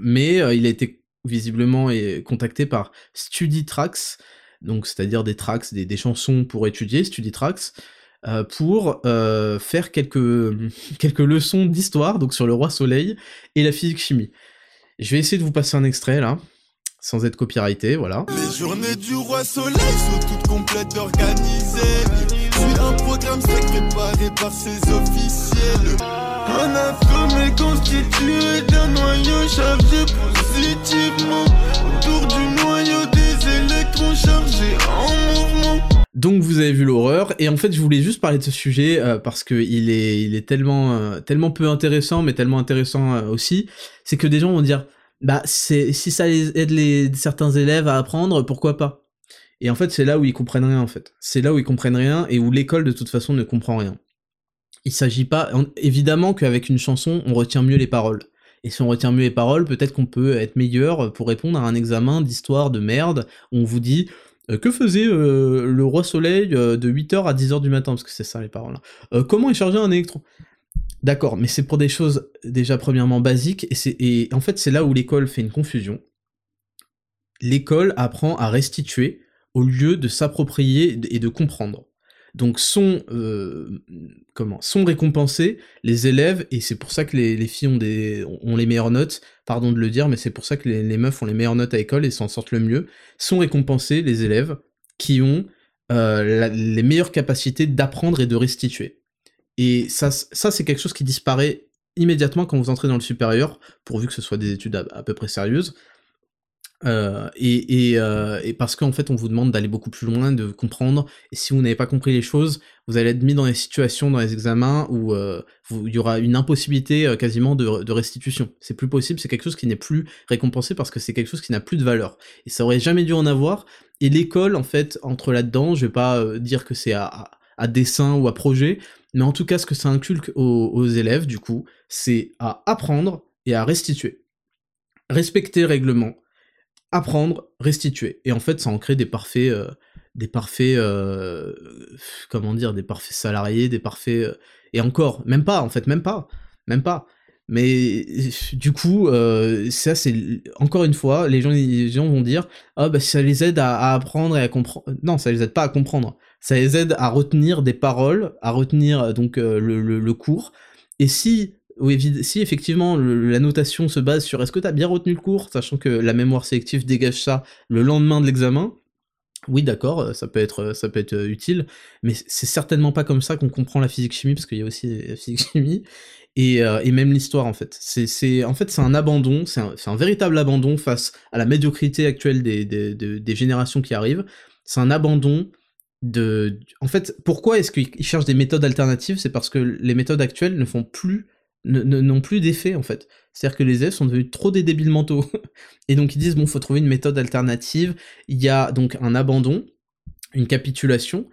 Mais il a été visiblement est contacté par StudyTracks, donc c'est-à-dire des tracks, des, chansons pour étudier, StudyTracks, euh, pour euh, faire quelques, quelques leçons d'histoire, donc sur le roi soleil et la physique-chimie. Je vais essayer de vous passer un extrait là, sans être copyrighté, voilà. Les journées du roi soleil sont toutes complètes organisées. Suis un programme préparé par ses officiels. Un atome est constitué d'un noyau chargé Donc vous avez vu l'horreur, et en fait je voulais juste parler de ce sujet euh, parce que il est, euh, tellement peu intéressant, mais tellement intéressant euh, aussi, c'est que des gens vont dire, bah si ça aide les, certains élèves à apprendre, pourquoi pas? Et en fait c'est là où ils comprennent rien en fait, c'est là où ils comprennent rien et où l'école de toute façon ne comprend rien. Il s'agit pas, évidemment qu'avec une chanson on retient mieux les paroles. Et si on retient mieux les paroles, peut-être qu'on peut être meilleur pour répondre à un examen d'histoire de merde, où on vous dit euh, que faisait euh, le roi soleil euh, de 8h à 10h du matin? Parce que c'est ça les paroles. Hein. comment est chargé un électron? D'accord, mais c'est pour des choses déjà premièrement basiques, et, et en fait c'est là où l'école fait une confusion. L'école apprend à restituer au lieu de s'approprier et de comprendre donc sont euh, comment sont récompensés les élèves et c'est pour ça que les, filles ont les meilleures notes. Pardon de le dire mais c'est pour ça que les, meufs ont les meilleures notes à l'école et s'en sortent le mieux. Sont récompensés les élèves qui ont euh, les meilleures capacités d'apprendre et de restituer. Et ça c'est quelque chose qui disparaît immédiatement quand vous entrez dans le supérieur pourvu que ce soit des études à peu près sérieuses euh, euh, et, parce qu'en fait on vous demande d'aller beaucoup plus loin, de comprendre, et si vous n'avez pas compris les choses, vous allez être mis dans des situations, dans les examens, où euh, il y aura une impossibilité quasiment de, de restitution. C'est plus possible, c'est quelque chose qui n'est plus récompensé parce que c'est quelque chose qui n'a plus de valeur. Et ça aurait jamais dû en avoir, et l'école en fait entre là-dedans, je vais pas dire que c'est à, à, dessin ou à projet, mais en tout cas ce que ça inculque aux, élèves du coup, c'est à apprendre et à restituer. Respecter le règlement, apprendre, restituer. Et en fait, ça en crée des parfaits, euh, des parfaits, euh, comment dire, des parfaits salariés, des parfaits, euh, et encore, même pas, en fait, même pas, même pas. Mais du coup, ça c'est encore une fois, les gens, vont dire, ah bah ça les aide à, apprendre et à comprendre. Non, ça les aide pas à comprendre. Ça les aide à retenir des paroles, à retenir donc le, le, le cours. Et si oui, si effectivement la notation se base sur est-ce que tu as bien retenu le cours, sachant que la mémoire sélective dégage ça le lendemain de l'examen, oui d'accord, euh, ça peut être euh, ça peut être euh, utile, mais c'est certainement pas comme ça qu'on comprend la physique chimie, parce qu'il y a aussi la physique chimie, et, et même l'histoire en fait. C'est en fait c'est un abandon, c'est un, véritable abandon face à la médiocrité actuelle des, des, des générations qui arrivent. C'est un abandon de. En fait, pourquoi est-ce qu'ils cherchent des méthodes alternatives? C'est parce que les méthodes actuelles ne font plus n'ont plus d'effet en fait. C'est-à-dire que les élèves sont devenus trop des débiles mentaux. Et donc ils disent bon, faut trouver une méthode alternative. Il y a donc un abandon, une capitulation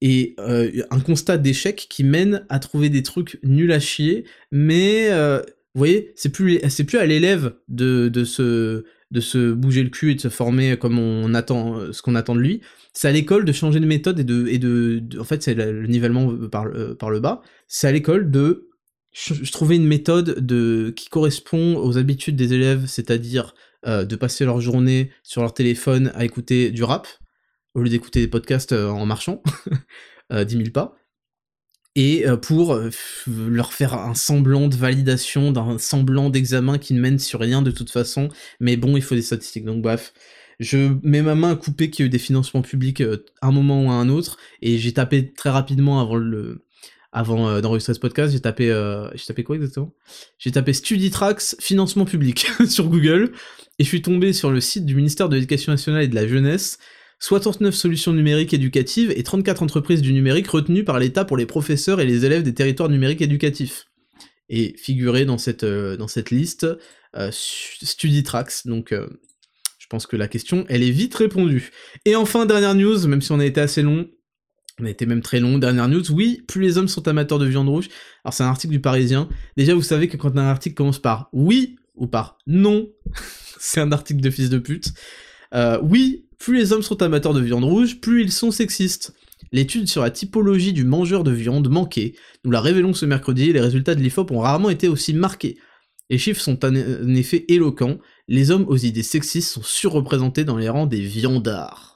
et euh, un constat d'échec qui mène à trouver des trucs nuls à chier. Mais euh, vous voyez, c'est plus plus à l'élève de, de se de se bouger le cul et de se former comme on attend ce qu'on attend de lui. C'est à l'école de changer de méthode et de et de, en fait c'est le nivellement par, par le bas. C'est à l'école de je, trouvais une méthode de, qui correspond aux habitudes des élèves, c'est-à-dire euh, de passer leur journée sur leur téléphone à écouter du rap, au lieu d'écouter des podcasts euh, en marchant, euh, 10 000 pas, et euh, pour leur faire un semblant de validation, d'un semblant d'examen qui ne mène sur rien de toute façon, mais bon, il faut des statistiques, donc bref. Je mets ma main à couper qu'il y a eu des financements publics à un moment ou à un autre, et j'ai tapé très rapidement avant le, avant euh, d'enregistrer ce podcast, j'ai tapé, euh, j'ai tapé quoi exactement? J'ai tapé StudyTrax financement public sur Google et je suis tombé sur le site du ministère de l'Éducation nationale et de la jeunesse. 69 solutions numériques éducatives et 34 entreprises du numérique retenues par l'État pour les professeurs et les élèves des territoires numériques éducatifs. Et figuré dans cette, euh, dans cette liste, euh, StudyTrax, donc je pense que la question, elle est vite répondue. Et enfin, dernière news, même si on a été assez long, on a été même très long. Dernière news, oui, plus les hommes sont amateurs de viande rouge. Alors c'est un article du Parisien. Déjà, vous savez que quand un article commence par oui ou par non, c'est un article de fils de pute. Euh, oui, plus les hommes sont amateurs de viande rouge, plus ils sont sexistes. L'étude sur la typologie du mangeur de viande manquée, nous la révélons ce mercredi, les résultats de l'IFOP ont rarement été aussi marqués. Les chiffres sont en effet éloquents, les hommes aux idées sexistes sont surreprésentés dans les rangs des viandards.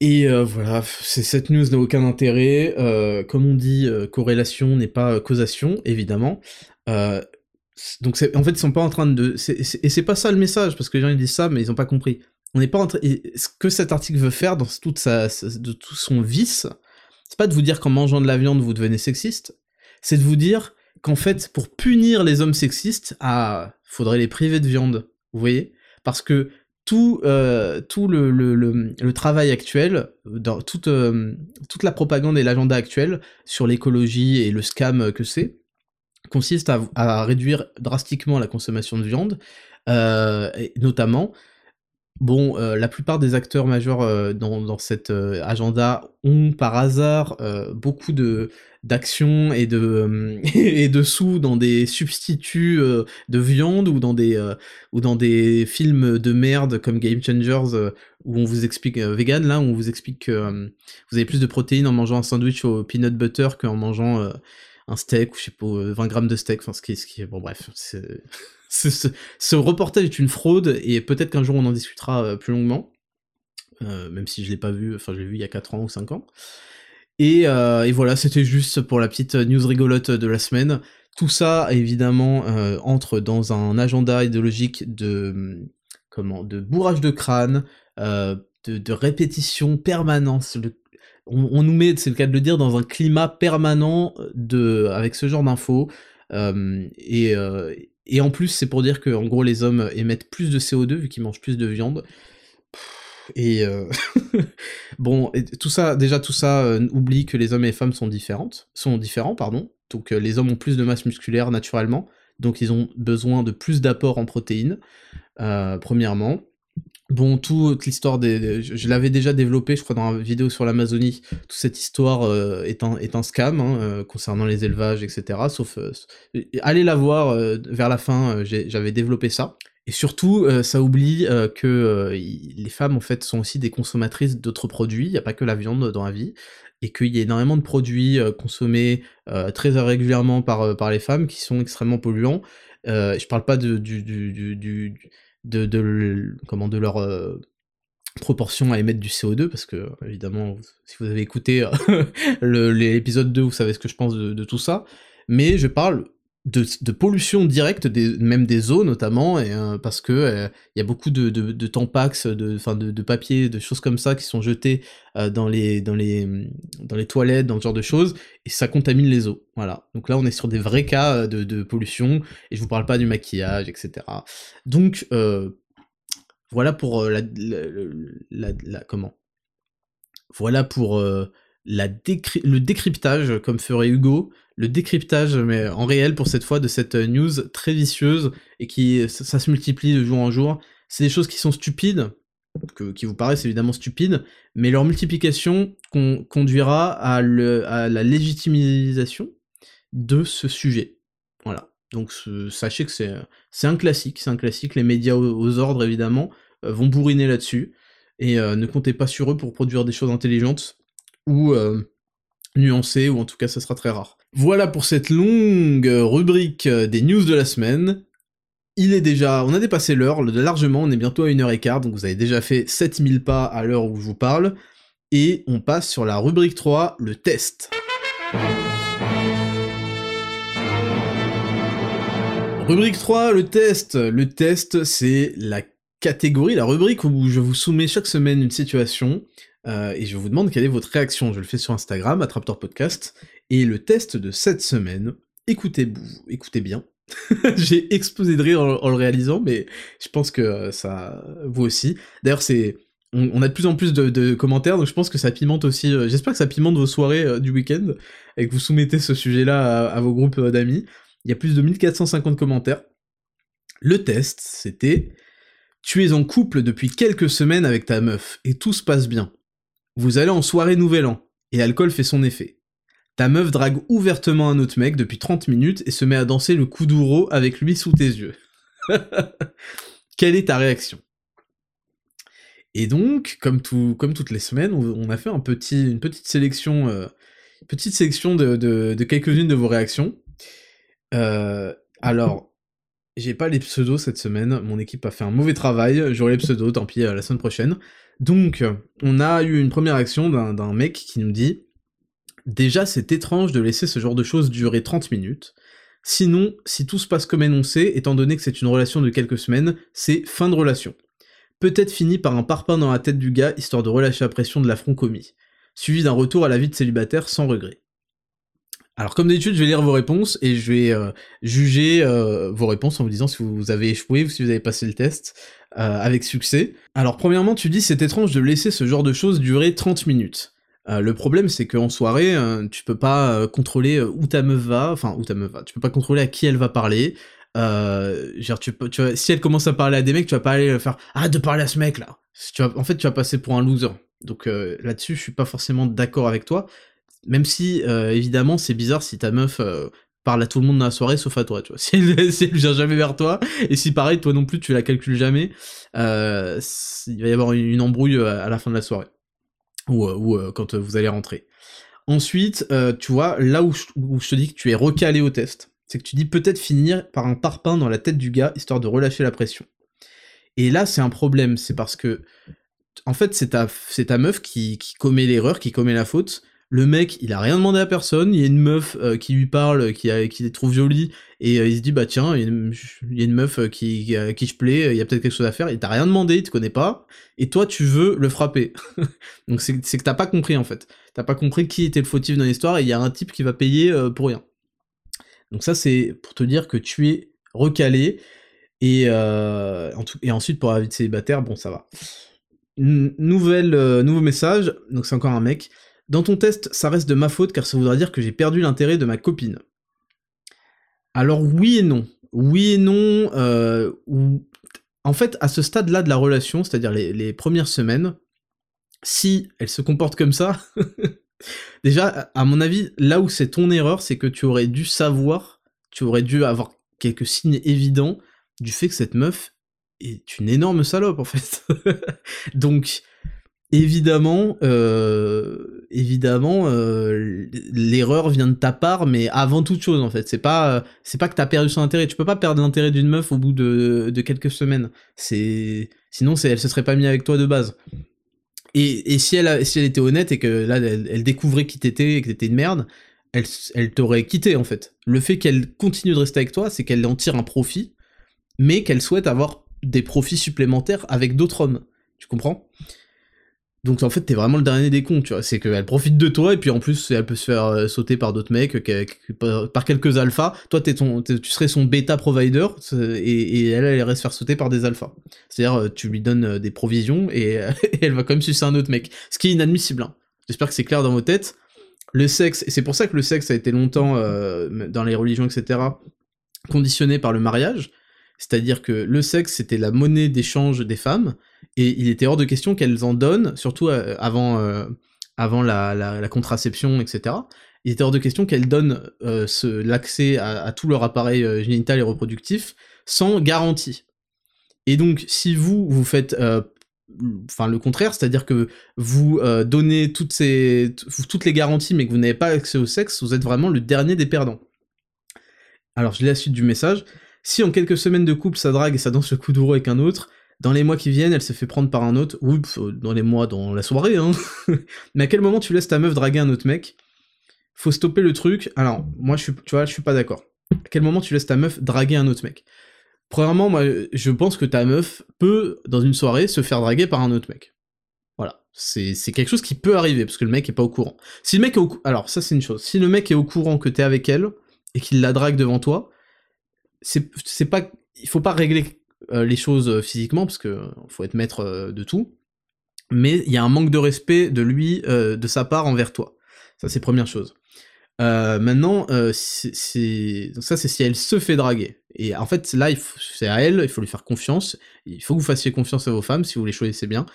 Et euh, voilà, cette news n'a aucun intérêt. Euh, comme on dit, euh, corrélation n'est pas causation, évidemment. donc en fait, ils sont pas en train de... et c'est pas ça le message, parce que les gens ils disent ça, mais ils ont pas compris. On n'est pas en train... Ce que cet article veut faire, dans toute sa, de tout son vice, c'est pas de vous dire qu'en mangeant de la viande, vous devenez sexiste, c'est de vous dire qu'en fait, pour punir les hommes sexistes, ah, faudrait les priver de viande. Vous voyez? Parce que tout, euh, le, travail actuel, euh, toute la propagande et l'agenda actuel sur l'écologie et le scam que c'est, consiste à, réduire drastiquement la consommation de viande, euh, notamment Bon, euh, la plupart des acteurs majeurs euh, dans, dans, cet euh, agenda ont par hasard beaucoup de d'actions et de et de sous dans des substituts de viande ou dans des ou dans des films de merde comme Game Changers où on vous explique vegan là où on vous explique que vous avez plus de protéines en mangeant un sandwich au peanut butter qu'en mangeant un steak ou je sais pas 20 grammes de steak enfin ce qui ce qui bon bref c'est ce, reportage est une fraude, et peut-être qu'un jour on en discutera euh, plus longuement, euh, même si je l'ai pas vu, enfin je l'ai vu il y a 4 ans ou 5 ans. Euh, et, voilà, c'était juste pour la petite news rigolote de la semaine. Tout ça, évidemment, entre dans un agenda idéologique de comment, de bourrage de crâne, de, répétition permanente. on, nous met, c'est le cas de le dire, dans un climat permanent de, avec ce genre d'infos. et, et en plus, c'est pour dire que en gros les hommes émettent plus de CO2 vu qu'ils mangent plus de viande. Et euh, bon, tout ça, déjà tout ça euh, oublie que les hommes et les femmes sont différentes, sont différents, pardon. Donc euh, les hommes ont plus de masse musculaire naturellement, donc ils ont besoin de plus d'apports en protéines, premièrement. Bon, toute l'histoire des... Je, l'avais déjà développé, je crois, dans la vidéo sur l'Amazonie. Toute cette histoire euh, est, un, scam hein, euh, concernant les élevages, etc. Sauf... Euh, allez la voir, vers la fin, j'avais développé ça. Et surtout, ça oublie que les femmes, en fait, sont aussi des consommatrices d'autres produits. Il n'y a pas que la viande dans la vie. Et qu'il y a énormément de produits consommés très régulièrement par, par les femmes qui sont extrêmement polluants. je parle pas de, du, du, du de, de, comment, de leur euh, proportion à émettre du CO2, parce que, évidemment, si vous avez écouté l'épisode 2, vous savez ce que je pense de, tout ça, mais je parle de, pollution directe, des, même des eaux notamment, euh, parce que il y a beaucoup de, de, de tampax, de, papier, de choses comme ça qui sont jetés dans, les, dans, les, dans les toilettes, dans ce genre de choses, et ça contamine les eaux. Voilà. Donc là, on est sur des vrais cas de, de pollution, et je vous parle pas du maquillage, etc. Donc, voilà pour la, comment? Voilà pour le décryptage, comme ferait Hugo, le décryptage, mais en réel pour cette fois, de cette news très vicieuse et qui ça, se multiplie de jour en jour. C'est des choses qui sont stupides, que, qui vous paraissent évidemment stupides, mais leur multiplication conduira à, la légitimisation de ce sujet. Voilà. Donc sachez que c'est un classique, c'est un classique. Les médias aux, ordres évidemment euh, vont bourriner là-dessus et euh, ne comptez pas sur eux pour produire des choses intelligentes ou euh, nuancées, ou en tout cas ça sera très rare. Voilà pour cette longue rubrique des news de la semaine. Il est déjà, on a dépassé l'heure, largement, on est bientôt à 1h15, donc vous avez déjà fait 7000 pas à l'heure où je vous parle, et on passe sur la rubrique 3, le test. Rubrique 3, le test. Le test, c'est la catégorie, la rubrique où je vous soumets chaque semaine une situation, euh, et je vous demande quelle est votre réaction. Je le fais sur Instagram, Attraptor Podcast, et le test de cette semaine, écoutez, écoutez bien, j'ai explosé de rire en, le réalisant, mais je pense que euh, ça, vous aussi. D'ailleurs, c'est, on, a de plus en plus de, commentaires, donc je pense que ça pimente aussi. Euh, j'espère que ça pimente vos soirées du week-end et que vous soumettez ce sujet-là à, vos groupes d'amis. Il y a plus de 1450 commentaires. Le test, c'était tu es en couple depuis quelques semaines avec ta meuf et tout se passe bien. Vous allez en soirée nouvel an et l'alcool fait son effet. Ta meuf drague ouvertement un autre mec depuis 30 minutes et se met à danser le kuduro avec lui sous tes yeux. Quelle est ta réaction? Et donc, comme, tout, comme toutes les semaines, on, a fait une petite sélection, euh, de, quelques-unes de vos réactions. Euh, alors, j'ai pas les pseudos cette semaine, mon équipe a fait un mauvais travail, j'aurai les pseudos, tant pis, euh, la semaine prochaine. Donc, on a eu une première réaction d'un mec qui nous dit Déjà, c'est étrange de laisser ce genre de choses durer 30 minutes. Sinon, si tout se passe comme énoncé, étant donné que c'est une relation de quelques semaines, c'est fin de relation. Peut-être fini par un parpaing dans la tête du gars, histoire de relâcher la pression de l'affront commis, suivi d'un retour à la vie de célibataire sans regret. Alors comme d'habitude, je vais lire vos réponses et je vais euh, juger euh, vos réponses en vous disant si vous avez échoué ou si vous avez passé le test euh, avec succès. Alors premièrement, tu dis c'est étrange de laisser ce genre de choses durer 30 minutes. le problème c'est qu'en soirée, tu peux pas contrôler où ta meuf va, enfin où ta meuf va, tu peux pas contrôler à qui elle va parler. si elle commence à parler à des mecs, tu vas pas aller faire arrête de parler à ce mec là. En fait, tu vas passer pour un loser. Donc là-dessus, je suis pas forcément d'accord avec toi. Même si, euh, évidemment, c'est bizarre si ta meuf euh, parle à tout le monde dans la soirée, sauf à toi, tu vois. Si elle, vient jamais vers toi, et si pareil, toi non plus, tu la calcules jamais, euh, il va y avoir une, embrouille à la fin de la soirée. Ou, quand vous allez rentrer. Ensuite, tu vois, là où je, où te dis que tu es recalé au test, c'est que tu dis peut-être finir par un parpaing dans la tête du gars, histoire de relâcher la pression. Et là, c'est un problème, c'est parce que, en fait, c'est ta, ta meuf qui, qui commet l'erreur, qui commet la faute, le mec, il a rien demandé à personne, il y a une meuf euh, qui lui parle, qui, qui trouve jolie, et euh, il se dit, bah tiens, il y a une, meuf euh, qui, qui, je plais, il y a peut-être quelque chose à faire, et t'as rien demandé, il te connaît pas, et toi, tu veux le frapper. Donc c'est que t'as pas compris, en fait. T'as pas compris qui était le fautif dans l'histoire, et il y a un type qui va payer pour rien. Donc ça, c'est pour te dire que tu es recalé, et, ensuite, pour la vie de célibataire, bon, ça va. nouveau message, donc c'est encore un mec. Dans ton test, ça reste de ma faute car ça voudra dire que j'ai perdu l'intérêt de ma copine. Alors oui et non. Oui et non. Euh, en fait, à ce stade-là de la relation, c'est-à-dire les, premières semaines, si elle se comporte comme ça, déjà, à mon avis, là où c'est ton erreur, c'est que tu aurais dû savoir, tu aurais dû avoir quelques signes évidents du fait que cette meuf est une énorme salope en fait. Donc, évidemment, euh, évidemment, euh, l'erreur vient de ta part, mais avant toute chose en fait. C'est pas, c'est pas que t'as perdu son intérêt. Tu peux pas perdre l'intérêt d'une meuf au bout de, quelques semaines. C'est, sinon, elle se serait pas mise avec toi de base. Et, et si elle, si elle était honnête et que là, elle, découvrait qui t'étais et que t'étais une merde, elle, elle t'aurait quitté en fait. Le fait qu'elle continue de rester avec toi, c'est qu'elle en tire un profit, mais qu'elle souhaite avoir des profits supplémentaires avec d'autres hommes. Tu comprends? Donc en fait, t'es vraiment le dernier des cons, tu vois. C'est qu'elle profite de toi, et puis en plus, elle peut se faire euh, sauter par d'autres mecs, par quelques alphas. Toi, t'es ton, tu serais son bêta provider, et, elle, elle irait se faire sauter par des alphas. C'est-à-dire, euh, tu lui donnes euh, des provisions, et, elle va quand même sucer un autre mec. Ce qui est inadmissible. Hein. J'espère que c'est clair dans vos têtes. Le sexe, et c'est pour ça que le sexe a été longtemps, dans les religions, etc., conditionné par le mariage. C'est-à-dire que le sexe, c'était la monnaie d'échange des femmes, et il était hors de question qu'elles en donnent, surtout euh, avant, euh, avant la, contraception, etc. Il était hors de question qu'elles donnent euh, l'accès à, tout leur appareil génital et reproductif sans garantie. Et donc, si vous, vous faites enfin le contraire, c'est-à-dire que vous donnez toutes, ces, toutes les garanties mais que vous n'avez pas accès au sexe, vous êtes vraiment le dernier des perdants. Alors je lis la suite du message. Si en quelques semaines de couple ça drague et ça danse le coup d'ouro avec un autre, dans les mois qui viennent, elle se fait prendre par un autre, ou dans les mois, dans la soirée, hein. Mais à quel moment tu laisses ta meuf draguer un autre mec? Faut stopper le truc. Alors, moi, je suis, suis pas d'accord. À quel moment tu laisses ta meuf draguer un autre mec? Premièrement, moi, je pense que ta meuf peut, dans une soirée, se faire draguer par un autre mec. Voilà. C'est quelque chose qui peut arriver, parce que le mec est pas au courant. Si le au Alors, ça, c'est une chose. Si le mec est au courant que t'es avec elle, et qu'il la drague devant toi, c'est pas... Il faut pas régler euh, les choses euh, physiquement, parce que faut être maître euh, de tout, mais il y a un manque de respect de lui, de sa part envers toi. Ça, c'est première chose. maintenant, c'est ça, c'est si elle se fait draguer. Et en fait, là, c'est à elle, il faut lui faire confiance. Il faut que vous fassiez confiance à vos femmes si vous les choisissez bien.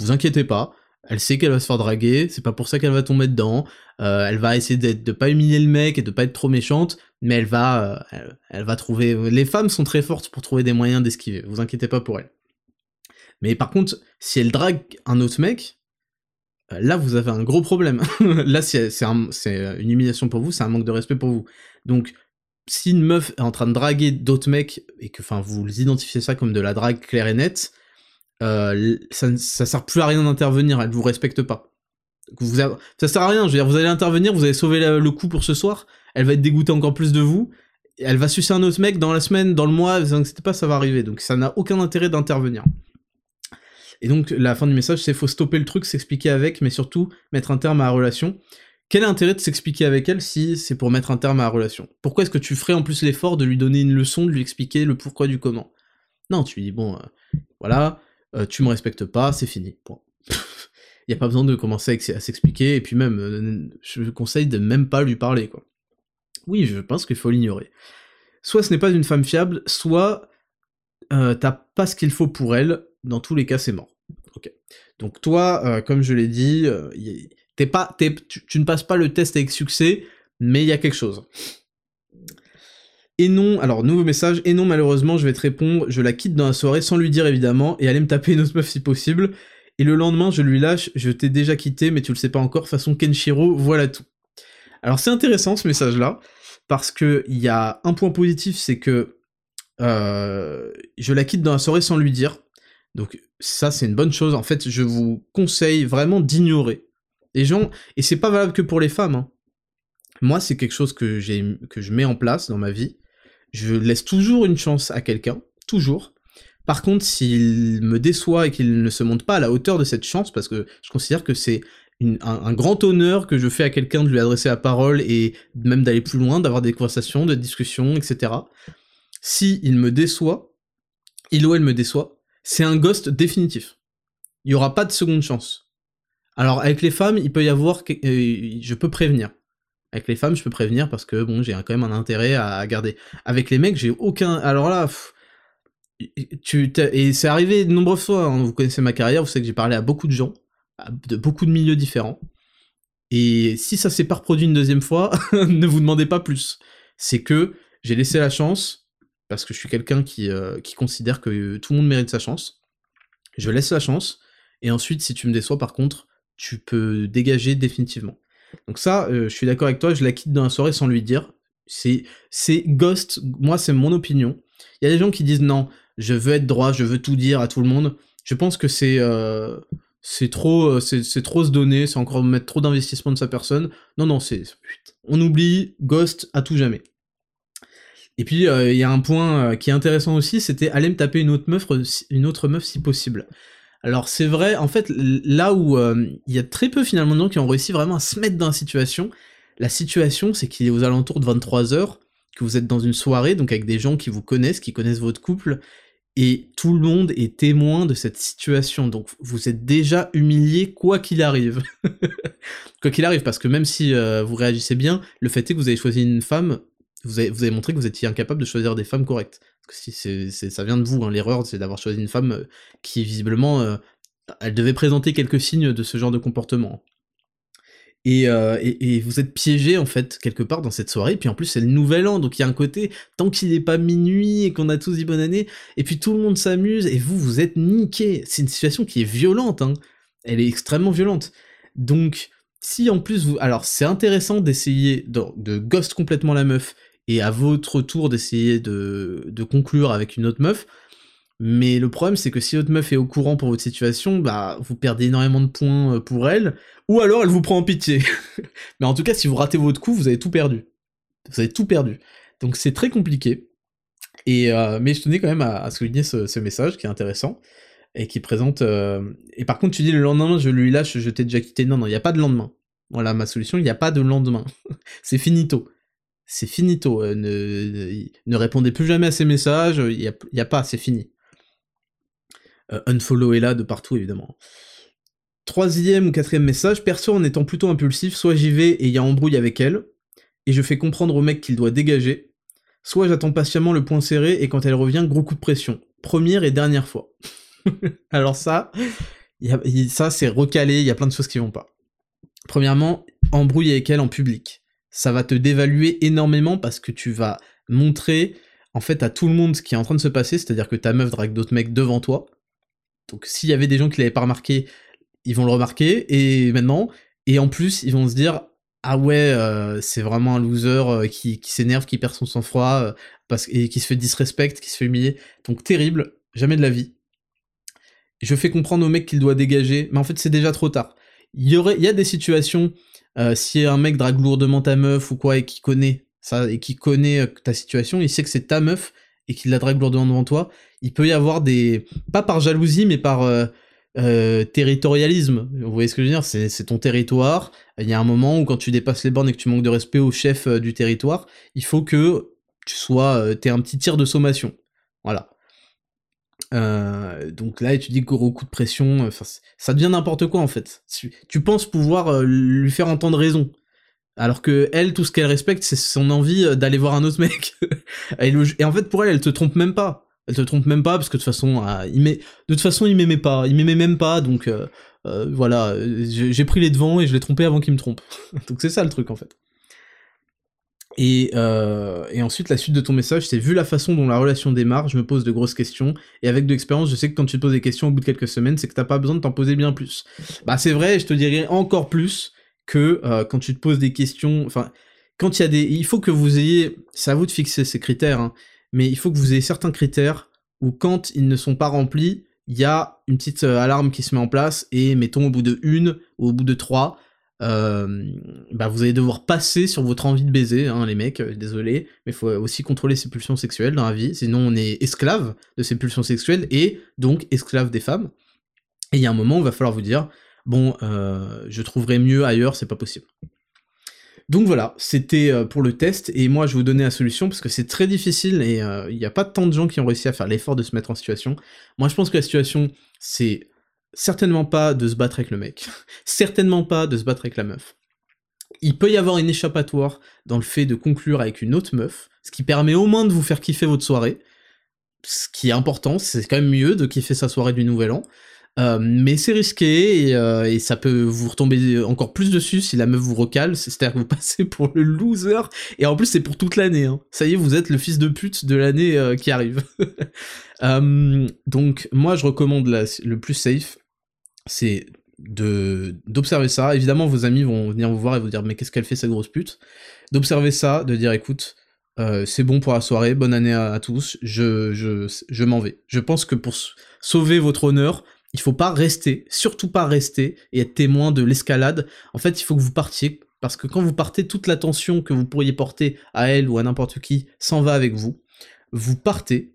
Vous inquiétez pas. Elle sait qu'elle va se faire draguer, c'est pas pour ça qu'elle va tomber dedans. Euh, elle va essayer de, de pas humilier le mec et de pas être trop méchante, mais elle va, euh, elle, va trouver. Les femmes sont très fortes pour trouver des moyens d'esquiver. Vous inquiétez pas pour elle. Mais par contre, si elle drague un autre mec, euh, là vous avez un gros problème. là c'est une humiliation pour vous, c'est un manque de respect pour vous. Donc si une meuf est en train de draguer d'autres mecs et que, vous identifiez ça comme de la drague claire et nette euh, ça, ça sert plus à rien d'intervenir, elle vous respecte pas. Vous ça sert à rien, je veux dire, vous allez intervenir, vous allez sauver le coup pour ce soir, elle va être dégoûtée encore plus de vous, elle va sucer un autre mec dans la semaine, dans le mois, vous pas, ça va arriver, donc ça n'a aucun intérêt d'intervenir. Et donc la fin du message, c'est faut stopper le truc, s'expliquer avec, mais surtout mettre un terme à la relation, quel est l'intérêt de s'expliquer avec elle si c'est pour mettre un terme à la relation? Pourquoi est-ce que tu ferais en plus l'effort de lui donner une leçon, de lui expliquer le pourquoi du comment? Non, tu lui dis, bon, euh, voilà, euh, tu me respectes pas, c'est fini. Il n'y a pas besoin de commencer à s'expliquer, et puis même, euh, je conseille de même pas lui parler, quoi. Oui, je pense qu'il faut l'ignorer. Soit ce n'est pas une femme fiable, soit t'as pas ce qu'il faut pour elle, dans tous les cas c'est mort. Ok. Donc toi, comme je l'ai dit, t'es pas, tu, ne passes pas le test avec succès, mais il y a quelque chose. Et non, alors nouveau message, et non malheureusement je vais te répondre, je la quitte dans la soirée sans lui dire évidemment, et aller me taper une autre meuf si possible, et le lendemain je lui lâche, je t'ai déjà quitté mais tu le sais pas encore, façon Kenshiro, voilà tout. Alors c'est intéressant ce message là, parce que il y a un point positif, c'est que euh, je la quitte dans la soirée sans lui dire, donc ça c'est une bonne chose, en fait je vous conseille vraiment d'ignorer les gens, et c'est pas valable que pour les femmes. Hein. Moi, c'est quelque chose que, je mets en place dans ma vie. Je laisse toujours une chance à quelqu'un, toujours. Par contre, s'il me déçoit et qu'il ne se montre pas à la hauteur de cette chance, parce que je considère que c'est un, grand honneur que je fais à quelqu'un de lui adresser la parole et même d'aller plus loin, d'avoir des conversations, des discussions, etc. Si il me déçoit, il ou elle me déçoit, c'est un ghost définitif. Il n'y aura pas de seconde chance. Alors avec les femmes, il peut y avoir, euh, je peux prévenir. Avec les femmes, je peux prévenir parce que bon, j'ai quand même un intérêt à garder. Avec les mecs, j'ai aucun. Alors là, tu et c'est arrivé de nombreuses fois. Hein. Vous connaissez ma carrière, vous savez que j'ai parlé à beaucoup de gens, de beaucoup de milieux différents. Et si ça s'est pas reproduit une deuxième fois, ne vous demandez pas plus. C'est que j'ai laissé la chance parce que je suis quelqu'un qui, euh, qui considère que tout le monde mérite sa chance. Je laisse la chance. Et ensuite, si tu me déçois, par contre, tu peux dégager définitivement. Donc ça, euh, je suis d'accord avec toi, je la quitte dans la soirée sans lui dire. C'est, Ghost, moi c'est mon opinion. Il y a des gens qui disent non, je veux être droit, je veux tout dire à tout le monde. Je pense que c'est, euh, trop, euh, trop se donner, c'est encore mettre trop d'investissement de sa personne. Non, non, c'est, on oublie Ghost à tout jamais. Et puis il y a un point qui est intéressant aussi, c'était aller me taper une autre meuf, une autre meuf si possible. Alors c'est vrai, en fait, là où euh, il y a très peu finalement de gens qui ont réussi vraiment à se mettre dans la situation, la situation c'est qu'il est aux alentours de 23h, que vous êtes dans une soirée, donc avec des gens qui vous connaissent, qui connaissent votre couple, et tout le monde est témoin de cette situation, donc vous êtes déjà humilié quoi qu'il arrive. quoi qu'il arrive, parce que même si euh, vous réagissez bien, le fait est que vous avez choisi une femme, vous avez, vous avez montré que vous étiez incapable de choisir des femmes correctes. Si c'est, ça vient de vous, hein, l'erreur, c'est d'avoir choisi une femme euh, qui visiblement, euh, elle devait présenter quelques signes de ce genre de comportement. Euh, et, et, vous êtes piégé en fait quelque part dans cette soirée, puis en plus c'est le nouvel an, donc il y a un côté, tant qu'il n'est pas minuit et qu'on a tous dit bonne année, et puis tout le monde s'amuse, et vous, vous êtes niqué. C'est une situation qui est violente, hein. elle est extrêmement violente. Donc, si en plus vous... Alors c'est intéressant d'essayer de, de ghost complètement la meuf, et à votre tour d'essayer de, conclure avec une autre meuf. Mais le problème, c'est que si votre meuf est au courant pour votre situation, bah, vous perdez énormément de points euh, pour elle, ou alors elle vous prend en pitié. Mais en tout cas, si vous ratez votre coup, vous avez tout perdu. Vous avez tout perdu. Donc c'est très compliqué. Et euh, mais je tenais quand même à, souligner ce, message qui est intéressant et qui présente. Euh, et par contre, tu dis le lendemain, je lui lâche, je t'ai déjà quitté. Non, non, il n'y a pas de lendemain. Voilà ma solution, il n'y a pas de lendemain. c'est finito c'est finito. Euh, ne, ne, répondez plus jamais à ces messages, il n'y a, pas, c'est fini. Euh, unfollow est là de partout, évidemment. Troisième ou quatrième message, perso en étant plutôt impulsif, soit j'y vais et il y a embrouille avec elle, et je fais comprendre au mec qu'il doit dégager, soit j'attends patiemment le point serré et quand elle revient, gros coup de pression. Première et dernière fois. Alors ça, ça c'est recalé, il y a plein de choses qui vont pas. Premièrement, embrouille avec elle en public ça va te dévaluer énormément parce que tu vas montrer en fait à tout le monde ce qui est en train de se passer, c'est-à-dire que ta meuf drague d'autres mecs devant toi. Donc s'il y avait des gens qui l'avaient pas remarqué, ils vont le remarquer et maintenant et en plus ils vont se dire ah ouais euh, c'est vraiment un loser euh, qui, s'énerve, qui perd son sang-froid euh, et qui se fait disrespect, qui se fait humilier. Donc terrible, jamais de la vie. Je fais comprendre au mec qu'il doit dégager, mais en fait c'est déjà trop tard. Il y aurait il y a des situations euh, si un mec drague lourdement ta meuf ou quoi et qui connaît ça et qui connaît euh, ta situation, il sait que c'est ta meuf et qu'il la drague lourdement devant toi, il peut y avoir des pas par jalousie mais par euh, territorialisme. Vous voyez ce que je veux dire? C'est ton territoire. Il y a un moment où quand tu dépasses les bornes et que tu manques de respect au chef du territoire, il faut que tu sois, t'aies un petit tir de sommation. Voilà. Donc là, tu dis gros coup de pression, ça devient n'importe quoi en fait. Tu, penses pouvoir lui faire entendre raison, alors que elle, tout ce qu'elle respecte, c'est son envie d'aller voir un autre mec. et, en fait, pour elle, elle te trompe même pas. Elle te trompe même pas parce que de toute façon, euh, il de toute façon, il m'aimait pas, il m'aimait même pas, donc euh, euh, voilà, j'ai pris les devants et je l'ai trompé avant qu'il me trompe. donc c'est ça le truc en fait. Et, et, ensuite, la suite de ton message, c'est vu la façon dont la relation démarre, je me pose de grosses questions, et avec de l'expérience, je sais que quand tu te poses des questions au bout de quelques semaines, c'est que t'as pas besoin de t'en poser bien plus. Bah c'est vrai, je te dirais encore plus que quand tu te poses des questions, enfin, quand il y a des... Il faut que vous ayez... C'est à vous de fixer ces critères, hein mais il faut que vous ayez certains critères où quand ils ne sont pas remplis, il y a une petite euh, alarme qui se met en place et mettons au bout de une ou au bout de trois, euh, bah vous allez devoir passer sur votre envie de baiser, hein, les mecs, euh, désolé, mais il faut aussi contrôler ses pulsions sexuelles dans la vie, sinon on est esclave de ses pulsions sexuelles et donc esclave des femmes. Et il y a un moment où il va falloir vous dire, bon, je trouverai mieux ailleurs, c'est pas possible. Donc voilà, c'était euh, pour le test, et moi je vais vous donner la solution, parce que c'est très difficile, et euh, il n'y a pas tant de gens qui ont réussi à faire l'effort de se mettre en situation. Moi je pense que la situation, c'est certainement pas de se battre avec le mec, certainement pas de se battre avec la meuf. Il peut y avoir une échappatoire dans le fait de conclure avec une autre meuf, ce qui permet au moins de vous faire kiffer votre soirée, ce qui est important, c'est quand même mieux de kiffer sa soirée du Nouvel An, euh, mais c'est risqué euh, et, ça peut vous retomber encore plus dessus si la meuf vous recale, c'est-à-dire que vous passez pour le loser et en plus c'est pour toute l'année. Hein. Ça y est, vous êtes le fils de pute de l'année euh, qui arrive. donc moi je recommande le plus safe, c'est de d'observer ça. Évidemment vos amis vont venir vous voir et vous dire mais qu'est-ce qu'elle fait cette grosse pute? D'observer ça, de dire écoute c'est bon pour la soirée, bonne année à, à tous, je, je, je m'en vais. Je pense que pour sauver votre honneur, il faut pas rester, surtout pas rester et être témoin de l'escalade. En fait, il faut que vous partiez, parce que quand vous partez, toute l'attention que vous pourriez porter à elle ou à n'importe qui s'en va avec vous. Vous partez,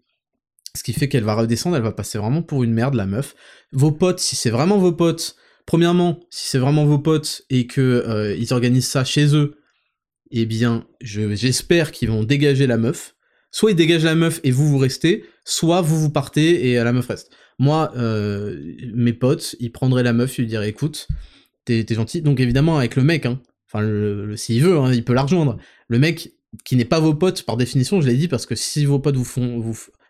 ce qui fait qu'elle va redescendre, elle va passer vraiment pour une merde, la meuf. Vos potes, si c'est vraiment vos potes, premièrement, si c'est vraiment vos potes et que euh, organisent ça chez eux, eh bien, j'espère qu'ils vont dégager la meuf. Soit ils dégagent la meuf et vous vous restez, soit vous vous partez et la meuf reste. Moi, euh, mes potes, ils prendraient la meuf, ils lui diraient écoute, t'es gentil. Donc évidemment avec le mec, hein. Enfin, s'il veut, hein, il peut la rejoindre. Le mec qui n'est pas vos potes, par définition, je l'ai dit, parce que si vos potes vous font,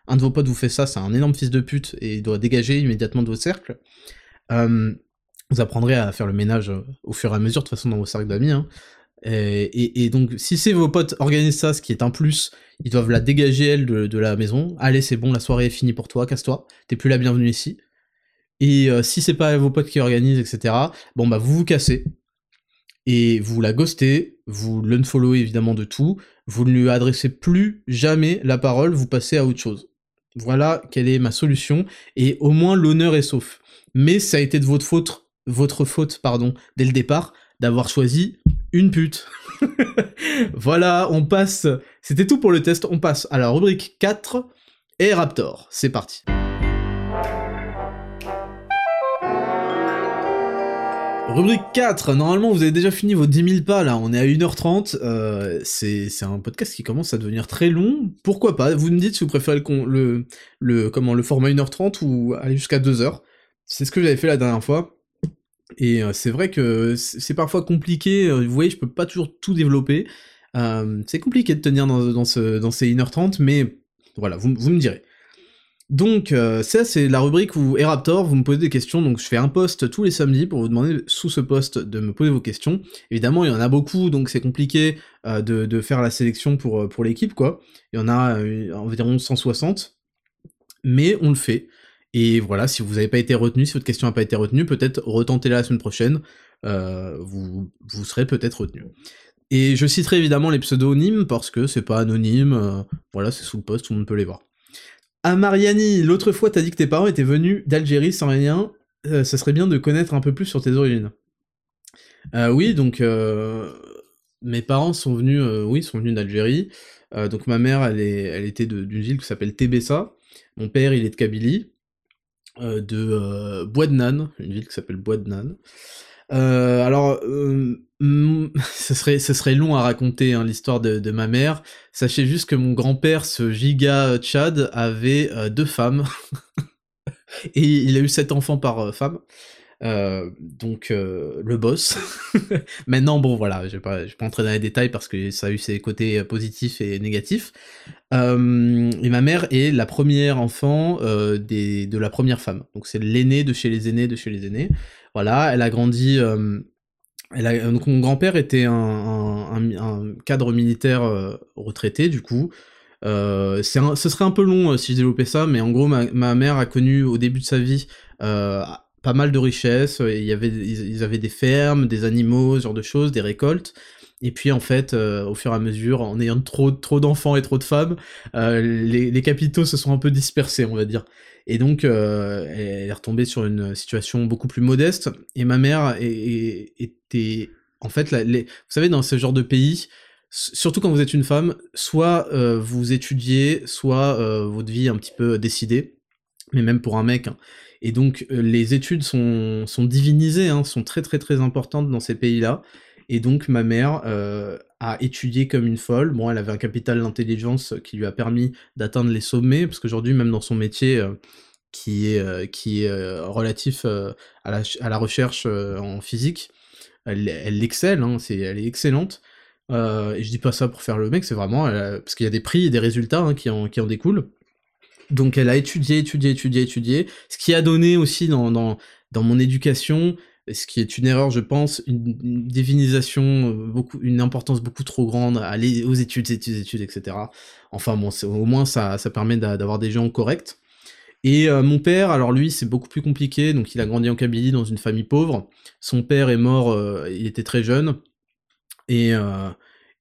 un de vos potes vous fait ça, c'est un énorme fils de pute et il doit dégager immédiatement de votre cercle. Euh, vous apprendrez à faire le ménage au fur et à mesure, de toute façon, dans vos cercles d'amis. Hein. Et, donc, si c'est vos potes organisent ça, ce qui est un plus, ils doivent la dégager, elle, de, la maison. Allez, c'est bon, la soirée est finie pour toi, casse-toi. T'es plus la bienvenue ici. Et euh, si c'est pas vos potes qui organisent, etc., bon, bah, vous vous cassez. Et vous la ghostez, vous l'unfollowez évidemment de tout, vous ne lui adressez plus jamais la parole, vous passez à autre chose. Voilà quelle est ma solution, et au moins l'honneur est sauf. Mais ça a été de votre faute, votre faute, pardon, dès le départ, d'avoir choisi une pute. voilà, on passe. C'était tout pour le test. On passe à la rubrique 4 et Raptor. C'est parti. Rubrique 4, normalement vous avez déjà fini vos 10 000 pas là, on est à 1h30, euh, c'est un podcast qui commence à devenir très long, pourquoi pas, vous me dites si vous préférez le, format 1h30 ou aller jusqu'à 2h, c'est ce que j'avais fait la dernière fois, et euh, c'est vrai que c'est parfois compliqué, euh, vous voyez, je peux pas toujours tout développer. Euh, c'est compliqué de tenir dans, dans, ce, dans ces 1h30, mais voilà, vous me direz. Donc ça c'est la rubrique où Eraptor, vous me posez des questions, donc je fais un post tous les samedis pour vous demander sous ce post de me poser vos questions. Évidemment il y en a beaucoup, donc c'est compliqué de, de, faire la sélection pour, pour l'équipe quoi. Il y en a environ 160, mais on le fait. Et voilà, si vous n'avez pas été retenu, si votre question n'a pas été retenue, peut-être retentez-la la semaine prochaine, euh, vous, vous serez peut-être retenu. Et je citerai évidemment les pseudonymes parce que c'est pas anonyme, euh, voilà, c'est sous le poste, tout le monde peut les voir. Ah Mariani, l'autre fois t'as dit que tes parents étaient venus d'Algérie sans rien, euh, ça serait bien de connaître un peu plus sur tes origines. oui, donc mes parents sont venus, oui, sont venus d'Algérie. donc ma mère, elle, est, elle était d'une ville qui s'appelle Tébessa. Mon père, il est de Kabylie. de Bois de Nan, une ville qui s'appelle Bois. Alors, ce serait, ce serait long à raconter hein, l'histoire de, de, ma mère. Sachez juste que mon grand-père, ce giga Chad, avait deux femmes. Et il a eu sept enfants par femme. Euh, donc euh, le boss. Maintenant, bon voilà, je vais pas, vais pas entrer dans les détails parce que ça a eu ses côtés positifs et négatifs. Euh, et ma mère est la première enfant des, de la première femme. Donc c'est l'aîné de chez les aînés de chez les aînés. Voilà, elle a grandi. Elle donc mon grand-père était un, un, cadre militaire retraité du coup. Euh, ce serait un peu long si je développais ça, mais en gros ma, ma, mère a connu au début de sa vie euh, pas mal de richesses. Il y avait, ils avaient des fermes, des animaux, ce genre de choses, des récoltes. Et puis en fait, euh, au fur et à mesure, en ayant trop, trop d'enfants et trop de femmes, euh, les, capitaux se sont un peu dispersés, on va dire. Et donc, euh, elle est retombée sur une situation beaucoup plus modeste. Et ma mère était, en fait, vous savez, dans ce genre de pays, surtout quand vous êtes une femme, soit vous étudiez, soit votre vie est un petit peu décidée. Mais même pour un mec, hein, et donc euh, les études sont, divinisées, hein, sont très très très importantes dans ces pays-là. Et donc ma mère euh, a étudié comme une folle. Bon, elle avait un capital d'intelligence qui lui a permis d'atteindre les sommets, parce qu'aujourd'hui, même dans son métier, euh, qui est, qui est relatif à la, à, la, recherche en physique, elle, elle excelle, hein, elle est excellente. et je dis pas ça pour faire le mec, c'est vraiment parce qu'il y a des prix et des résultats hein, qui, en, qui en découlent. Donc elle a étudié, étudié, étudié, étudié, ce qui a donné aussi dans, dans, dans mon éducation, ce qui est une erreur, je pense, une, divinisation, euh, beaucoup, une importance beaucoup trop grande aux études, études, études, etc. Enfin bon, au moins ça, ça permet d'avoir des gens corrects. Et euh, mon père, alors lui, c'est beaucoup plus compliqué, donc il a grandi en Kabylie dans une famille pauvre. Son père est mort, euh, il était très jeune, et,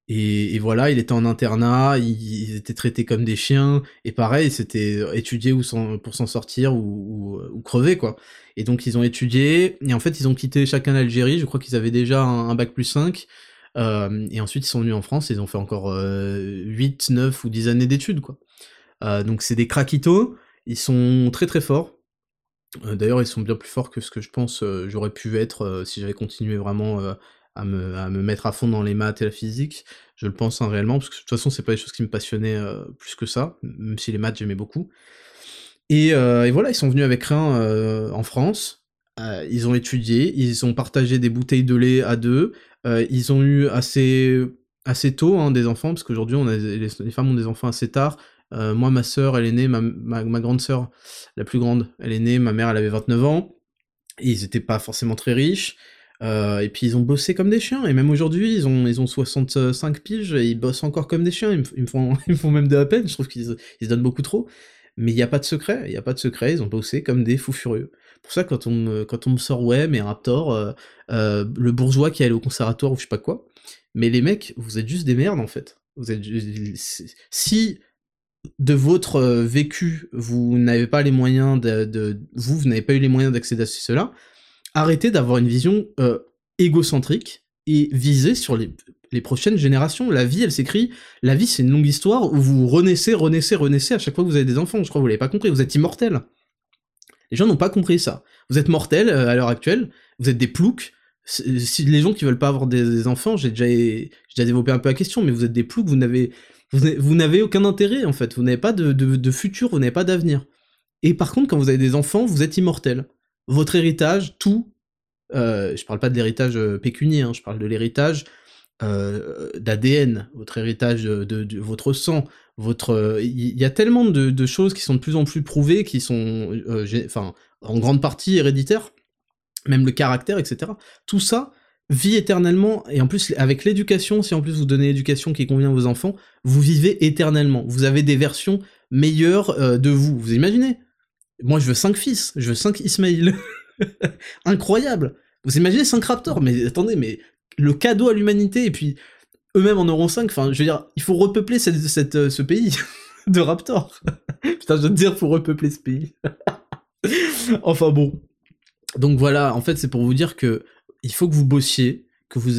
et, et, voilà, il était en internat, ils, étaient traités comme des chiens, et pareil, c'était étudier ou pour s'en sortir ou, ou, crever, quoi. Et donc ils ont étudié, et en fait ils ont quitté chacun l'Algérie, je crois qu'ils avaient déjà un, bac plus 5, euh, et ensuite ils sont venus en France, ils ont fait encore euh, 8, 9 ou 10 années d'études, quoi. Euh, donc c'est des craquitos, ils sont très très forts, euh, D'ailleurs, ils sont bien plus forts que ce que je pense euh, j'aurais pu être euh, si j'avais continué vraiment à me, mettre à fond dans les maths et la physique. Je le pense hein, réellement, parce que de toute façon, c'est pas des choses qui me passionnaient euh, plus que ça, même si les maths j'aimais beaucoup. Et, euh, voilà, ils sont venus avec rien euh, en France. ils ont étudié, ils ont partagé des bouteilles de lait à deux. ils ont eu assez assez tôt hein, des enfants, parce qu'aujourd'hui les, femmes ont des enfants assez tard. moi, ma sœur, elle est née, ma, grande sœur, la plus grande, elle est née, ma mère, elle avait 29 ans. Ils étaient pas forcément très riches. Euh, et puis ils ont bossé comme des chiens, et même aujourd'hui, ils ont, ils ont 65 piges, et ils bossent encore comme des chiens, ils me, font, ils font même de la peine, je trouve qu'ils ils se donnent beaucoup trop. Mais il n'y a pas de secret, il n'y a pas de secret, ils ont bossé comme des fous furieux. Pour ça, quand on me, quand on me sort, ouais, mais Raptor, euh, euh, le bourgeois qui est allé au conservatoire ou je sais pas quoi, mais les mecs, vous êtes juste des merdes en fait. Vous êtes si de votre vécu, vous n'avez pas les moyens de, de vous, vous n'avez pas eu les moyens d'accéder à cela, arrêtez d'avoir une vision euh, égocentrique et viser sur les, les, prochaines générations. La vie, elle s'écrit, la vie c'est une longue histoire où vous renaissez, renaissez, renaissez à chaque fois que vous avez des enfants. Je crois que vous l'avez pas compris, vous êtes immortel. Les gens n'ont pas compris ça. Vous êtes mortel euh, à l'heure actuelle, vous êtes des ploucs. Les gens qui veulent pas avoir des, enfants, j'ai déjà, déjà développé un peu la question, mais vous êtes des ploucs, vous n'avez vous n'avez aucun intérêt en fait, vous n'avez pas de, de, de futur, vous n'avez pas d'avenir. Et par contre, quand vous avez des enfants, vous êtes immortel votre héritage, tout, euh, je parle pas de l'héritage euh, pécunier, hein, je parle de l'héritage euh, d'ADN, votre héritage de, votre sang, votre, il y, a tellement de, choses qui sont de plus en plus prouvées, qui sont, enfin, en grande partie héréditaires, même le caractère, etc. Tout ça vit éternellement, et en plus avec l'éducation, si en plus vous donnez l'éducation qui convient à vos enfants, vous vivez éternellement. Vous avez des versions meilleures de vous. Vous imaginez? Moi, je veux 5 fils, je veux 5 Ismaïl. Incroyable Vous imaginez 5 Raptors? Mais attendez, mais le cadeau à l'humanité, et puis eux-mêmes en auront 5, enfin, je veux dire, il faut repeupler euh, ce pays de Raptors. Putain, je veux te dire, faut repeupler ce pays. enfin bon. Donc voilà, en fait, c'est pour vous dire que il faut que vous bossiez, que vous,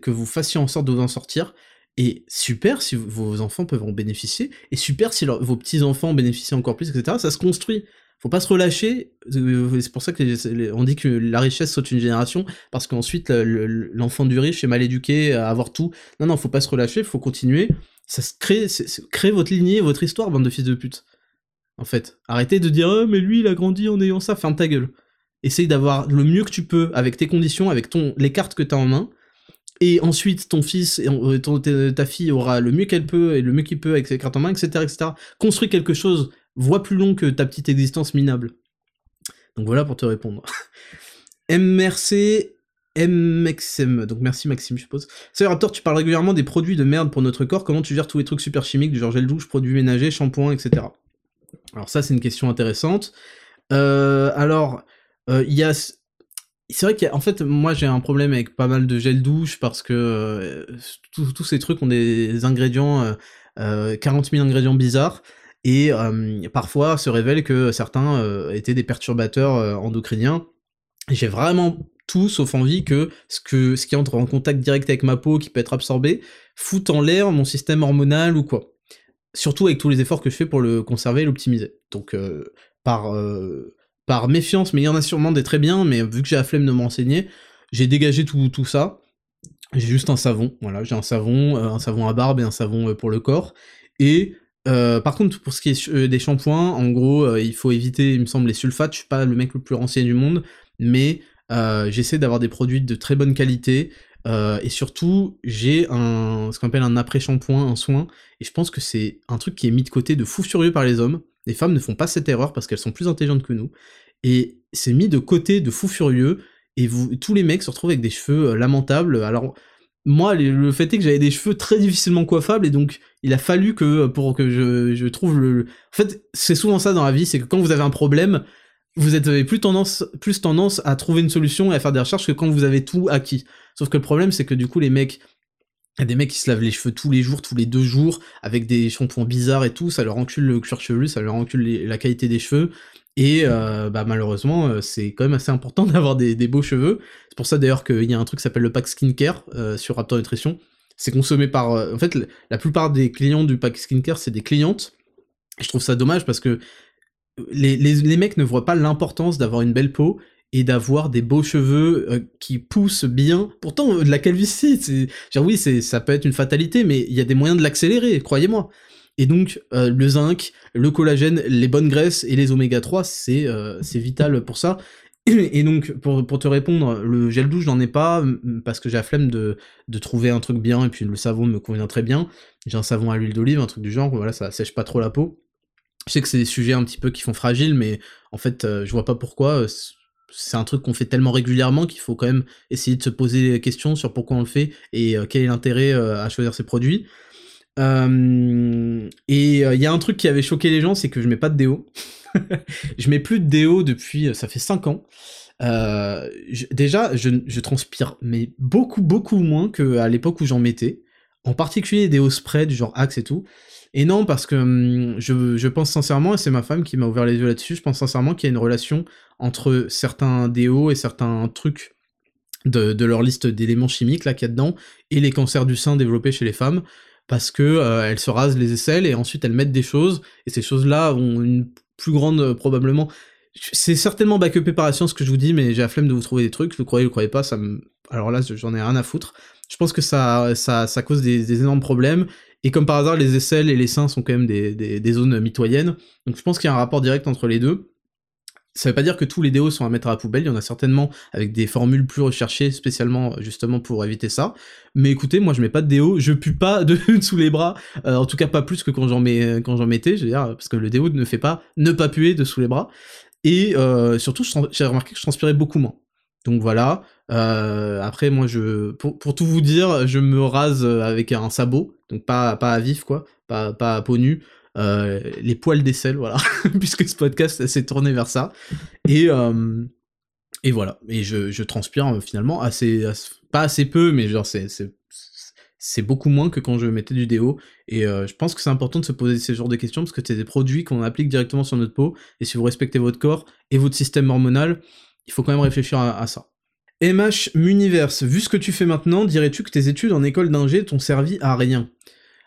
que vous fassiez en sorte de vous en sortir, et super si vos enfants peuvent en bénéficier, et super si vos petits-enfants bénéficient encore plus, etc. Ça se construit. Faut pas se relâcher. Euh, c'est pour ça que on dit que la richesse saute une génération, parce qu'ensuite l'enfant du riche est mal éduqué à avoir tout. Non, non, faut pas se relâcher, faut continuer. Ça se crée, crée votre lignée, votre histoire, bande de fils de pute. En fait, arrêtez de dire oh, mais lui il a grandi en ayant ça, ferme ta gueule. Essaye d'avoir le mieux que tu peux avec tes conditions, avec ton les cartes que t'as en main. Et ensuite, ton fils et euh, ta fille aura le mieux qu'elle peut et le mieux qu'il peut avec ses cartes en main, etc., etc. Construis quelque chose voit plus long que ta petite existence minable. Donc voilà pour te répondre. MRC MXM, donc merci Maxime, je suppose. Salut Raptor, tu parles régulièrement des produits de merde pour notre corps, comment tu gères tous les trucs super chimiques, du genre gel douche, produits ménagers, shampoing, etc. Alors ça, c'est une question intéressante. Euh, alors, euh, il y a... C'est vrai qu'en fait, moi j'ai un problème avec pas mal de gel douche parce que euh, tous ces trucs ont des ingrédients, 40 000 ingrédients bizarres, et parfois se révèle que certains étaient des perturbateurs endocriniens. J'ai vraiment tout sauf envie que ce, qui entre en contact direct avec ma peau, qui peut être absorbé, foute en l'air mon système hormonal ou quoi. Surtout avec tous les efforts que je fais pour le conserver et l'optimiser. Donc par, par méfiance, mais il y en a sûrement des très bien, mais vu que j'ai la flemme de m'enseigner, j'ai dégagé tout, tout ça. J'ai juste un savon, voilà, j'ai un savon, un savon à barbe et un savon pour le corps. Et euh, par contre, pour ce qui est euh, des shampoings, en gros, euh, il faut éviter, il me semble, les sulfates. Je suis pas le mec le plus renseigné du monde, mais j'essaie d'avoir des produits de très bonne qualité. et surtout, j'ai un ce qu'on appelle un après-shampoing, un soin. Et je pense que c'est un truc qui est mis de côté de fou furieux par les hommes. Les femmes ne font pas cette erreur parce qu'elles sont plus intelligentes que nous. Et c'est mis de côté de fou furieux. Et tous les mecs se retrouvent avec des cheveux lamentables. Alors, moi, le fait est que j'avais des cheveux très difficilement coiffables et donc il a fallu que pour que je, trouve le. En fait, c'est souvent ça dans la vie, c'est que quand vous avez un problème, vous avez plus tendance, plus tendance à trouver une solution et à faire des recherches que quand vous avez tout acquis. Sauf que le problème, c'est que du coup, les mecs, y a des mecs qui se lavent les cheveux tous les jours, tous les deux jours, avec des shampoings bizarres et tout, ça leur encule le cuir chevelu, ça leur encule la qualité des cheveux, et euh, bah, malheureusement, euh, c'est quand même assez important d'avoir des, beaux cheveux. C'est pour ça d'ailleurs qu'il y a un truc qui s'appelle le pack skincare euh, sur Raptor Nutrition. C'est consommé par... en fait, la plupart des clients du pack skincare, c'est des clientes. Je trouve ça dommage parce que les, les, mecs ne voient pas l'importance d'avoir une belle peau et d'avoir des beaux cheveux qui poussent bien. Pourtant, de la calvitie, c'est, genre oui, ça peut être une fatalité, mais il y a des moyens de l'accélérer, croyez-moi. Et donc, euh, le zinc, le collagène, les bonnes graisses et les oméga 3, c'est euh, c'est vital pour ça. Et donc, pour, pour te répondre, le gel douche, j'en ai pas, parce que j'ai la flemme de, de trouver un truc bien, et puis le savon me convient très bien. J'ai un savon à l'huile d'olive, un truc du genre, voilà, ça sèche pas trop la peau. Je sais que c'est des sujets un petit peu qui font fragile, mais en fait, euh, je vois pas pourquoi. C'est un truc qu'on fait tellement régulièrement qu'il faut quand même essayer de se poser des questions sur pourquoi on le fait et quel est l'intérêt à choisir ces produits. Euh, et il euh, y a un truc qui avait choqué les gens, c'est que je mets pas de déo. je mets plus de déo depuis, euh, ça fait 5 ans. déjà, je, transpire, mais beaucoup, beaucoup moins qu'à l'époque où j'en mettais. En particulier des déos spray du genre Axe et tout. Et non, parce que hum, je, je, pense sincèrement, et c'est ma femme qui m'a ouvert les yeux là-dessus, je pense sincèrement qu'il y a une relation entre certains déos et certains trucs de, de leur liste d'éléments chimiques là qu'il y a dedans, et les cancers du sein développés chez les femmes parce que euh, elles se rasent les aisselles et ensuite elles mettent des choses et ces choses-là ont une plus grande euh, probablement c'est certainement backupé par la science que je vous dis mais j'ai la flemme de vous trouver des trucs, vous croyez ou vous croyez pas, ça me alors là j'en ai rien à foutre. Je pense que ça ça, ça cause des, énormes problèmes et comme par hasard les aisselles et les seins sont quand même des, des zones mitoyennes. Donc je pense qu'il y a un rapport direct entre les deux. Ça veut pas dire que tous les déos sont à mettre à la poubelle, il y en a certainement avec des formules plus recherchées spécialement justement pour éviter ça. Mais écoutez, moi je mets pas de déo, je pue pas de sous les bras, euh, en tout cas pas plus que quand j'en j'en mettais, dire parce que le déo ne fait pas ne pas puer de sous les bras. Et euh, surtout j'ai remarqué que je transpirais beaucoup moins. Donc voilà. Euh, après moi je pour, pour, tout vous dire, je me rase avec un sabot, donc pas pas à vif quoi, pas pas à peau nue. Euh, les poils d'aisselle, voilà, puisque ce podcast s'est tourné vers ça. Et, euh, et voilà, et je, transpire euh, finalement assez, pas assez peu, mais genre c'est, c'est, beaucoup moins que quand je mettais du déo. Et je pense que c'est important de se poser ce genre de questions parce que c'est des produits qu'on applique directement sur notre peau. Et si vous respectez votre corps et votre système hormonal, il faut quand même réfléchir à, à ça. MH Muniverse, vu ce que tu fais maintenant, dirais-tu que tes études en école d'ingé t'ont servi à rien?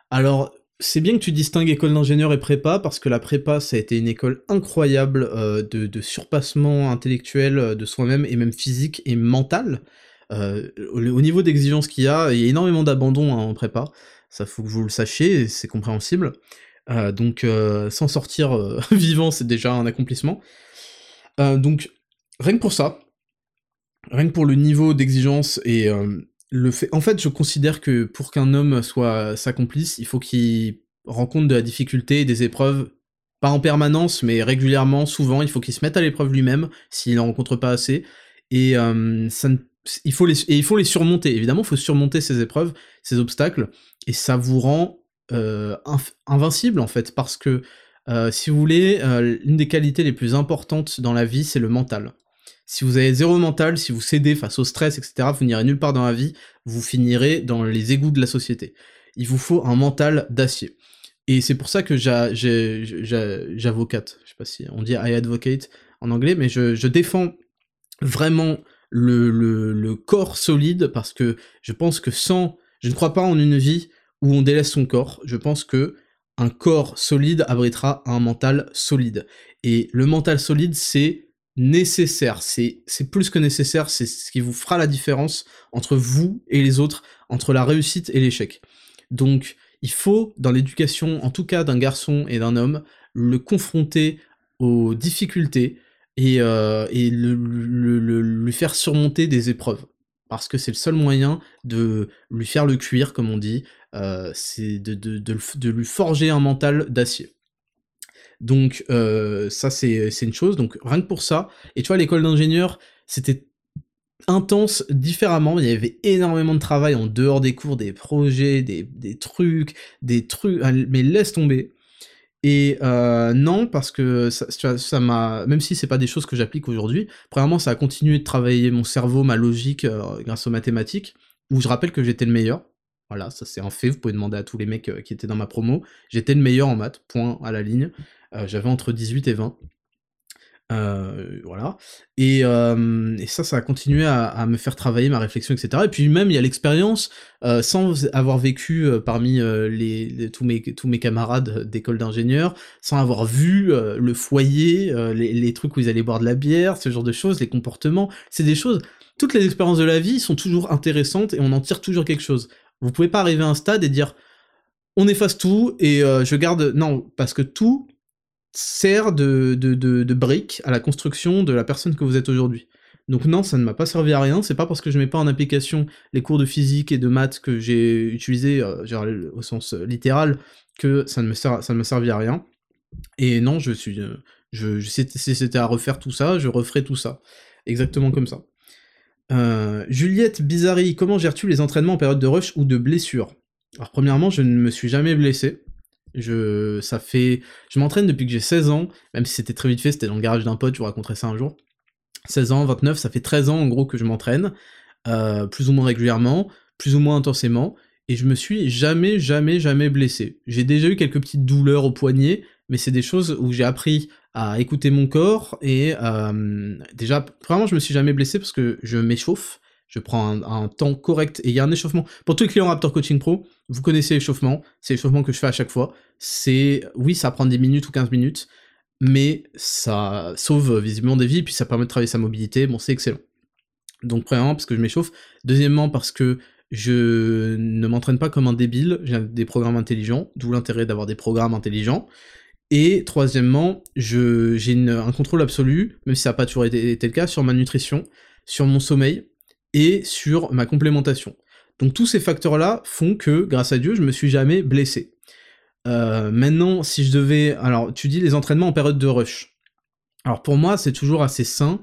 Alors, c'est bien que tu distingues école d'ingénieur et prépa, parce que la prépa, ça a été une école incroyable euh, de, surpassement intellectuel euh, de soi-même, et même physique et mental. Euh, au, niveau d'exigence qu'il y a, il y a énormément d'abandon hein, en prépa, ça faut que vous le sachiez, c'est compréhensible. donc s'en sortir vivant, c'est déjà un accomplissement. donc rien que pour ça, rien que pour le niveau d'exigence et en fait, je considère que pour qu'un homme soit s'accomplisse, il faut qu'il rencontre de la difficulté des épreuves, pas en permanence, mais régulièrement, souvent. Il faut qu'il se mette à l'épreuve lui-même s'il n'en rencontre pas assez. Et euh, il faut les, surmonter. Évidemment, il faut surmonter ces épreuves, ces obstacles, et ça vous rend euh, invincible en fait, parce que euh, si vous voulez, l'une des qualités les plus importantes dans la vie, c'est le mental. Si vous avez zéro mental, si vous cédez face au stress, etc., vous n'irez nulle part dans la vie, vous finirez dans les égouts de la société. Il vous faut un mental d'acier. Et c'est pour ça que j'avocate. Je sais pas si on dit I advocate en anglais, mais je, défends vraiment le, le, corps solide parce que je pense que sans, je ne crois pas en une vie où on délaisse son corps. Je pense que un corps solide abritera un mental solide. Et le mental solide, c'est nécessaire, c'est plus que nécessaire, c'est ce qui vous fera la différence entre vous et les autres, entre la réussite et l'échec. Donc, il faut, dans l'éducation, en tout cas d'un garçon et d'un homme, le confronter aux difficultés et, euh, et le, lui faire surmonter des épreuves. Parce que c'est le seul moyen de lui faire le cuir, comme on dit, euh, c'est de, de lui forger un mental d'acier. Donc euh, ça c'est une chose, donc rien que pour ça. Et tu vois, l'école d'ingénieur, c'était intense différemment, il y avait énormément de travail en dehors des cours, des projets, des, des trucs, des trucs, ah, mais laisse tomber. Et euh, non, parce que ça m'a, même si c'est pas des choses que j'applique aujourd'hui, premièrement, ça a continué de travailler mon cerveau, ma logique euh, grâce aux mathématiques, où je rappelle que j'étais le meilleur. Voilà, ça c'est un fait, vous pouvez demander à tous les mecs qui étaient dans ma promo. J'étais le meilleur en maths, point à la ligne. Euh, j'avais entre 18 et 20. Euh, voilà. Et, euh, et, ça, ça a continué à, me faire travailler ma réflexion, etc. Et puis même, il y a l'expérience, euh, sans avoir vécu euh, parmi euh, les, tous, mes, tous mes camarades d'école d'ingénieur, sans avoir vu le foyer, les, les, trucs où ils allaient boire de la bière, ce genre de choses, les comportements, c'est des choses... Toutes les expériences de la vie sont toujours intéressantes et on en tire toujours quelque chose. Vous pouvez pas arriver à un stade et dire on efface tout et je garde... Non, parce que tout sert de, de, de, brique à la construction de la personne que vous êtes aujourd'hui. Donc non, ça ne m'a pas servi à rien, c'est pas parce que je mets pas en application les cours de physique et de maths que j'ai utilisés, euh, au sens euh, littéral, que ça ne me, sert, ça ne me servi à rien. Et non, je suis... Euh, je, si c'était à refaire tout ça, je referais tout ça. Exactement comme ça. Juliette Bizarri, comment gères-tu les entraînements en période de rush ou de blessure? Alors premièrement, je ne me suis jamais blessé. Je, ça fait, je m'entraîne depuis que j'ai 16 ans, même si c'était très vite fait, c'était dans le garage d'un pote, je vous raconterai ça un jour. 16 ans, 29, ça fait 13 ans en gros que je m'entraîne, euh, plus ou moins régulièrement, plus ou moins intensément, et je me suis jamais, jamais, jamais blessé. J'ai déjà eu quelques petites douleurs au poignet, mais c'est des choses où j'ai appris à écouter mon corps, et euh, déjà, vraiment, je me suis jamais blessé parce que je m'échauffe, je prends un, temps correct et il y a un échauffement. Pour tous les clients Raptor Coaching Pro, vous connaissez l'échauffement, c'est l'échauffement que je fais à chaque fois. C'est, oui, ça prend 10 minutes ou 15 minutes, mais ça sauve visiblement des vies, puis ça permet de travailler sa mobilité, bon, c'est excellent. Donc, premièrement, parce que je m'échauffe. Deuxièmement, parce que je ne m'entraîne pas comme un débile, j'ai des programmes intelligents, d'où l'intérêt d'avoir des programmes intelligents. Et troisièmement, j'ai un contrôle absolu, même si ça n'a pas toujours été, été, le cas, sur ma nutrition, sur mon sommeil, et sur ma complémentation. Donc tous ces facteurs-là font que, grâce à Dieu, je me suis jamais blessé. Euh, maintenant, si je devais... Alors, tu dis les entraînements en période de rush. Alors pour moi, c'est toujours assez sain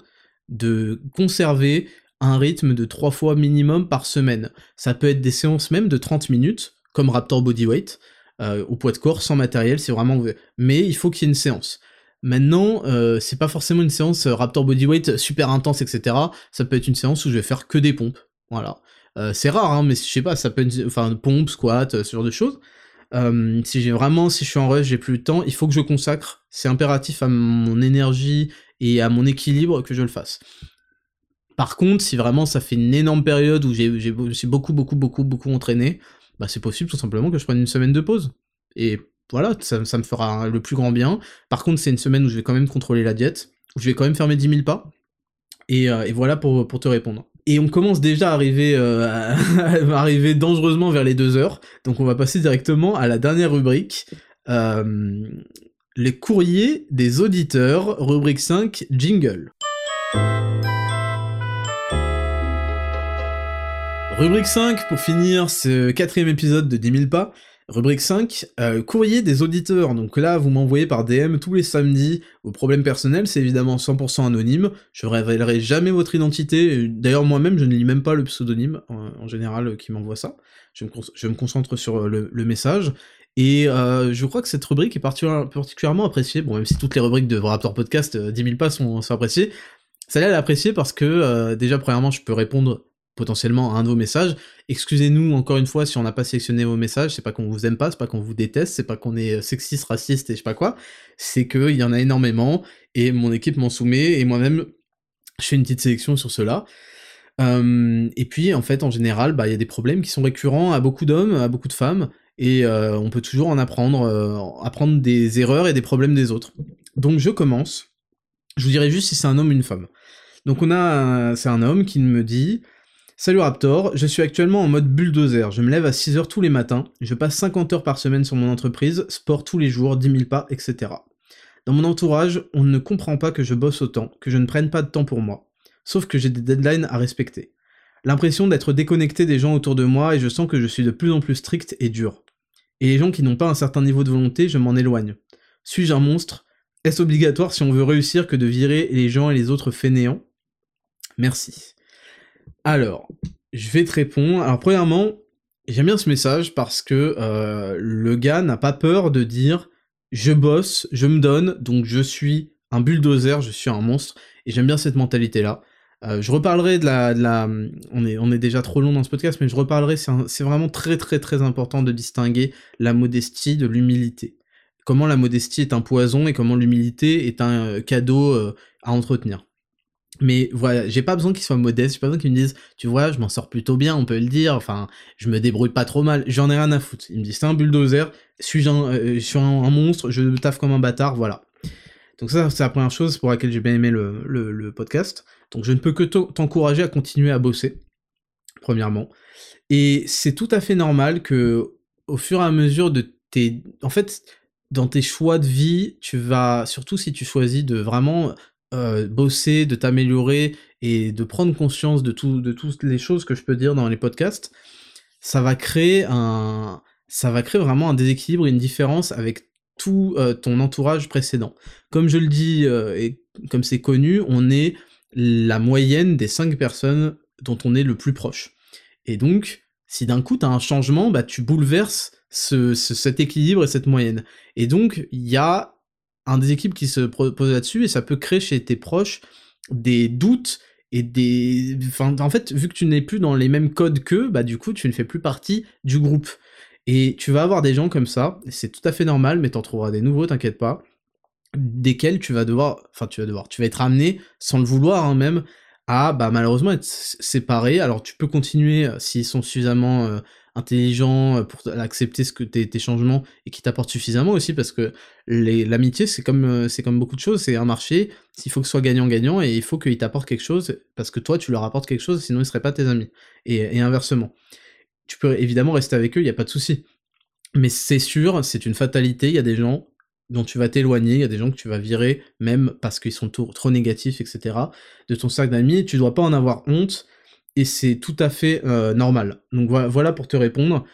de conserver un rythme de 3 fois minimum par semaine. Ça peut être des séances même de 30 minutes, comme Raptor Bodyweight, euh, au poids de corps, sans matériel, c'est vraiment... Mais il faut qu'il y ait une séance. Maintenant, euh, c'est pas forcément une séance euh, Raptor Bodyweight super intense, etc. Ça peut être une séance où je vais faire que des pompes. Voilà. Euh, c'est rare, hein, mais je sais pas, ça peut être, enfin, pompe, squat, ce genre de choses. si j'ai vraiment, si je suis en rush, j'ai plus de temps, il faut que je consacre. C'est impératif à mon énergie et à mon équilibre que je le fasse. Par contre, si vraiment ça fait une énorme période où j'ai beaucoup, beaucoup, beaucoup, beaucoup entraîné, bah c'est possible tout simplement que je prenne une semaine de pause. et voilà, ça, me fera le plus grand bien. Par contre, c'est une semaine où je vais quand même contrôler la diète, où je vais quand même faire mes 10 000 pas, et, et voilà pour, te répondre. Et on commence déjà à arriver, euh, à arriver dangereusement vers les deux heures, donc on va passer directement à la dernière rubrique, euh, les courriers des auditeurs, rubrique 5, jingle. Rubrique 5, pour finir ce quatrième épisode de 10 000 pas, Rubrique 5, euh, courrier des auditeurs. Donc là, vous m'envoyez par DM tous les samedis vos problèmes personnels, c'est évidemment 100% anonyme. Je révélerai jamais votre identité. D'ailleurs, moi-même, je ne lis même pas le pseudonyme, en, général, euh, qui m'envoie ça. Je me, concentre sur euh, le, message. Et je crois que cette rubrique est particulièrement appréciée. Bon, même si toutes les rubriques de Raptor Podcast, 10 000 pas sont, appréciées. Celle-là, elle est parce que, déjà, premièrement, je peux répondre potentiellement un de vos messages. Excusez-nous encore une fois si on n'a pas sélectionné vos messages, c'est pas qu'on vous aime pas, c'est pas qu'on vous déteste, c'est pas qu'on est sexiste, raciste et je sais pas quoi, c'est qu'il y en a énormément et mon équipe m'en soumet et moi-même je fais une petite sélection sur cela. Euh, et puis en fait en général, bah il y a des problèmes qui sont récurrents à beaucoup d'hommes, à beaucoup de femmes et euh, on peut toujours en apprendre, euh, apprendre des erreurs et des problèmes des autres. Donc je commence. Je vous dirai juste si c'est un homme ou une femme. Donc on a, c'est un homme qui me dit Salut Raptor, je suis actuellement en mode bulldozer, je me lève à 6h tous les matins, je passe 50 heures par semaine sur mon entreprise, sport tous les jours, 10 000 pas, etc. Dans mon entourage, on ne comprend pas que je bosse autant, que je ne prenne pas de temps pour moi. Sauf que j'ai des deadlines à respecter. L'impression d'être déconnecté des gens autour de moi et je sens que je suis de plus en plus strict et dur. Et les gens qui n'ont pas un certain niveau de volonté, je m'en éloigne. Suis-je un monstre? Est-ce obligatoire si on veut réussir que de virer les gens et les autres fainéants? Merci. Alors, je vais te répondre. Alors, premièrement, j'aime bien ce message parce que euh, le gars n'a pas peur de dire je bosse, je me donne, donc je suis un bulldozer, je suis un monstre, et j'aime bien cette mentalité-là. Euh, je reparlerai de la, on est déjà trop long dans ce podcast, mais je reparlerai, c'est vraiment très très très important de distinguer la modestie de l'humilité. Comment la modestie est un poison et comment l'humilité est un euh, cadeau à entretenir. Mais voilà, j'ai pas besoin qu'ils soient modestes, j'ai pas besoin qu'ils me disent, tu vois, je m'en sors plutôt bien, on peut le dire, enfin, je me débrouille pas trop mal, j'en ai rien à foutre. Il me dit, c'est un bulldozer, suis-je un, euh, suis un, monstre, je taffe comme un bâtard, voilà. Donc ça, c'est la première chose pour laquelle j'ai bien aimé le, le, podcast. Donc je ne peux que t'encourager à continuer à bosser, premièrement. Et c'est tout à fait normal que, au fur et à mesure de tes... En fait, dans tes choix de vie, tu vas, surtout si tu choisis de vraiment euh, bosser, de t'améliorer et de prendre conscience de, tout, de toutes les choses que je peux dire dans les podcasts, ça va créer un, ça va créer vraiment un déséquilibre une différence avec tout euh, ton entourage précédent. Comme je le dis euh, et comme c'est connu, on est la moyenne des cinq personnes dont on est le plus proche. Et donc, si d'un coup tu as un changement, bah tu bouleverses ce, cet équilibre et cette moyenne. Et donc, il y a un des équipes qui se pose là-dessus et ça peut créer chez tes proches des doutes et des enfin en fait vu que tu n'es plus dans les mêmes codes qu'eux bah du coup tu ne fais plus partie du groupe. Et tu vas avoir des gens comme ça c'est tout à fait normal mais t'en trouveras des nouveaux t'inquiète pas desquels tu vas devoir enfin tu vas devoir tu vas être amené sans le vouloir hein, même à bah malheureusement être séparé alors tu peux continuer euh, s'ils sont suffisamment euh, intelligent euh, pour accepter ce que tes, changements et qui t'apporte suffisamment aussi parce que l'amitié c'est comme euh, c'est comme beaucoup de choses. C'est un marché. S'il faut que ce soit gagnant gagnant et il faut qu'ils t'apportent quelque chose parce que toi tu leur apportes quelque chose sinon ils seraient pas tes amis. Et, inversement. Tu peux évidemment rester avec eux il y a pas de souci. Mais c'est sûr c'est une fatalité. Il y a des gens dont tu vas t'éloigner, il y a des gens que tu vas virer, même parce qu'ils sont trop, trop négatifs, etc., de ton cercle d'amis, tu dois pas en avoir honte, et c'est tout à fait euh, normal. Donc voilà, pour te répondre.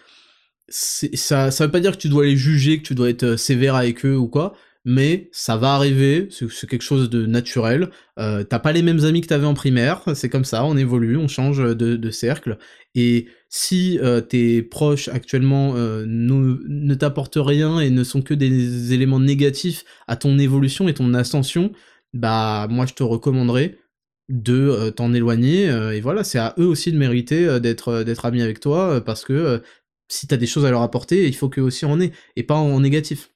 Ça, ça veut pas dire que tu dois les juger, que tu dois être euh, sévère avec eux ou quoi, mais ça va arriver, c'est quelque chose de naturel. Euh, t'as pas les mêmes amis que t'avais en primaire, c'est comme ça, on évolue, on change de, cercle. Et si tes proches actuellement ne, ne t'apportent rien et ne sont que des éléments négatifs à ton évolution et ton ascension, bah moi je te recommanderais de euh, t'en éloigner euh, et voilà c'est à eux aussi de mériter euh, d'être d'être amis avec toi parce que si t'as des choses à leur apporter il faut qu'eux aussi en aient et pas en négatif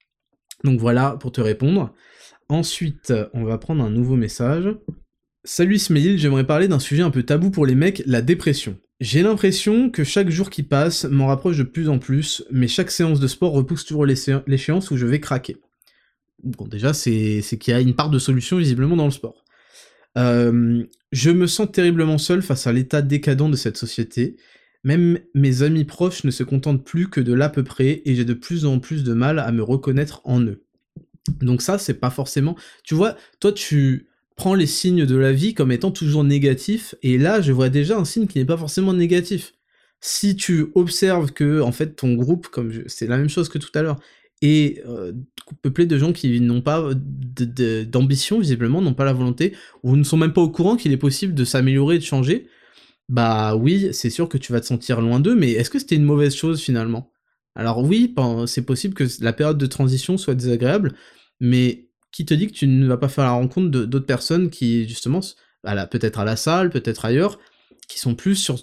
donc voilà pour te répondre ensuite on va prendre un nouveau message Salut Smail, j'aimerais parler d'un sujet un peu tabou pour les mecs, la dépression. J'ai l'impression que chaque jour qui passe m'en rapproche de plus en plus, mais chaque séance de sport repousse toujours l'échéance où je vais craquer. Bon, déjà, c'est qu'il y a une part de solution visiblement dans le sport. Euh, je me sens terriblement seul face à l'état décadent de cette société. Même mes amis proches ne se contentent plus que de l'à peu près, et j'ai de plus en plus de mal à me reconnaître en eux. Donc ça, c'est pas forcément... Tu vois, toi, tu prends les signes de la vie comme étant toujours négatifs, et là, je vois déjà un signe qui n'est pas forcément négatif. Si tu observes que, en fait, ton groupe, comme c'est la même chose que tout à l'heure, est euh, peuplé de gens qui n'ont pas d'ambition, visiblement, n'ont pas la volonté, ou ne sont même pas au courant qu'il est possible de s'améliorer et de changer, bah oui, c'est sûr que tu vas te sentir loin d'eux, mais est-ce que c'était une mauvaise chose finalement? Alors oui, c'est possible que la période de transition soit désagréable, mais qui te dit que tu ne vas pas faire la rencontre d'autres personnes qui, justement, peut-être à la salle, peut-être ailleurs, qui sont plus sur,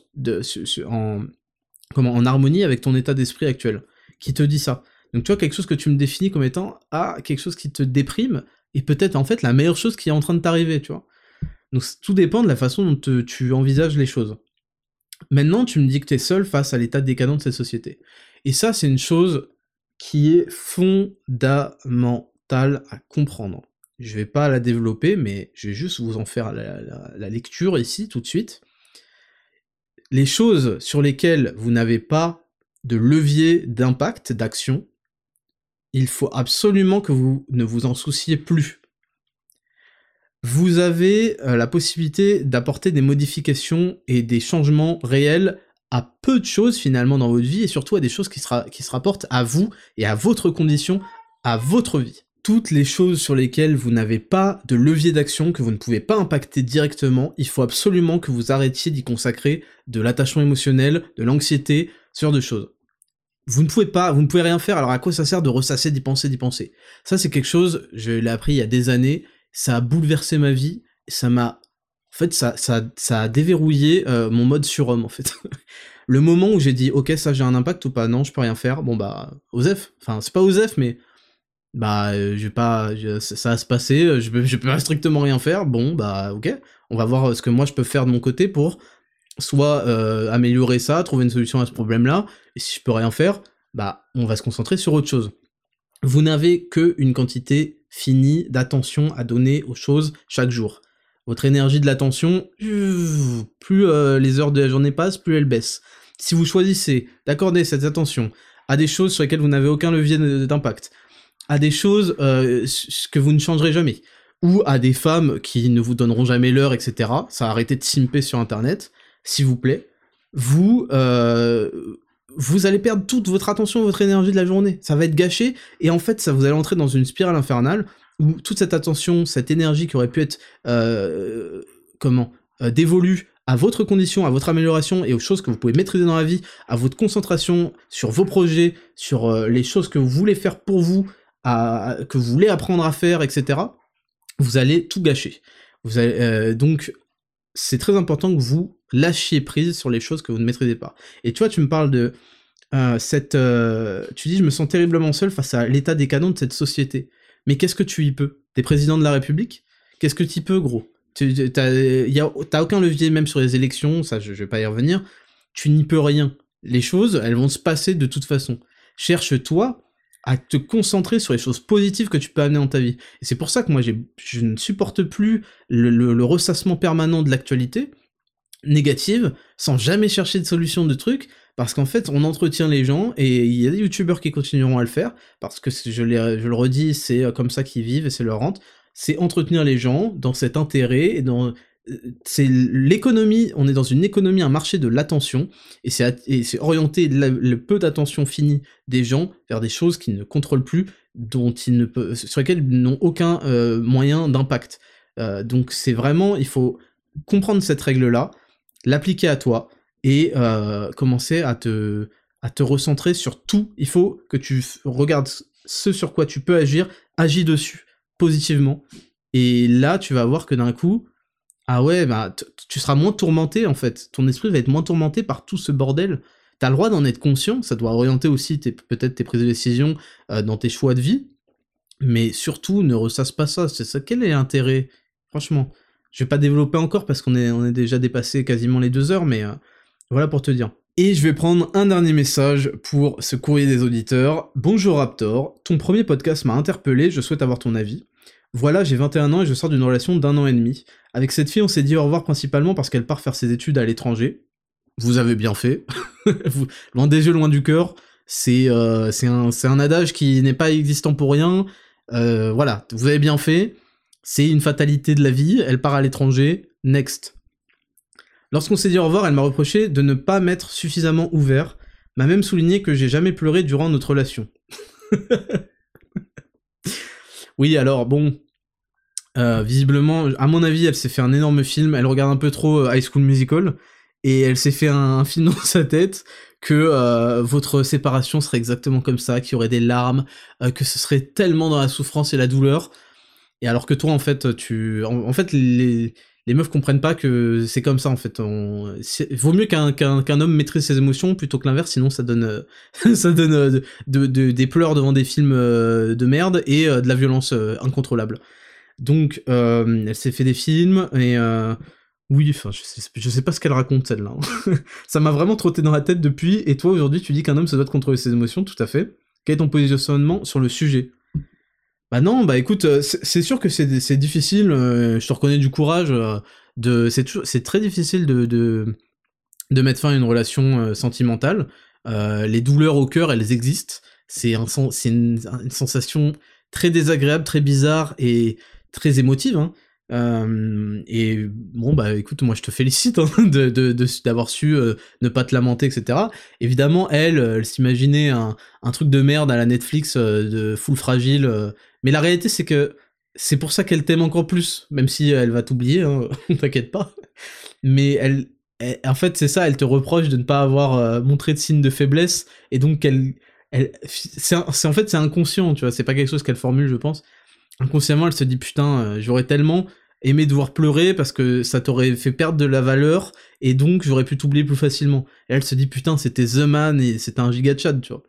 en harmonie avec ton état d'esprit actuel? Qui te dit ça? Donc tu vois, quelque chose que tu me définis comme étant ah, quelque chose qui te déprime, et peut-être en fait la meilleure chose qui est en train de t'arriver, tu vois. Donc tout dépend de la façon dont tu envisages les choses. Maintenant, tu me dis que tu es seul face à l'état décadent de cette société. Et ça, c'est une chose qui est fondamentale à comprendre. Je vais pas la développer, mais je vais juste vous en faire la, lecture ici tout de suite. Les choses sur lesquelles vous n'avez pas de levier d'impact, d'action, il faut absolument que vous ne vous en souciez plus. Vous avez euh, la possibilité d'apporter des modifications et des changements réels à peu de choses finalement dans votre vie et surtout à des choses qui, qui se rapportent à vous et à votre condition, à votre vie toutes les choses sur lesquelles vous n'avez pas de levier d'action, que vous ne pouvez pas impacter directement, il faut absolument que vous arrêtiez d'y consacrer de l'attachement émotionnel, de l'anxiété, ce genre de choses. Vous ne pouvez pas, vous ne pouvez rien faire, alors à quoi ça sert de ressasser, d'y penser, d'y penser? Ça c'est quelque chose, je l'ai appris il y a des années, ça a bouleversé ma vie, ça m'a... En fait, ça, ça, ça a déverrouillé euh, mon mode surhomme, en fait. le moment où j'ai dit, ok, ça j'ai un impact ou pas, non, je peux rien faire, bon bah, Osef, enfin, c'est pas Osef, mais bah euh, je vais pas ça va se passer euh, je peux, je peux strictement rien faire. Bon bah ok on va voir euh, ce que moi je peux faire de mon côté pour soit améliorer ça trouver une solution à ce problème là et si je peux rien faire bah on va se concentrer sur autre chose vous n'avez que une quantité finie d'attention à donner aux choses chaque jour votre énergie de l'attention plus les heures de la journée passent plus elle baisse si vous choisissez d'accorder cette attention à des choses sur lesquelles vous n'avez aucun levier d'impact à des choses euh, que vous ne changerez jamais, ou à des femmes qui ne vous donneront jamais l'heure, etc. Ça a arrêté de simper sur Internet, s'il vous plaît. Vous, euh, vous allez perdre toute votre attention, votre énergie de la journée. Ça va être gâché, et en fait, ça vous allez entrer dans une spirale infernale où toute cette attention, cette énergie qui aurait pu être, euh, comment, dévolue à votre condition, à votre amélioration et aux choses que vous pouvez maîtriser dans la vie, à votre concentration sur vos projets, sur les choses que vous voulez faire pour vous, que vous voulez apprendre à faire, etc., vous allez tout gâcher. Vous allez, euh, donc, c'est très important que vous lâchiez prise sur les choses que vous ne maîtrisez pas. Et tu vois, tu me parles de euh, cette... Euh, tu dis, je me sens terriblement seul face à l'état décadent de cette société. Mais qu'est-ce que tu y peux? T'es président de la République? Qu'est-ce que tu y peux, gros T'as aucun levier, même sur les élections, ça je, je vais pas y revenir. Tu n'y peux rien. Les choses, elles vont se passer de toute façon. Cherche-toi à te concentrer sur les choses positives que tu peux amener dans ta vie. Et c'est pour ça que moi, je ne supporte plus le, ressassement permanent de l'actualité négative, sans jamais chercher de solution de trucs, parce qu'en fait, on entretient les gens, et il y a des youtubeurs qui continueront à le faire, parce que je, je le redis, c'est comme ça qu'ils vivent, et c'est leur rente, c'est entretenir les gens dans cet intérêt, et dans c'est l'économie, on est dans une économie, un marché de l'attention, et c'est orienter le peu d'attention finie des gens vers des choses qu'ils ne contrôlent plus, dont ils ne peuvent, sur lesquelles ils n'ont aucun euh, moyen d'impact. Euh, donc c'est vraiment, il faut comprendre cette règle-là, l'appliquer à toi, et euh, commencer à te, à te recentrer sur tout. Il faut que tu regardes ce sur quoi tu peux agir, agis dessus, positivement, et là tu vas voir que d'un coup, ah ouais, bah tu seras moins tourmenté en fait. Ton esprit va être moins tourmenté par tout ce bordel. T'as le droit d'en être conscient, ça doit orienter aussi peut-être tes prises de décision euh, dans tes choix de vie, mais surtout ne ressasse pas ça. C'est ça. Quel est l'intérêt? Franchement, je vais pas développer encore parce qu'on est, déjà dépassé quasiment les deux heures, mais euh, Voilà pour te dire. Et je vais prendre un dernier message pour ce courrier des auditeurs. Bonjour Raptor, ton premier podcast m'a interpellé, je souhaite avoir ton avis. Voilà, j'ai 21 ans et je sors d'une relation d'un an et demi. Avec cette fille, on s'est dit au revoir principalement parce qu'elle part faire ses études à l'étranger. Vous avez bien fait. loin des yeux, loin du cœur. C'est euh, un, un, adage qui n'est pas existant pour rien. Euh, voilà, vous avez bien fait. C'est une fatalité de la vie. Elle part à l'étranger. Next. Lorsqu'on s'est dit au revoir, elle m'a reproché de ne pas m'être suffisamment ouvert, m'a même souligné que j'ai jamais pleuré durant notre relation. oui, alors bon, euh, visiblement, à mon avis, elle s'est fait un énorme film, elle regarde un peu trop euh, High School Musical, et elle s'est fait un, film dans sa tête que euh, votre séparation serait exactement comme ça, qu'il y aurait des larmes, que ce serait tellement dans la souffrance et la douleur, et alors que toi, en fait, tu... en fait, les les meufs comprennent pas que c'est comme ça en fait. On... Vaut mieux qu'un qu'un homme maîtrise ses émotions plutôt que l'inverse, sinon ça donne euh, ça donne euh, de, de, des pleurs devant des films euh, de merde et de la violence incontrôlable. Donc elle s'est fait des films et oui, enfin je sais, sais pas ce qu'elle raconte celle-là. Hein. ça m'a vraiment trotté dans la tête depuis. Et toi aujourd'hui tu dis qu'un homme se doit de contrôler ses émotions, tout à fait. Quel est ton positionnement sur le sujet? Bah non, bah écoute, euh, c'est sûr que c'est difficile, euh, je te reconnais du courage, euh, c'est très difficile de, mettre fin à une relation sentimentale. les douleurs au cœur, elles existent. C'est un, une, une, sensation très désagréable, très bizarre et très émotive. Hein. et bon bah écoute, moi je te félicite hein, de d'avoir su ne pas te lamenter, etc. Évidemment, elle, elle s'imaginait un, un, truc de merde à la Netflix de full fragile mais la réalité, c'est que c'est pour ça qu'elle t'aime encore plus, même si elle va t'oublier, hein, t'inquiète pas. Mais elle, en fait, c'est ça, elle te reproche de ne pas avoir euh, montré de signe de faiblesse, et donc elle, elle c'est en fait c'est inconscient, tu vois, c'est pas quelque chose qu'elle formule, je pense. Inconsciemment, elle se dit putain, euh, j'aurais tellement aimé devoir pleurer parce que ça t'aurait fait perdre de la valeur, et donc j'aurais pu t'oublier plus facilement. Et elle se dit putain, c'était The Man et c'était un giga chat, tu vois.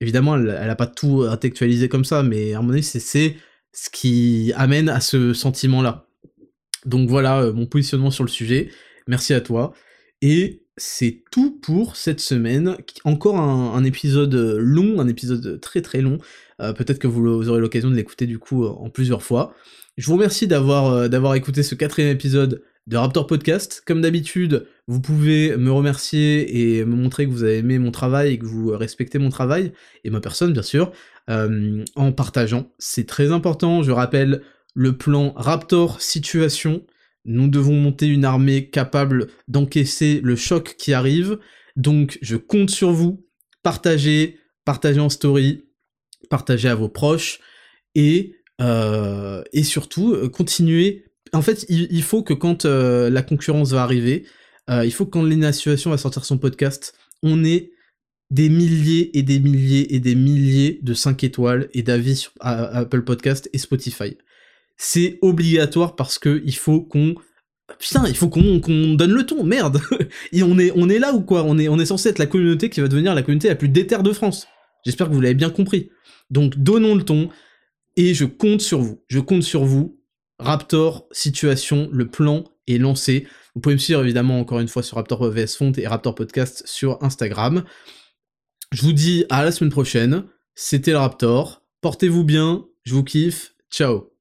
Évidemment, elle, a pas tout intellectualisé comme ça, mais à moment donné, c'est ce qui amène à ce sentiment-là. Donc voilà euh, mon positionnement sur le sujet. Merci à toi. Et c'est tout pour cette semaine. Encore un, épisode long, un épisode très très long. Euh, peut-être que vous, aurez l'occasion de l'écouter du coup en plusieurs fois. Je vous remercie d'avoir euh, écouté ce quatrième épisode de Raptor Podcast. Comme d'habitude, vous pouvez me remercier et me montrer que vous avez aimé mon travail et que vous respectez mon travail, et ma personne bien sûr, euh, en partageant. C'est très important, je rappelle le plan Raptor Situation. Nous devons monter une armée capable d'encaisser le choc qui arrive. Donc je compte sur vous. Partagez, partagez en story, partagez à vos proches et, euh, et surtout euh, continuez en fait, il, faut que quand euh, la concurrence va arriver, il faut que quand Lena Situation va sortir son podcast, on ait des milliers et des milliers et des milliers de 5 étoiles et d'avis sur Apple Podcast et Spotify. C'est obligatoire parce que il faut qu'on Putain, il faut qu'on donne le ton, merde Et on est, on est là ou quoi? On est, on est censé être la communauté qui va devenir la communauté la plus déterre de France. J'espère que vous l'avez bien compris. Donc donnons le ton, et je compte sur vous. Je compte sur vous Raptor, situation, le plan est lancé. Vous pouvez me suivre évidemment encore une fois sur Raptor VS Font et Raptor Podcast sur Instagram. Je vous dis à la semaine prochaine. C'était le Raptor. Portez-vous bien. Je vous kiffe. Ciao.